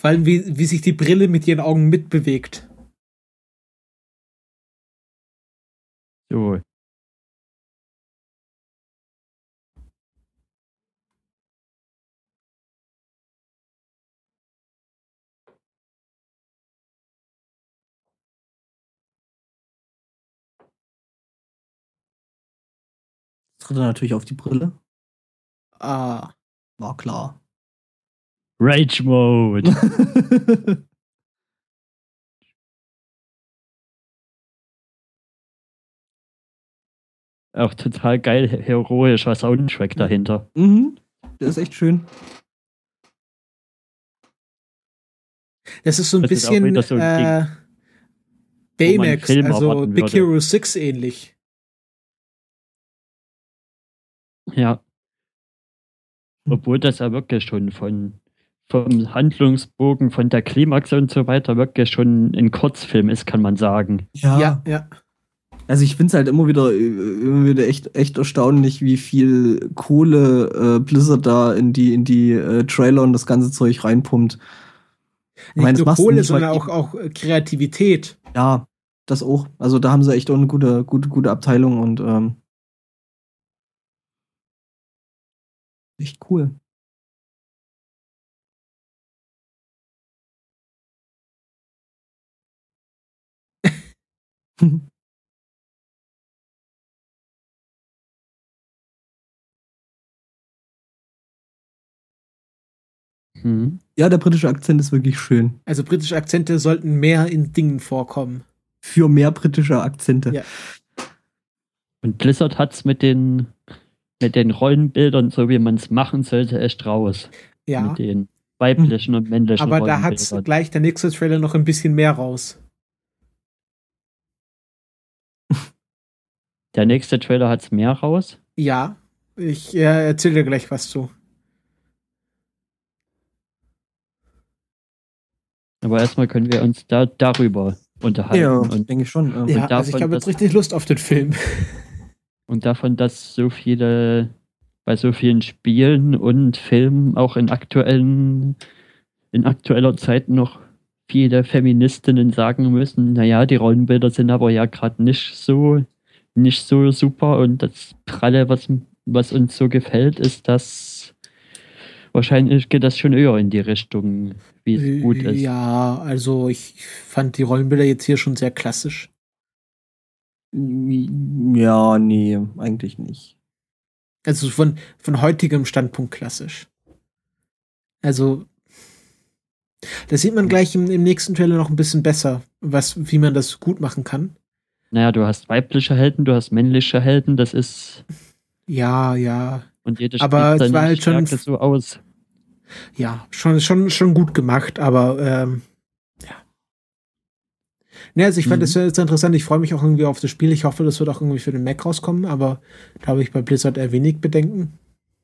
Vor allem, wie, wie sich die Brille mit ihren Augen mitbewegt. so. Tritt er natürlich auf die Brille. Ah. War klar. Rage Mode. Auch total geil, heroischer Soundtrack dahinter. mhm. Der ist echt schön. Das ist so ein Das bisschen so ein äh, Baymax, also Big. Hero 6 ähnlich. Ja. Obwohl das ja wirklich schon von vom Handlungsbogen, von der Klimax und so weiter wirklich schon ein Kurzfilm ist, kann man sagen. Ja, ja. Also ich finde es halt immer wieder, äh, immer wieder echt, echt erstaunlich, wie viel Kohle äh, Blizzard da in die, in die äh, Trailer und das ganze Zeug reinpumpt. Ich Nicht meine, nur Kohle, sondern auch, auch äh, Kreativität. Ja, das auch. Also da haben sie echt auch eine gute, gute, gute Abteilung und ähm, echt cool. Hm. ja, der britische Akzent ist wirklich schön. Also britische Akzente sollten mehr in Dingen vorkommen. für mehr britische Akzente. Ja. Und Blizzard hat's mit den, mit den Rollenbildern, so wie man es machen sollte, echt raus. Ja, Mit den weiblichen und männlichen aber da hat's Rollenbildern. gleich der nächste Trailer noch ein bisschen mehr raus. Der nächste Trailer hat's mehr raus. Ja, ich äh, erzähle dir gleich was zu. Aber erstmal können wir uns da darüber unterhalten. Ja, Und, denke ich schon. Ähm, Ja, davon, also ich habe jetzt richtig Lust auf den Film. und davon, dass so viele, bei so vielen Spielen und Filmen auch in aktuellen, in aktueller Zeit noch viele Feministinnen sagen müssen, naja, die Rollenbilder sind aber ja gerade nicht so, nicht so super und das Pralle, was, was uns so gefällt, ist, dass wahrscheinlich geht das schon eher in die Richtung, wie es gut ist. Ja, also ich fand die Rollenbilder jetzt hier schon sehr klassisch. ja, nee, eigentlich nicht. Also von, von heutigem Standpunkt klassisch. Also, das sieht man gleich im, im nächsten Trailer noch ein bisschen besser, was, wie man das gut machen kann. Naja, du hast weibliche Helden, du hast männliche Helden, das ist Ja, ja, Und jede Aber es war halt schon- so aus. ja, schon, schon, schon gut gemacht, aber ähm, ja. Ne, also ich fand Mhm. das jetzt interessant. Ich freue mich auch irgendwie auf das Spiel. Ich hoffe, das wird auch irgendwie für den Mac rauskommen, aber da habe ich bei Blizzard eher wenig Bedenken.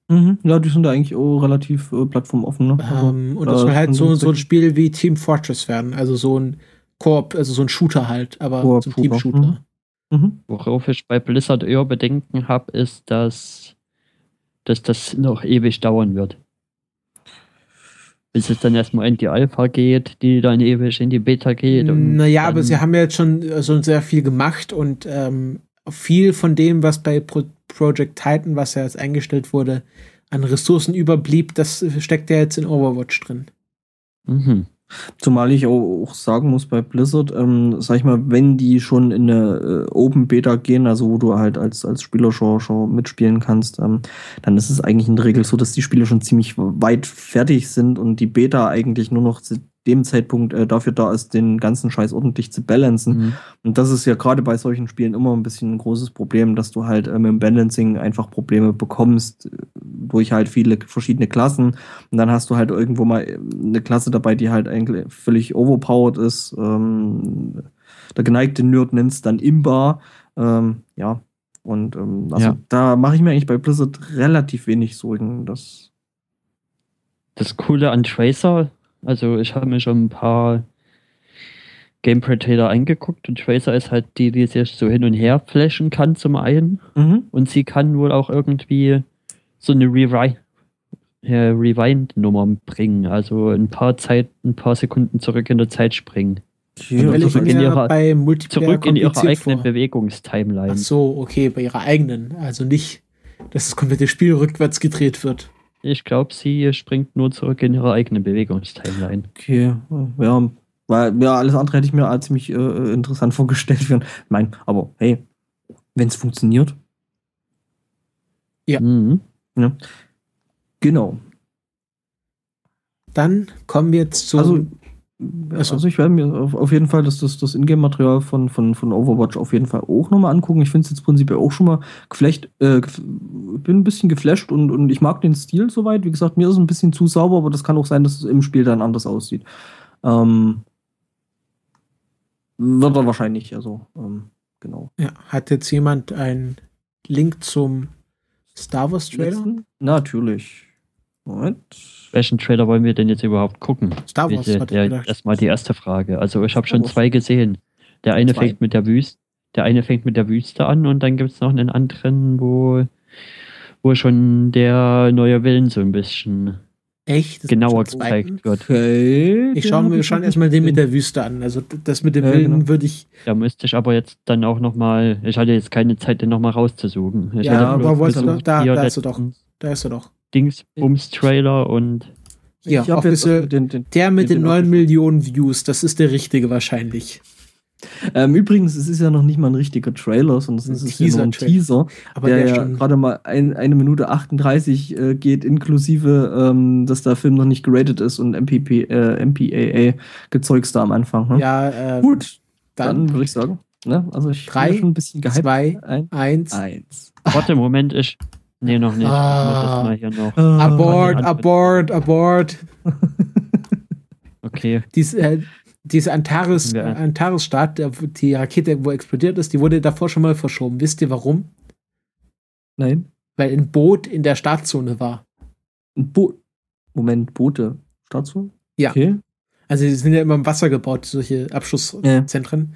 Mhm. Ja, die sind da eigentlich auch relativ äh, plattformoffen. Ne? Also, Ähm, und da das soll halt so, so ein Spiel wie Team Fortress werden. Also so ein Koop, also so ein Shooter halt, aber so ein Team-Shooter. Mhm. Worauf ich bei Blizzard eher Bedenken habe, ist, dass, dass das noch ewig dauern wird. Bis es dann erstmal in die Alpha geht, die dann ewig in die Beta geht. und Naja, aber sie haben ja jetzt schon, äh, schon sehr viel gemacht und ähm, viel von dem, was bei Pro Project Titan, was ja jetzt eingestellt wurde, an Ressourcen überblieb, das steckt ja jetzt in Overwatch drin. Mhm. Zumal ich auch, sagen muss, bei Blizzard, ähm, sag ich mal, wenn die schon in eine äh, Open Beta gehen, also wo du halt als, als Spieler schon, schon mitspielen kannst, ähm, dann ist es eigentlich in der Regel so, dass die Spiele schon ziemlich weit fertig sind und die Beta eigentlich nur noch dem Zeitpunkt äh, dafür da ist, den ganzen Scheiß ordentlich zu balancen. Mhm. Und das ist ja gerade bei solchen Spielen immer ein bisschen ein großes Problem, dass du halt äh, mit dem Balancing einfach Probleme bekommst äh, durch halt viele verschiedene Klassen. Und dann hast du halt irgendwo mal äh, eine Klasse dabei, die halt eigentlich völlig overpowered ist. Ähm, der geneigte Nerd nennt es dann Imba. Ähm, ja. Und ähm, also Ja. da mache ich mir eigentlich bei Blizzard relativ wenig Sorgen. Das Das Coole an Tracer, also ich habe mir schon ein paar Gameplay-Trailer angeguckt und Tracer ist halt die, die sich so hin und her flashen kann zum einen. mhm. Und sie kann wohl auch irgendwie so eine Rewi äh, Rewind-Nummer bringen. Also ein paar Zeit, ein paar Sekunden zurück in der Zeit springen. Ja, ich zurück in ihrer- Zurück in kompliziert eigenen. Bewegungstimeline. Ach so, okay, bei ihrer eigenen. Also nicht, dass das komplette Spiel rückwärts gedreht wird. Ich glaube, sie springt nur zurück in ihre eigene Bewegungstimeline. Okay, ja, weil ja, alles andere hätte ich mir als ziemlich äh, interessant vorgestellt. Werden. Nein, aber hey, wenn es funktioniert, Ja. Mhm. genau. Dann kommen wir jetzt zu. Also, Ach so. also ich werde mir auf, jeden Fall das, das, das Ingame-Material von, von, von Overwatch auf jeden Fall auch nochmal angucken. Ich finde es jetzt prinzipiell auch schon mal geflecht, äh, bin ein bisschen geflasht und, und ich mag den Stil soweit. Wie gesagt, mir ist es ein bisschen zu sauber, aber das kann auch sein, dass es im Spiel dann anders aussieht. Ähm, wird er wahrscheinlich, also, ähm, genau. ja, hat jetzt jemand einen Link zum Star Wars Trailer? Letzten? Natürlich. Moment. Welchen Trailer wollen wir denn jetzt überhaupt gucken? Star Wars, Welche- hatte ich ja, gedacht. erstmal die erste Frage. Also ich habe schon zwei gesehen. Der eine Zwei? fängt mit der Wüste, der eine fängt mit der Wüste an und dann gibt es noch einen anderen, wo, wo schon der neue Willen so ein bisschen Echt? Das genauer ist gezeigt wird. Okay. Ich schaue mir schon erstmal den mit der Wüste an. Also das mit dem Ja, Wilden genau. würde ich. Da müsste ich aber jetzt dann auch nochmal, ich hatte jetzt keine Zeit, den nochmal rauszusuchen. Ich Ja, aber bloß wolltest du- versucht, da- hier da hast du doch. Da ist er doch. Dingsbums-Trailer und Hier, ich Officer- den, den, Der mit Den den bin 9 auch- Millionen Views, das ist der richtige wahrscheinlich. ähm, übrigens, es ist ja noch nicht mal ein richtiger Trailer, sondern es ist ja nur ein. Teaser, Aber der, der, ja gerade mal ein, eine Minute 38 äh, geht, inklusive, ähm, dass der Film noch nicht geratet ist und MPP, äh, MPAA gezeugs da am Anfang. Ne? Ja, äh, Gut. Dann Dann, würde ich sagen, ne? Also ich Drei, bin ja schon ein bisschen gehypt. zwei, Ein, eins. eins. Warte, Moment, ich. Nee, noch nicht. Ich Ah. mach das mal hier noch. Abort, die abort, Antwort. abort. Okay. Dies, äh, diese Antares, Ja. Antares-Stadt, der- die Rakete, wo explodiert ist, die wurde davor schon mal verschoben. Wisst ihr warum? Nein. Weil ein Boot in der Startzone war. Ein Boot. Moment, Boote. Startzone? Ja. Okay. Also die sind ja immer im Wasser gebaut, solche Abschusszentren.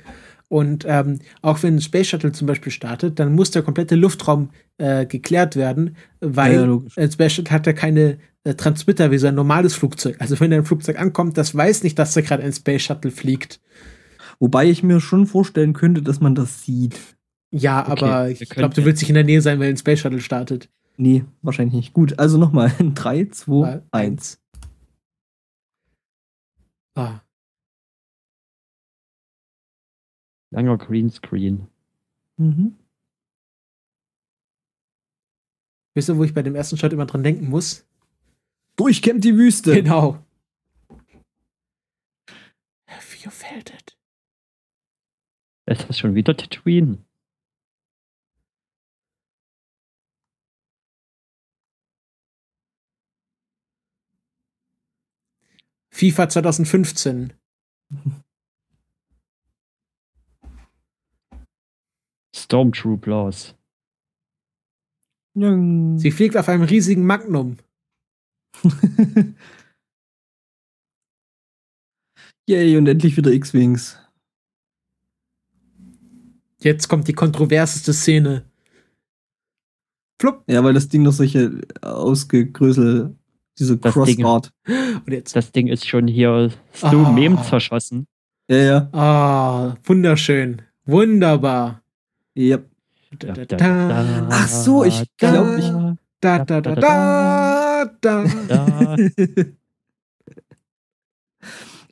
Und ähm, auch wenn ein Space Shuttle zum Beispiel startet, dann muss der komplette Luftraum äh, geklärt werden, weil Ja, ein Space Shuttle hat ja keine äh, Transmitter wie so ein normales Flugzeug. Also wenn ein Flugzeug ankommt, das weiß nicht, dass da gerade ein Space Shuttle fliegt. Wobei ich mir schon vorstellen könnte, dass man das sieht. Ja, Okay, aber ich glaube, du willst nicht in der Nähe sein, weil ein Space Shuttle startet. Nee, wahrscheinlich nicht. Gut, also nochmal. 3, 2, Äh, 1. Ah, Langer Greenscreen. Mhm. wisst ihr, wo ich bei dem ersten Shot immer dran denken muss? Durchkämmt die Wüste. Genau. Have you felt it? Ist das schon wieder Tatooine? FIFA 2015. Stormtroopers. Sie fliegt auf einem riesigen Magnum. Yay, und endlich wieder X-Wings. Jetzt kommt die kontroverseste Szene. Flupp. Ja, weil das Ding noch solche ausgegrößelt, diese Das Ding- Crossart. Und jetzt. Das Ding ist schon hier so Ah. Mem zerschossen. Ja, ja. Ah, wunderschön. Wunderbar. Yep. Da, da, da, Ach so, ich glaub, ich- da, da, da, da, da.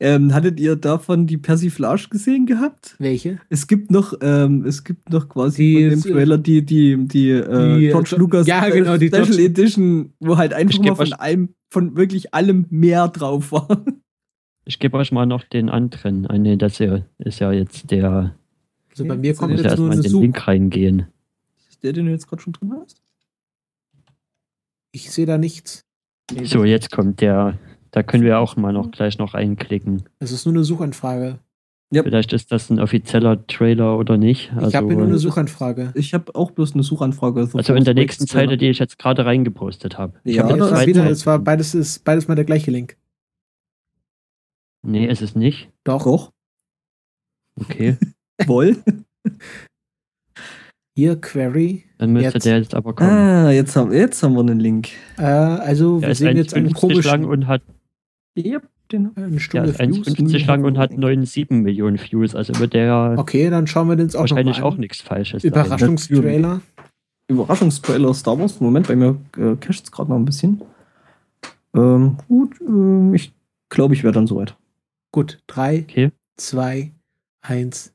Ähm, hattet ihr davon die Persiflage gesehen gehabt? Welche? Es gibt noch, ähm, es gibt noch quasi Die von dem äh, Trailer die, die, die, äh, die, George äh, Lucas ja, genau, die Special George- Edition, wo halt einfach mal von allem, von wirklich allem mehr drauf war. Ich gebe euch mal noch den anderen. Ah, nee, das ist ja jetzt der. Also bei mir Ich kommt jetzt nur erstmal eine in den Suche. Link reingehen. Ist der, den du jetzt gerade schon drin hast? Ich sehe da nichts. So, jetzt kommt der. Da können wir auch mal noch gleich noch einklicken. Es ist nur eine Suchanfrage. Vielleicht ist das ein offizieller Trailer oder nicht. Ich habe hier nur eine Also, Suchanfrage. Ich habe auch bloß eine Suchanfrage. also in der nächsten. Zeile, die ich jetzt gerade reingepostet habe. Ich Ja, hab das wieder, es war beides ist beides mal der gleiche Link. Nee, ist es nicht. Doch. Doch, Okay. Woll. Hier, Query. Dann müsste jetzt. der jetzt aber kommen. Ah, jetzt haben, jetzt haben wir einen Link. Äh, also, der wir sehen jetzt einen komischen. Lang und hat, yep, den, eine Stunde der ist 1,50 lang und hat 9,7 Millionen Views. Also wird der. Okay, dann schauen wir den jetzt auch Wahrscheinlich auch nichts Falsches. Überraschungstrailer. Überraschungstrailer Star Wars. Moment, bei mir äh, cache es gerade noch ein bisschen. Ähm, gut, äh, ich glaube, ich wäre dann soweit. Gut, 3, 2, 1.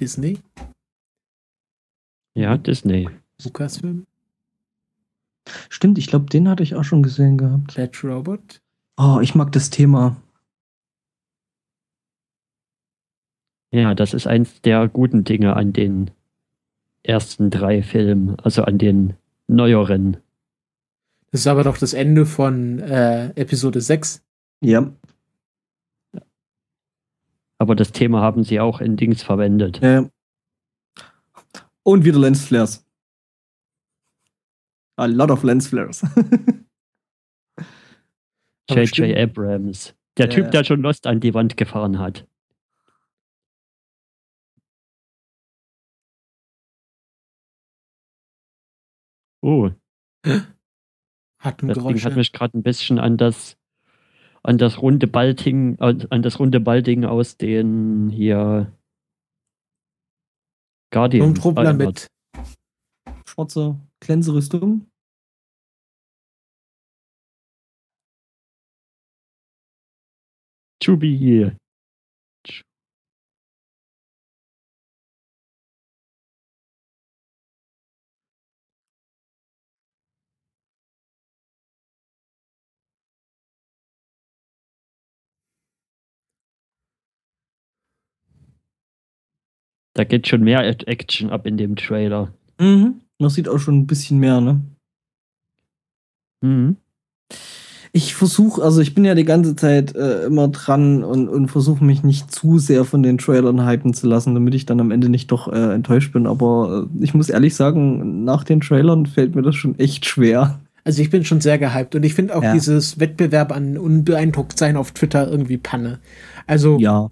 Disney, Ja, Disney. Lucasfilm, Stimmt, ich glaube, den hatte ich auch schon gesehen gehabt. Bad Robot, Oh, ich mag das Thema. Ja, das ist eins der guten Dinge an den ersten drei Filmen, also an den neueren. Das ist aber doch das Ende von äh, Episode 6. Ja, Aber das Thema haben sie auch in Dings verwendet. ja. ja. Und wieder Lensflares. A lot of Lensflares. J.J. Abrams. Der Ja, Typ, ja. der schon Lost an die Wand gefahren hat. Oh, das Ding Atemgeräusche. hat mich gerade ein bisschen an das an das runde Ballding an an das runde Ballding aus den hier Guardians Truppler erinnert. mit. Schwarze Glänzerüstung. Chubi. Da geht schon mehr Action ab in dem Trailer. Mhm. Das sieht auch schon ein bisschen mehr, ne? Mhm. Ich versuche, also ich bin ja die ganze Zeit äh, immer dran und, und versuche mich nicht zu sehr von den Trailern hypen zu lassen, damit ich dann am Ende nicht doch äh, enttäuscht bin. Aber äh, ich muss ehrlich sagen, nach den Trailern fällt mir das schon echt schwer. Also ich bin schon sehr gehypt und ich finde auch Ja. dieses Wettbewerb an unbeeindruckt sein auf Twitter irgendwie Panne. Also Ja.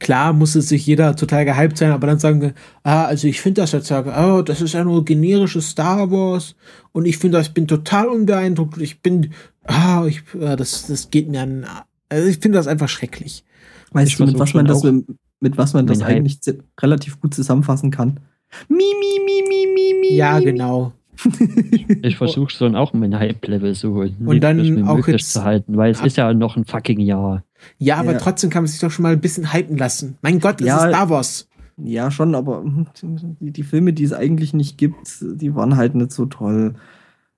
Klar muss es sich jeder total gehypt sein, aber dann sagen wir, ah, also ich finde das jetzt oh, das ist ja nur generisches Star Wars und ich finde das, bin total unbeeindruckt und ich bin, ah, ich, äh, das, das geht mir an, also ich finde das einfach schrecklich. Weißt Ich du, mit was man das, mit, was man das eigentlich relativ gut zusammenfassen kann? Mi, mi, mi, mi, mi, mi. Ja, genau. Ich versuche schon auch mein Hype-Level so Und dann auch jetzt- zu halten, weil es ist ja noch ein fucking Jahr. Ja, aber Ja. trotzdem kann man sich doch schon mal ein bisschen hypen lassen. Mein Gott, es Ja. ist Star Wars. Ja, schon, aber die, die Filme, die es eigentlich nicht gibt, die waren halt nicht so toll.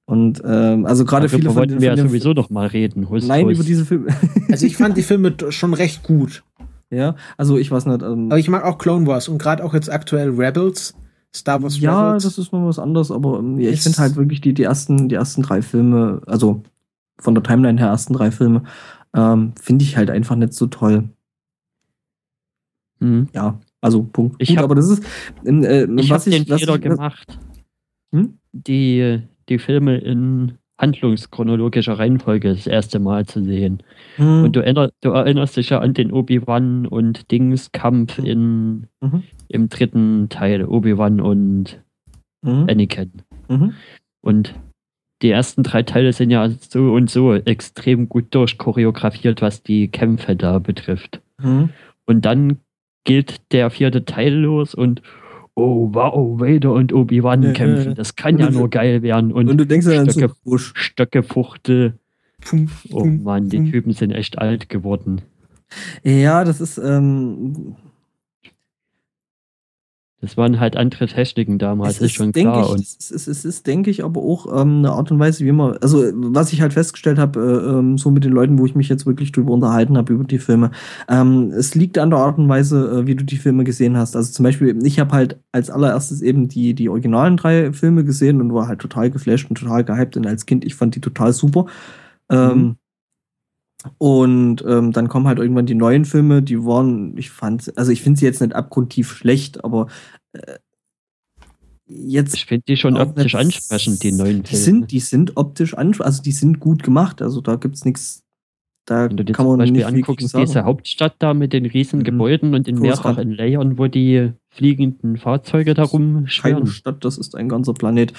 Und ähm, also gerade viele von wollten den, wir von ja sowieso noch mal reden. Hust, Nein, hust. über diese Filme. Also ich fand die Filme schon recht gut. ja, also ich weiß nicht. Ähm, Aber ich mag auch Clone Wars und gerade auch jetzt aktuell Rebels. Star Wars ja, Rebels. das ist noch was anderes, aber ähm, ja, ich finde halt wirklich die, die, ersten, die ersten drei Filme, also von der Timeline her ersten drei Filme, ähm, finde ich halt einfach nicht so toll. Hm. Ja, also Punkt. Ich Gut, hab- aber das ist, ähm, äh, Ich was habe den was Fehler gemacht, Hm? die, die Filme in handlungschronologischer Reihenfolge das erste Mal zu sehen. Hm, Und du, erinner, du erinnerst dich ja an den Obi-Wan und Dings Kampf in, Mhm. im dritten Teil, Obi-Wan und mhm, Anakin. mhm. Und die ersten drei Teile sind ja so und so extrem gut durchchoreografiert, was die Kämpfe da betrifft. Mhm. Und dann geht der vierte Teil los und oh wow, Vader und Obi-Wan ja, kämpfen. Das kann ja nur geil werden. Und, Und du denkst ja dann so, Stöcke, wusch. Stöckefuchtel. Pum, Oh pum, Mann, die pum. Typen sind echt alt geworden. Ja, das ist, ähm, Das waren halt andere Techniken damals, ist schon denk klar. Ich, und es ist, es ist, denke ich, aber auch ähm, eine Art und Weise, wie man, also was ich halt festgestellt habe, äh, ähm, so mit den Leuten, wo ich mich jetzt wirklich drüber unterhalten habe, über die Filme, ähm, es liegt an der Art und Weise, äh, wie du die Filme gesehen hast. Also zum Beispiel, ich habe halt als allererstes eben die, die originalen drei Filme gesehen und war halt total geflasht und total gehypt und als Kind, ich fand die total super. Ähm, Mhm. Und ähm, dann kommen halt irgendwann die neuen Filme, die waren, ich fand, also ich finde sie jetzt nicht abgrundtief schlecht, aber äh, jetzt ich finde die schon optisch ansprechend, die neuen die Filme. sind, die sind optisch ansprechend, also die sind gut gemacht, also da gibt's nichts, da Wenn du dir kann zum man Beispiel nicht gegen anguckst, sagen. diese Hauptstadt da mit den riesen Mhm. Gebäuden und den mehrfachen Layern, wo die fliegenden Fahrzeuge darum keine schwirren. Stadt, das ist ein ganzer Planet.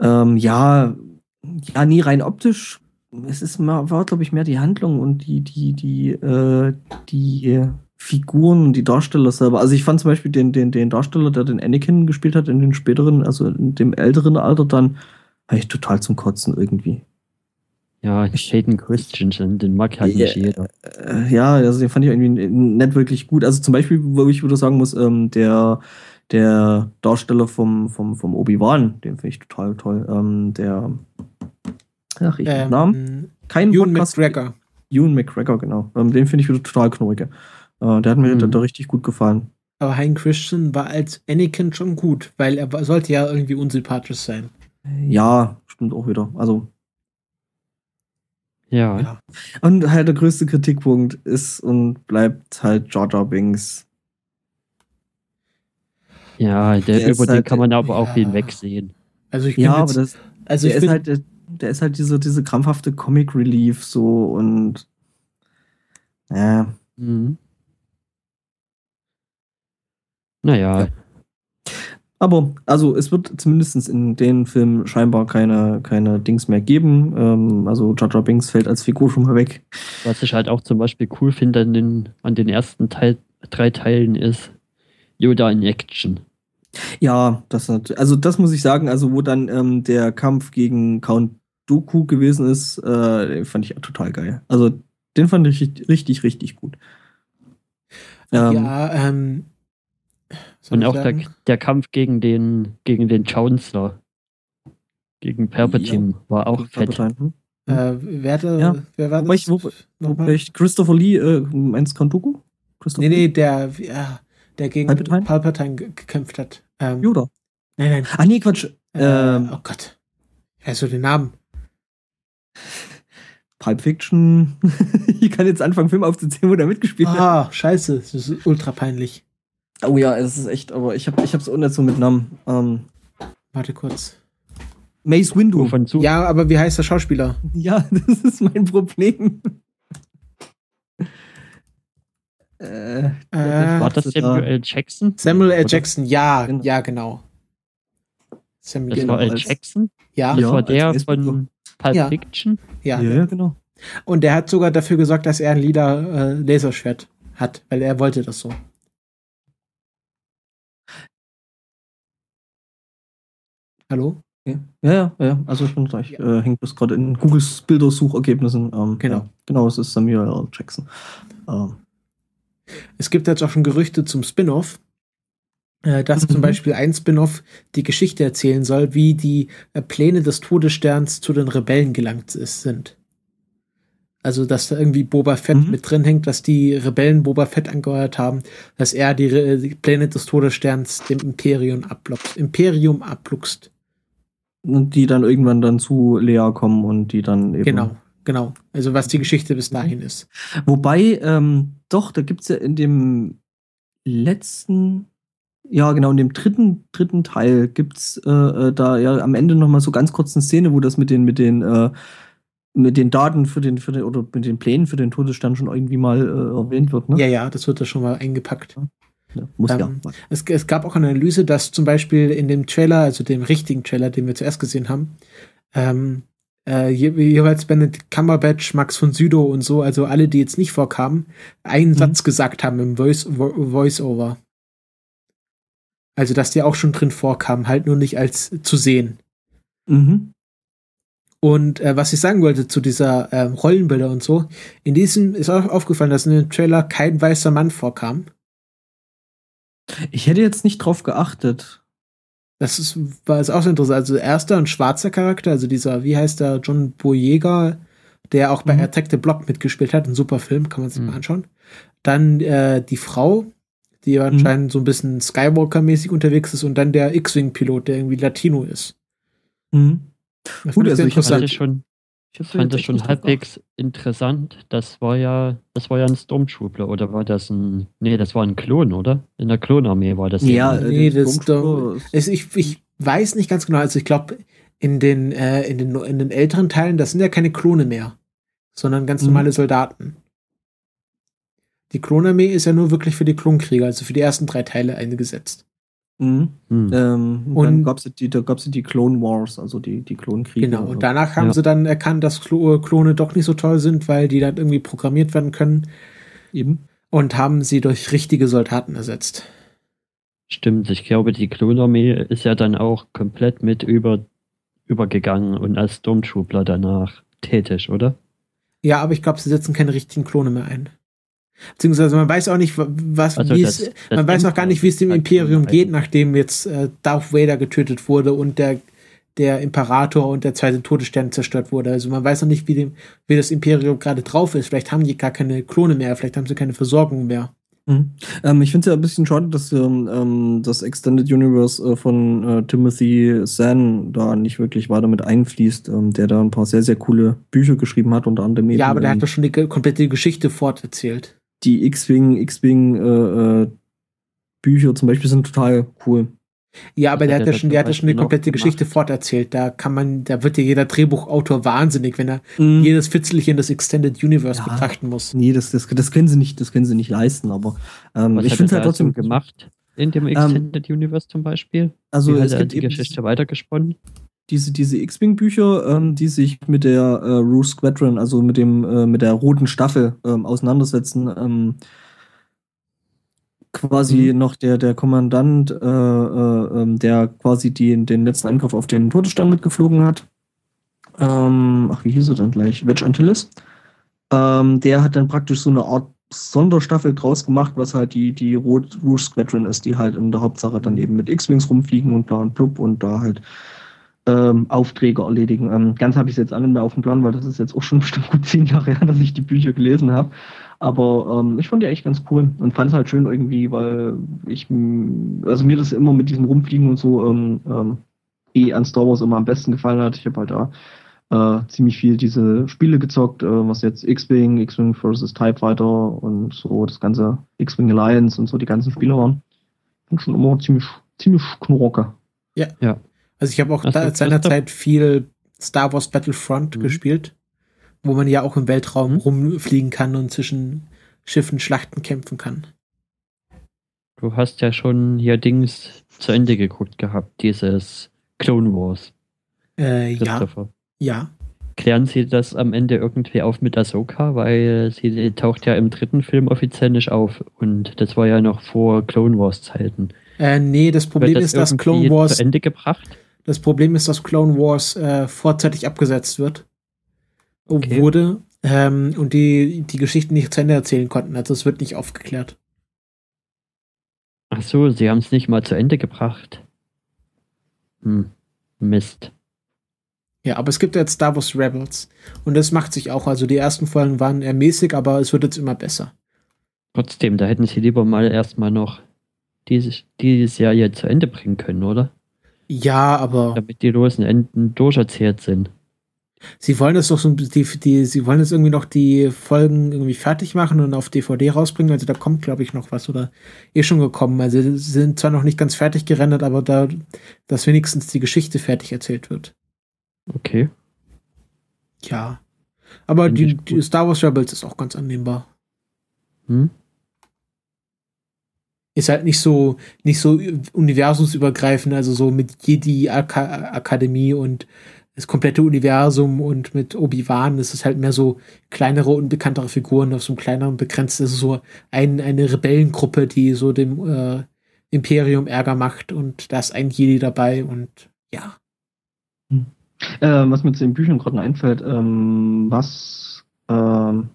Ähm, ja, ja, nie rein optisch. Es ist war, glaube ich, mehr die Handlung und die, die, die, äh, die Figuren, die Darsteller selber. Also ich fand zum Beispiel den, den, den Darsteller, der den Anakin gespielt hat, in den späteren, also in dem älteren Alter dann, war ich total zum Kotzen irgendwie. Ja, Hayden Christensen, den mag halt nicht jeder. Äh, ja, also den fand ich irgendwie nicht wirklich gut. Also zum Beispiel, wo ich wieder sagen muss, ähm, der, der Darsteller vom, vom, vom Obi-Wan, den finde ich total toll. Ähm, der, ach, ich ähm, Namen. Kein Ewan Podcast- McGregor. Ewan McGregor, genau. Ähm, den finde ich wieder total knorrig. Äh, der hat mir Mhm. da, da richtig gut gefallen. Aber Hein Christian war als Anakin schon gut, weil er war- sollte ja irgendwie unsympathisch sein. Ja, stimmt auch wieder. Also, Ja, Ja. und halt der größte Kritikpunkt ist und bleibt halt Jar Jar Binks. ja, der, Der über den halt- kann man aber auch ja. hinwegsehen. Also ich bin Ja, aber jetzt, das, also der ich ist bin, halt, der, der ist halt diese, diese krampfhafte Comic Relief so und ja, Mhm. Naja, Ja. aber also es wird zumindest in den Filmen scheinbar keine, keine Dings mehr geben. Ähm, also Jar Binks fällt als Figur schon mal weg. was ich halt auch zum Beispiel cool finde an den, an den ersten Teil, drei Teilen ist Yoda in Action. Ja, das nat- also das muss ich sagen, also wo dann ähm, der Kampf gegen Count Dooku gewesen ist, äh, den fand ich ja total geil. Also den fand ich richtig, richtig, richtig gut. Ähm, ja, ähm, Und ich auch der, der Kampf gegen den, gegen den Chancellor. Gegen Palpatine war auch fett. Hm? Äh, wer, hatte, Ja. wer war das? ich- wo- Nochmal? Vielleicht Christopher Lee, äh, meinst du? Christopher Nee, Lee? nee, der, ja, der gegen Palpatine? Palpatine ge- gekämpft hat. Ähm, Yoda. Nein, nein. Ah, nee, Quatsch. Äh, Ähm, oh Gott. Du den Namen? Pulp Fiction. ich kann jetzt anfangen, Film aufzuzählen, wo der mitgespielt hat. Ah, scheiße. Das ist ultra peinlich. Oh ja, es ist echt, aber ich habe ich hab's auch nicht so mit Namen. Ähm, Warte kurz. Mace Windu. Zu? Ja, aber wie heißt der Schauspieler? Ja, das ist mein Problem. äh, Äh, War das Samuel L. Jackson? Samuel L. Jackson. Ja, Genau. ja, genau. Samuel Das L. war L. als- Jackson? ja, Das Ja, war der von Pulp Ja. Fiction? ja. ja, ja, genau. Und der hat sogar dafür gesorgt, dass er ein lila äh, Laserschwert hat, weil er wollte das so. Hallo? Ja, ja, ja, also ich bin gleich. Äh, hängt das gerade in Googles Bildersuchergebnissen. Ähm, Genau. Ja, genau, es ist Samuel L. Jackson. Ähm, Es gibt jetzt auch schon Gerüchte zum Spin-off, dass Mhm. zum Beispiel ein Spin-off die Geschichte erzählen soll, wie die äh, Pläne des Todessterns zu den Rebellen gelangt ist, sind. Also, dass da irgendwie Boba Fett Mhm. mit drin hängt, dass die Rebellen Boba Fett angeheuert haben, dass er die, Re die Pläne des Todessterns dem Imperium abluchst. Imperium abluchst. und die dann irgendwann dann zu Lea kommen und die dann eben. Genau, genau. Also, was die Geschichte bis dahin ist. Wobei, ähm, doch, da gibt es ja in dem letzten, ja genau, in dem dritten, dritten Teil gibt es äh, äh, da ja am Ende nochmal so ganz kurz eine Szene, wo das mit den, mit den, äh, mit den Daten für den, für den, oder mit den Plänen für den Todesstern schon irgendwie mal äh, erwähnt wird, ne? Ja, ja, das wird da schon mal eingepackt. Ja, muss Ähm, ja. Es, es gab auch eine Analyse, dass zum Beispiel in dem Trailer, also dem richtigen Trailer, den wir zuerst gesehen haben, ähm, äh, je, jeweils Benedict Cumberbatch, Max von Sydow und so, also alle, die jetzt nicht vorkamen, einen Mhm. Satz gesagt haben im Voice, Vo Voice-Over. Also, dass die auch schon drin vorkamen, halt nur nicht als zu sehen. Mhm. Und äh, was ich sagen wollte zu dieser äh, Rollenbilder und so, in diesem ist auch aufgefallen, dass in dem Trailer kein weißer Mann vorkam. Ich hätte jetzt nicht drauf geachtet. Das ist, war jetzt auch so interessant. Also erster ein schwarzer Charakter, also dieser, wie heißt der, John Boyega, der auch bei Mhm. Attack the Block mitgespielt hat, ein super Film, kann man sich Mhm. mal anschauen. Dann äh, die Frau, die anscheinend so ein bisschen Skywalker-mäßig unterwegs ist und dann der X-Wing-Pilot, der irgendwie Latino ist. Mhm. Das Gut, also ich fand das schon, Ich fand das schon halbwegs interessant. Das war ja, das war ja ein Stormtrooper oder war das ein, nee, das war ein Klon, oder? In der Klonarmee war das. Ja, Nee, das- Stormtrooper ist- ich, ich weiß nicht ganz genau, also ich glaube, in den, äh, in, den, in den älteren Teilen, das sind ja keine Klone mehr, sondern ganz Mhm. normale Soldaten. Die Klonarmee ist ja nur wirklich für die Klonkrieger, also für die ersten drei Teile eingesetzt. Mhm. Hm. Ähm, und dann gab es die, da gab's die Clone Wars, also die, die Klonkriege. Genau, und danach haben Ja. sie dann erkannt, dass Klo Klone doch nicht so toll sind, weil die dann irgendwie programmiert werden können eben. und haben sie durch richtige Soldaten ersetzt. Stimmt, ich glaube, die Klonarmee ist ja dann auch komplett mit über, übergegangen und als Stormtrooper danach tätig, oder? Ja, aber ich glaube, sie setzen keine richtigen Klone mehr ein. Beziehungsweise man weiß auch nicht, wa- was, Also wie das- es, das man weiß auch gar nicht, wie es dem Imperium halt geht, nachdem jetzt äh, Darth Vader getötet wurde und der, der Imperator und der zweite Todesstern zerstört wurde. Also man weiß noch nicht, wie, dem, wie das Imperium gerade drauf ist. Vielleicht haben die gar keine Klone mehr, vielleicht haben sie keine Versorgung mehr. Mhm. Ähm, ich finde es ja ein bisschen schade, dass ähm, ähm, das Extended Universe äh, von äh, Timothy Zahn da nicht wirklich weiter mit einfließt, ähm, der da ein paar sehr, sehr coole Bücher geschrieben hat, unter anderem eben ja, aber der ähm, hat doch schon die komplette Geschichte forterzählt. Die X-Wing, X-Wing äh, äh, Bücher zum Beispiel sind total cool. Ja, aber der hat ja schon, der hat ja schon noch komplette gemacht. Geschichte forterzählt. Da kann man, da wird ja jeder Drehbuchautor wahnsinnig, wenn er Mhm. jedes Fitzelchen des Extended Universe Ja. betrachten muss. Nee, das, das, das können sie nicht, das können sie nicht leisten, aber ähm, Was ich finde es halt trotzdem gemacht in dem Extended Universe zum Beispiel? Also Wie es hat er gibt die Geschichte weitergesponnen? Diese, diese X-Wing-Bücher, ähm, die sich mit der äh, Rouge Squadron, also mit dem, äh, mit der roten Staffel ähm, auseinandersetzen. Ähm, quasi Mhm. noch der, der Kommandant, äh, äh, ähm, der quasi die, den letzten Angriff auf den Todesstern mitgeflogen hat. Ähm, ach, wie hieß er dann gleich? Wedge Antilles. Ähm, der hat dann praktisch so eine Art Sonderstaffel draus gemacht, was halt die, die Rot Rouge Squadron ist, die halt in der Hauptsache dann eben mit X-Wings rumfliegen und da und blub und da halt ähm, Aufträge erledigen. Ähm, ganz habe ich es jetzt alle mehr auf dem Plan, weil das ist jetzt auch schon bestimmt gut zehn Jahre her, dass ich die Bücher gelesen habe. Aber ähm, ich fand die echt ganz cool und fand es halt schön irgendwie, weil ich, also mir das immer mit diesem Rumfliegen und so ähm, ähm, eh an Star Wars immer am besten gefallen hat. Ich habe halt da äh, ziemlich viel diese Spiele gezockt, äh, was jetzt X-Wing, X-Wing vs. TIE Fighter und so das ganze X-Wing Alliance und so die ganzen Spiele waren. Fand schon immer ziemlich, ziemlich knorke. Also ich habe auch da, seinerzeit viel Star Wars Battlefront Mhm. gespielt, wo man ja auch im Weltraum Mhm. rumfliegen kann und zwischen Schiffen Schlachten kämpfen kann. Du hast ja schon hier Dings zu Ende geguckt gehabt, dieses Clone Wars, Äh, ja, ja. Klären Sie das am Ende irgendwie auf mit Ahsoka, weil sie taucht ja im dritten Film offiziell nicht auf und das war ja noch vor Clone Wars Zeiten. Äh, nee, das Problem Wird ist, dass Clone Wars, zu Ende gebracht? Das Problem ist, dass Clone Wars äh, vorzeitig abgesetzt wird. Okay. Wurde. Ähm, und die, die Geschichten nicht zu Ende erzählen konnten. Also es wird nicht aufgeklärt. Ach so, sie haben es nicht mal zu Ende gebracht. Hm, Mist. Ja, aber es gibt jetzt Star Wars Rebels. Und das macht sich auch. Also die ersten Folgen waren eher mäßig, aber es wird jetzt immer besser. Trotzdem, da hätten sie lieber mal erstmal noch diese, die Serie zu Ende bringen können, oder? Ja, aber Damit die losen Enden durcherzählt sind. sie wollen es doch so, die, die, sie wollen jetzt irgendwie noch die Folgen irgendwie fertig machen und auf DVD rausbringen. Also da kommt, glaube ich, noch was oder eh schon gekommen. Also sie sind zwar noch nicht ganz fertig gerendert, aber da, dass wenigstens die Geschichte fertig erzählt wird. Okay. Ja. Aber die, die Star Wars Rebels ist auch ganz annehmbar. Hm? Ist halt nicht so, nicht so universumsübergreifend, also so mit Jedi Aka Akademie und das komplette Universum und mit Obi-Wan ist halt mehr so kleinere, unbekanntere Figuren auf so einem kleineren begrenzten, ist es so ein, eine Rebellengruppe, die so dem äh, Imperium Ärger macht und da ist ein Jedi dabei und ja. Äh, was mir zu den Büchern gerade einfällt, ähm, was ähm,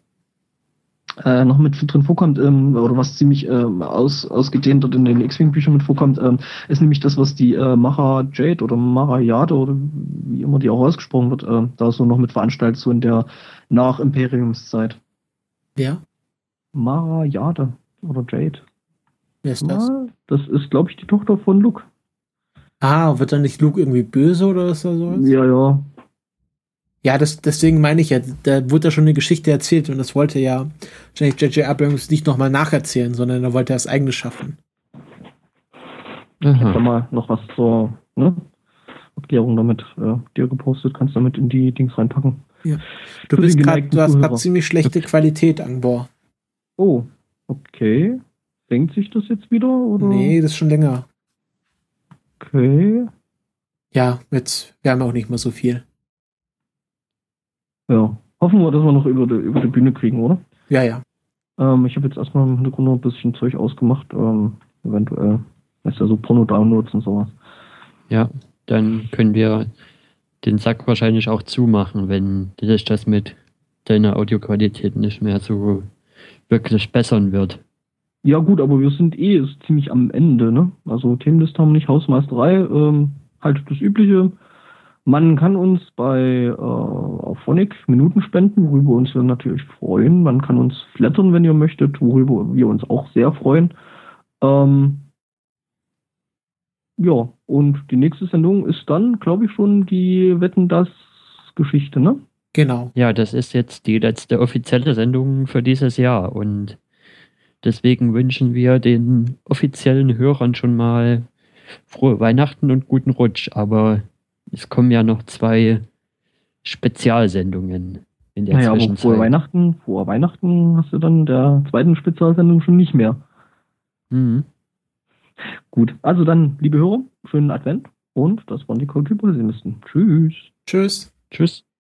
äh, noch mit drin vorkommt, ähm, oder was ziemlich ähm, aus, ausgedehnt dort in den X-Wing-Büchern mit vorkommt, ähm, ist nämlich das, was die äh, Mara Jade oder Mara Jade oder wie immer die auch ausgesprochen wird, äh, da so noch mit veranstaltet, so in der Nach-Imperiumszeit. Wer? Mara Jade oder Jade. Wer ist das? Ja, das ist, glaube ich, die Tochter von Luke. Ah, wird dann nicht Luke irgendwie böse oder ist da sowas? Ja, ja. Ja, das, deswegen meine ich ja, da wurde ja schon eine Geschichte erzählt und das wollte ja wahrscheinlich J.J. Abrams nicht nochmal nacherzählen, sondern er wollte das eigene schaffen. Ich habe da Aha. mal noch was zur ne, Erklärung damit äh, dir gepostet, kannst damit in die Dings reinpacken. Du Für bist grad, du hast gerade ziemlich schlechte Qualität, Angbor. Oh, okay. Denkt sich das jetzt wieder? Oder? Nee, das ist schon länger. Okay. Ja, jetzt, wir haben auch nicht mehr so viel. Ja. Hoffen wir, dass wir noch über die, über die Bühne kriegen, oder? Ja, ja. Ähm, ich habe jetzt erstmal im Hintergrund noch ein bisschen Zeug ausgemacht. Ähm, eventuell. Weißt ja, so Porno-Downloads und sowas. Ja, dann können wir den Sack wahrscheinlich auch zumachen, wenn sich das mit deiner Audioqualität nicht mehr so wirklich bessern wird. Ja, gut, aber wir sind eh ist ziemlich am Ende, ne? Also Themenliste haben wir nicht, Hausmeisterei, ähm, halt das Übliche. Man kann uns bei äh, auf Phonic Minuten spenden, worüber uns wir natürlich freuen. Man kann uns flattern, wenn ihr möchtet, worüber wir uns auch sehr freuen. Ähm, ja, und die nächste Sendung ist dann, glaube ich, schon die Wetten das Geschichte, ne? Genau. Ja, das ist jetzt die letzte offizielle Sendung für dieses Jahr und deswegen wünschen wir den offiziellen Hörern schon mal frohe Weihnachten und guten Rutsch. Aber es kommen ja noch zwei Spezialsendungen in der Naja, aber Zwischenzeit. vor Weihnachten, vor Weihnachten hast du dann der zweiten Spezialsendung schon nicht mehr. Mhm. Gut, also dann, liebe Hörer, schönen Advent und das waren die Cold People Tschüss. Tschüss. Tschüss.